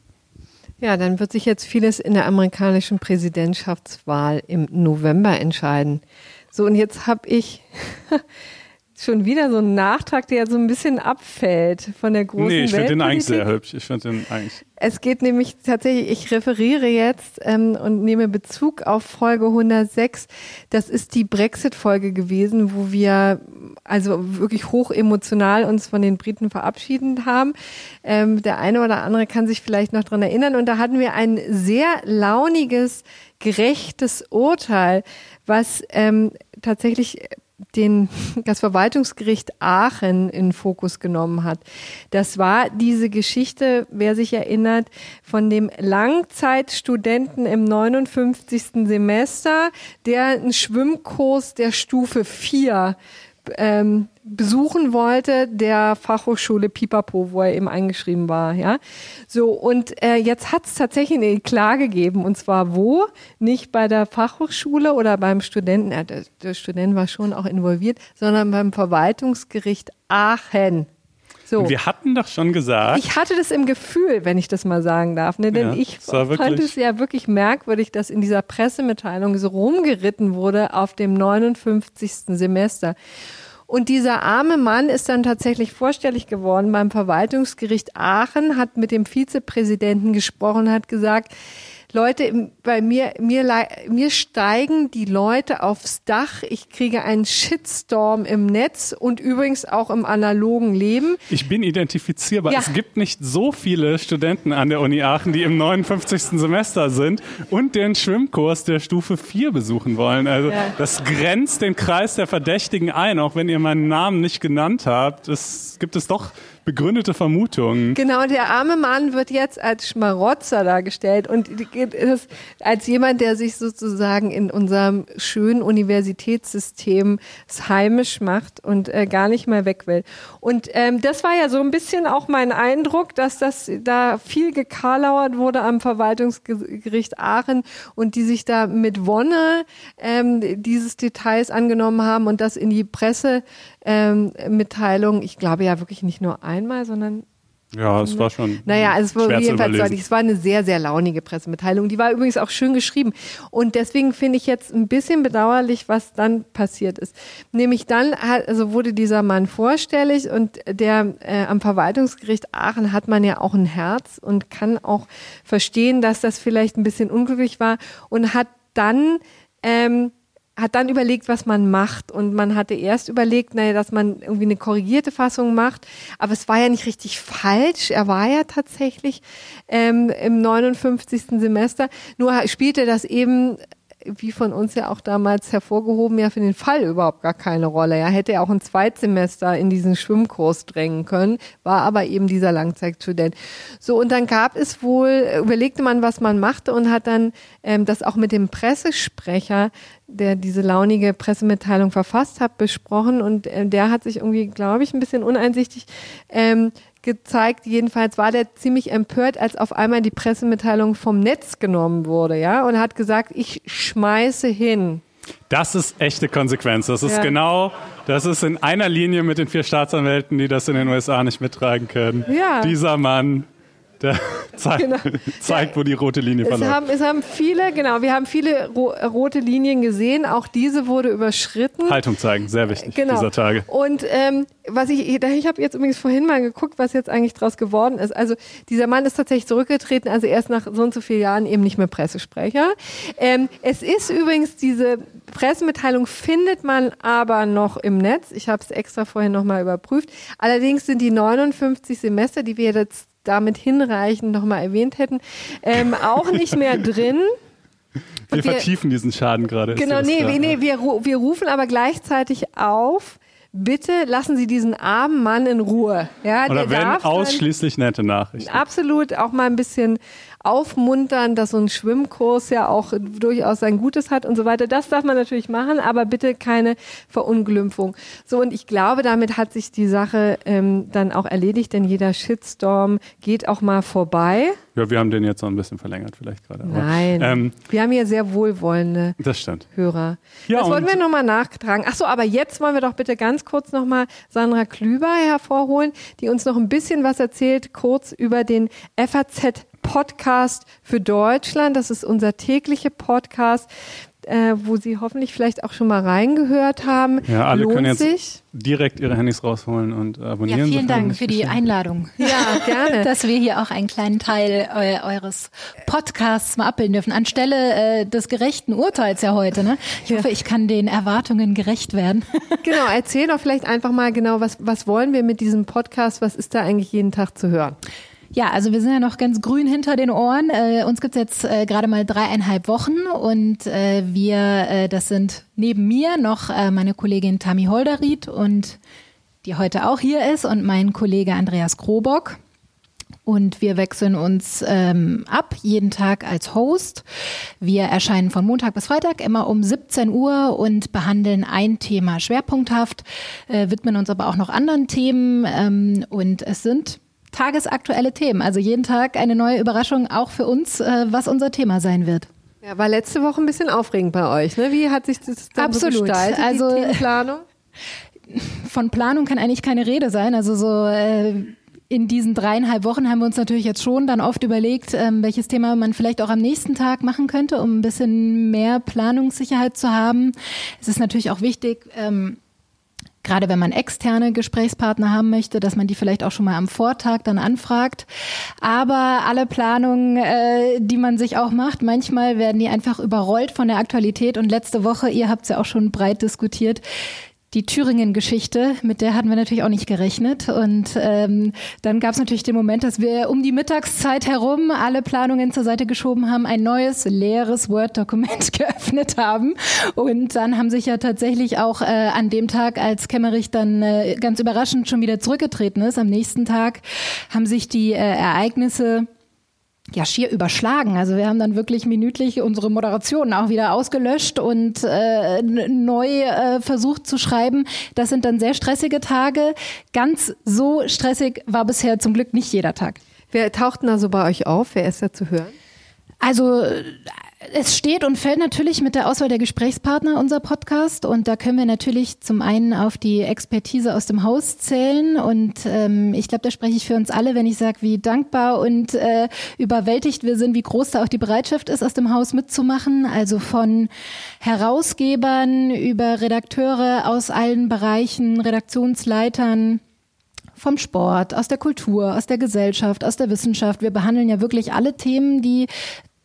Ja, dann wird sich jetzt vieles in der amerikanischen Präsidentschaftswahl im November entscheiden. So, und jetzt habe ich schon wieder so einen Nachtrag, der so ein bisschen abfällt von der großen Nee, ich finde den eigentlich sehr hübsch. Ich finde den eigentlich. Es geht nämlich tatsächlich, ich referiere jetzt ähm, und nehme Bezug auf Folge 106. Das ist die Brexit-Folge gewesen, wo wir also wirklich hoch emotional uns von den Briten verabschiedet haben. Ähm, der eine oder andere kann sich vielleicht noch dran erinnern. Und da hatten wir ein sehr launiges, gerechtes Urteil, was ähm, tatsächlich den, das Verwaltungsgericht Aachen in Fokus genommen hat. Das war diese Geschichte, wer sich erinnert, von dem Langzeitstudenten im 59. Semester, der einen Schwimmkurs der Stufe 4 ähm, besuchen wollte, der Fachhochschule Pipapo, wo er eben eingeschrieben war, ja. So, und äh, jetzt hat es tatsächlich eine Klage gegeben, und zwar wo? Nicht bei der Fachhochschule oder beim Studenten, äh, der, der Student war schon auch involviert, sondern beim Verwaltungsgericht Aachen. So. Wir hatten doch schon gesagt. Ich hatte das im Gefühl, wenn ich das mal sagen darf, ne? denn ja, ich fand es ja wirklich merkwürdig, dass in dieser Pressemitteilung so rumgeritten wurde auf dem 59. Semester. Und dieser arme Mann ist dann tatsächlich vorstellig geworden beim Verwaltungsgericht Aachen, hat mit dem Vizepräsidenten gesprochen, hat gesagt, Leute, bei mir, mir, mir steigen die Leute aufs Dach. Ich kriege einen Shitstorm im Netz und übrigens auch im analogen Leben. Ich bin identifizierbar. Ja. Es gibt nicht so viele Studenten an der Uni Aachen, die im 59. Semester sind und den Schwimmkurs der Stufe 4 besuchen wollen. Also ja. das grenzt den Kreis der Verdächtigen ein, auch wenn ihr meinen Namen nicht genannt habt. Es gibt es doch begründete Vermutungen. Genau, der arme Mann wird jetzt als Schmarotzer dargestellt und als jemand, der sich sozusagen in unserem schönen Universitätssystem heimisch macht und äh, gar nicht mehr weg will. Und ähm, das war ja so ein bisschen auch mein Eindruck, dass das da viel gekarlauert wurde am Verwaltungsgericht Aachen und die sich da mit Wonne ähm, dieses Details angenommen haben und das in die Presse ähm, Mitteilung, ich glaube ja wirklich nicht nur einmal, sondern ja, es war schon. Naja, also es war jedenfalls deutlich. Es war eine sehr, sehr launige Pressemitteilung. Die war übrigens auch schön geschrieben. Und deswegen finde ich jetzt ein bisschen bedauerlich, was dann passiert ist. Nämlich dann hat, also wurde dieser Mann vorstellig und der äh, am Verwaltungsgericht Aachen hat man ja auch ein Herz und kann auch verstehen, dass das vielleicht ein bisschen unglücklich war und hat dann ähm, hat dann überlegt, was man macht. Und man hatte erst überlegt, naja, dass man irgendwie eine korrigierte Fassung macht. Aber es war ja nicht richtig falsch. Er war ja tatsächlich ähm, im 59. Semester. Nur spielte das eben wie von uns ja auch damals hervorgehoben, ja für den Fall überhaupt gar keine Rolle. Er hätte ja auch ein Zweitsemester in diesen Schwimmkurs drängen können, war aber eben dieser Langzeitstudent. So, und dann gab es wohl, überlegte man, was man machte und hat dann ähm, das auch mit dem Pressesprecher, der diese launige Pressemitteilung verfasst hat, besprochen und äh, der hat sich irgendwie, glaube ich, ein bisschen uneinsichtig ähm, gezeigt. Jedenfalls war der ziemlich empört, als auf einmal die Pressemitteilung vom Netz genommen wurde, ja, und hat gesagt, ich schmeiße hin. Das ist echte Konsequenz. Das ist ja. genau, das ist in einer Linie mit den vier Staatsanwälten, die das in den USA nicht mittragen können. Ja. Dieser Mann der zeigt, genau. zeigt, wo die rote Linie verläuft. Es haben, es haben viele, genau, wir haben viele ro rote Linien gesehen. Auch diese wurde überschritten. Haltung zeigen, sehr wichtig genau. dieser Tage. Und ähm, was ich, ich habe jetzt übrigens vorhin mal geguckt, was jetzt eigentlich draus geworden ist. Also dieser Mann ist tatsächlich zurückgetreten, also erst nach so und so vielen Jahren eben nicht mehr Pressesprecher. Ähm, es ist übrigens diese Pressemitteilung findet man aber noch im Netz. Ich habe es extra vorhin nochmal überprüft. Allerdings sind die 59 Semester, die wir jetzt damit hinreichend nochmal erwähnt hätten, ähm, auch nicht mehr drin. Wir, wir, vertiefen diesen Schaden gerade. Genau, nee, nee, wir, wir rufen aber gleichzeitig auf, bitte lassen Sie diesen armen Mann in Ruhe. Ja, Oder wenn ausschließlich nette Nachrichten. Absolut, auch mal ein bisschen aufmuntern, dass so ein Schwimmkurs ja auch durchaus sein Gutes hat und so weiter. Das darf man natürlich machen, aber bitte keine Verunglimpfung. So, und ich glaube, damit hat sich die Sache ähm, dann auch erledigt, denn jeder Shitstorm geht auch mal vorbei. Ja, wir haben den jetzt noch ein bisschen verlängert vielleicht gerade. Nein, ähm, wir haben hier sehr wohlwollende das stimmt. Hörer. Ja, das wollen wir nochmal nachtragen. Ach so, aber jetzt wollen wir doch bitte ganz kurz nochmal Sandra Klüber hervorholen, die uns noch ein bisschen was erzählt, kurz über den FAZ Podcast für Deutschland. Das ist unser täglicher Podcast, äh, wo Sie hoffentlich vielleicht auch schon mal reingehört haben. Ja, alle Lohnt können jetzt sich. direkt ihre Handys rausholen und abonnieren. Ja, vielen Dank für die Einladung. Ja, gerne. Dass wir hier auch einen kleinen Teil äh, eures Podcasts mal abbilden dürfen. Anstelle äh, des gerechten Urteils ja heute. Ne? Ich hoffe, ich kann den Erwartungen gerecht werden. genau, erzähl doch vielleicht einfach mal genau, was, was wollen wir mit diesem Podcast? Was ist da eigentlich jeden Tag zu hören? Ja, also wir sind ja noch ganz grün hinter den Ohren. Äh, uns gibt's jetzt äh, gerade mal dreieinhalb Wochen und äh, wir, äh, das sind neben mir noch äh, meine Kollegin Tammy Holderried und die heute auch hier ist und mein Kollege Andreas Krobock. Und wir wechseln uns ähm, ab, jeden Tag als Host. Wir erscheinen von Montag bis Freitag immer um 17 Uhr und behandeln ein Thema schwerpunkthaft, äh, widmen uns aber auch noch anderen Themen. Ähm, und es sind tagesaktuelle Themen. Also jeden Tag eine neue Überraschung, auch für uns, äh, was unser Thema sein wird. Ja, war letzte Woche ein bisschen aufregend bei euch. Ne? Wie hat sich das dann Absolut. So gestaltet, also, die Planung? Von Planung kann eigentlich keine Rede sein. Also so äh, in diesen dreieinhalb Wochen haben wir uns natürlich jetzt schon dann oft überlegt, ähm, welches Thema man vielleicht auch am nächsten Tag machen könnte, um ein bisschen mehr Planungssicherheit zu haben. Es ist natürlich auch wichtig, ähm, gerade wenn man externe Gesprächspartner haben möchte, dass man die vielleicht auch schon mal am Vortag dann anfragt. Aber alle Planungen, äh, die man sich auch macht, manchmal werden die einfach überrollt von der Aktualität. Und letzte Woche, ihr habt es ja auch schon breit diskutiert, die Thüringen-Geschichte, mit der hatten wir natürlich auch nicht gerechnet. Und ähm, dann gab es natürlich den Moment, dass wir um die Mittagszeit herum alle Planungen zur Seite geschoben haben, ein neues leeres Word-Dokument geöffnet haben. Und dann haben sich ja tatsächlich auch äh, an dem Tag, als Kemmerich dann äh, ganz überraschend schon wieder zurückgetreten ist, am nächsten Tag haben sich die äh, Ereignisse ja schier überschlagen. Also wir haben dann wirklich minütlich unsere Moderation auch wieder ausgelöscht und äh, neu äh, versucht zu schreiben. Das sind dann sehr stressige Tage. Ganz so stressig war bisher zum Glück nicht jeder Tag. Wer taucht denn also bei euch auf? Wer ist da zu hören? Also es steht und fällt natürlich mit der Auswahl der Gesprächspartner unser Podcast und da können wir natürlich zum einen auf die Expertise aus dem Haus zählen und ähm, ich glaube, da spreche ich für uns alle, wenn ich sage, wie dankbar und äh, überwältigt wir sind, wie groß da auch die Bereitschaft ist, aus dem Haus mitzumachen. Also von Herausgebern über Redakteure aus allen Bereichen, Redaktionsleitern, vom Sport, aus der Kultur, aus der Gesellschaft, aus der Wissenschaft. Wir behandeln ja wirklich alle Themen, die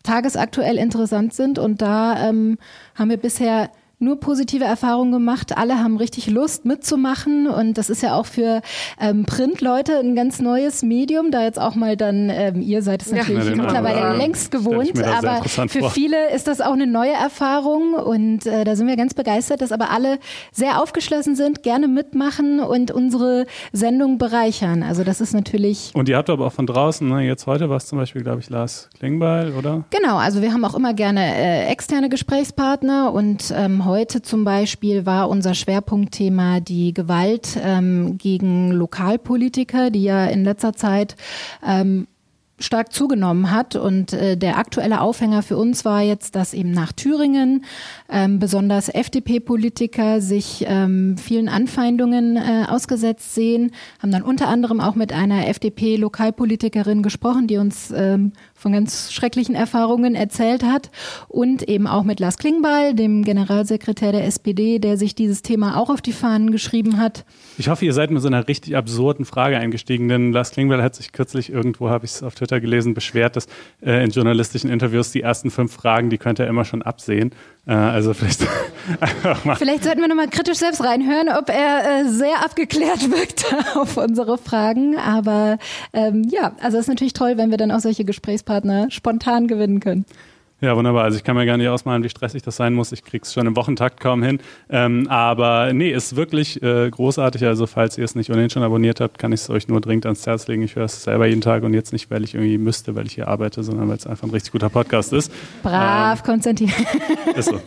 tagesaktuell interessant sind. Und da ähm, haben wir bisher nur positive Erfahrungen gemacht. Alle haben richtig Lust mitzumachen und das ist ja auch für ähm, Printleute ein ganz neues Medium. Da jetzt auch mal dann, ähm, ihr seid es natürlich ja, mittlerweile anderen, längst gewohnt, aber für vor. viele ist das auch eine neue Erfahrung und äh, da sind wir ganz begeistert, dass aber alle sehr aufgeschlossen sind, gerne mitmachen und unsere Sendung bereichern. Also das ist natürlich. Und ihr habt aber auch von draußen, ne? jetzt heute war es zum Beispiel, glaube ich, Lars Klingbeil, oder? Genau, also wir haben auch immer gerne äh, externe Gesprächspartner und ähm, heute zum Beispiel war unser Schwerpunktthema die Gewalt ähm, gegen Lokalpolitiker, die ja in letzter Zeit ähm, stark zugenommen hat. Und äh, der aktuelle Aufhänger für uns war jetzt, dass eben nach Thüringen ähm, besonders FDP-Politiker sich ähm, vielen Anfeindungen äh, ausgesetzt sehen, haben dann unter anderem auch mit einer FDP-Lokalpolitikerin gesprochen, die uns ähm, von ganz schrecklichen Erfahrungen erzählt hat und eben auch mit Lars Klingbeil, dem Generalsekretär der SPD, der sich dieses Thema auch auf die Fahnen geschrieben hat. Ich hoffe, ihr seid mit so einer richtig absurden Frage eingestiegen, denn Lars Klingbeil hat sich kürzlich irgendwo, habe ich es auf Twitter gelesen, beschwert, dass äh, in journalistischen Interviews die ersten fünf Fragen, die könnte er immer schon absehen. Äh, also vielleicht einfach mal. Vielleicht sollten wir nochmal kritisch selbst reinhören, ob er äh, sehr abgeklärt wirkt auf unsere Fragen. Aber ähm, ja, also es ist natürlich toll, wenn wir dann auch solche Gesprächspartner spontan gewinnen können. Ja, wunderbar. Also ich kann mir gar nicht ausmalen, wie stressig das sein muss. Ich krieg's schon im Wochentakt kaum hin. Ähm, aber nee, ist wirklich äh, großartig. Also falls ihr es nicht ohnehin schon abonniert habt, kann ich es euch nur dringend ans Herz legen. Ich höre es selber jeden Tag und jetzt nicht, weil ich irgendwie müsste, weil ich hier arbeite, sondern weil es einfach ein richtig guter Podcast ist. Brav, ähm, Konstantin. Ist so.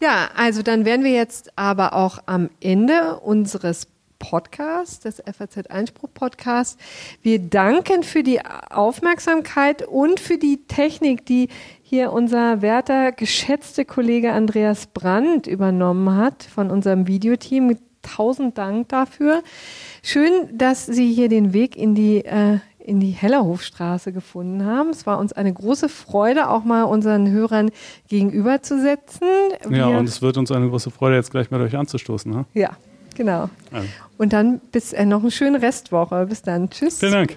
Ja, also dann wären wir jetzt aber auch am Ende unseres Podcast, des FAZ Einspruch Podcast. Wir danken für die Aufmerksamkeit und für die Technik, die hier unser werter, geschätzte Kollege Andreas Brandt übernommen hat von unserem Videoteam. Tausend Dank dafür. Schön, dass Sie hier den Weg in die, äh, in die Hellerhofstraße gefunden haben. Es war uns eine große Freude, auch mal unseren Hörern gegenüberzusetzen. Ja, und es wird uns eine große Freude, jetzt gleich mit euch anzustoßen. Ne? Ja, genau. Also. Und dann bis äh, noch eine schöne Restwoche. Bis dann. Tschüss. Vielen Dank.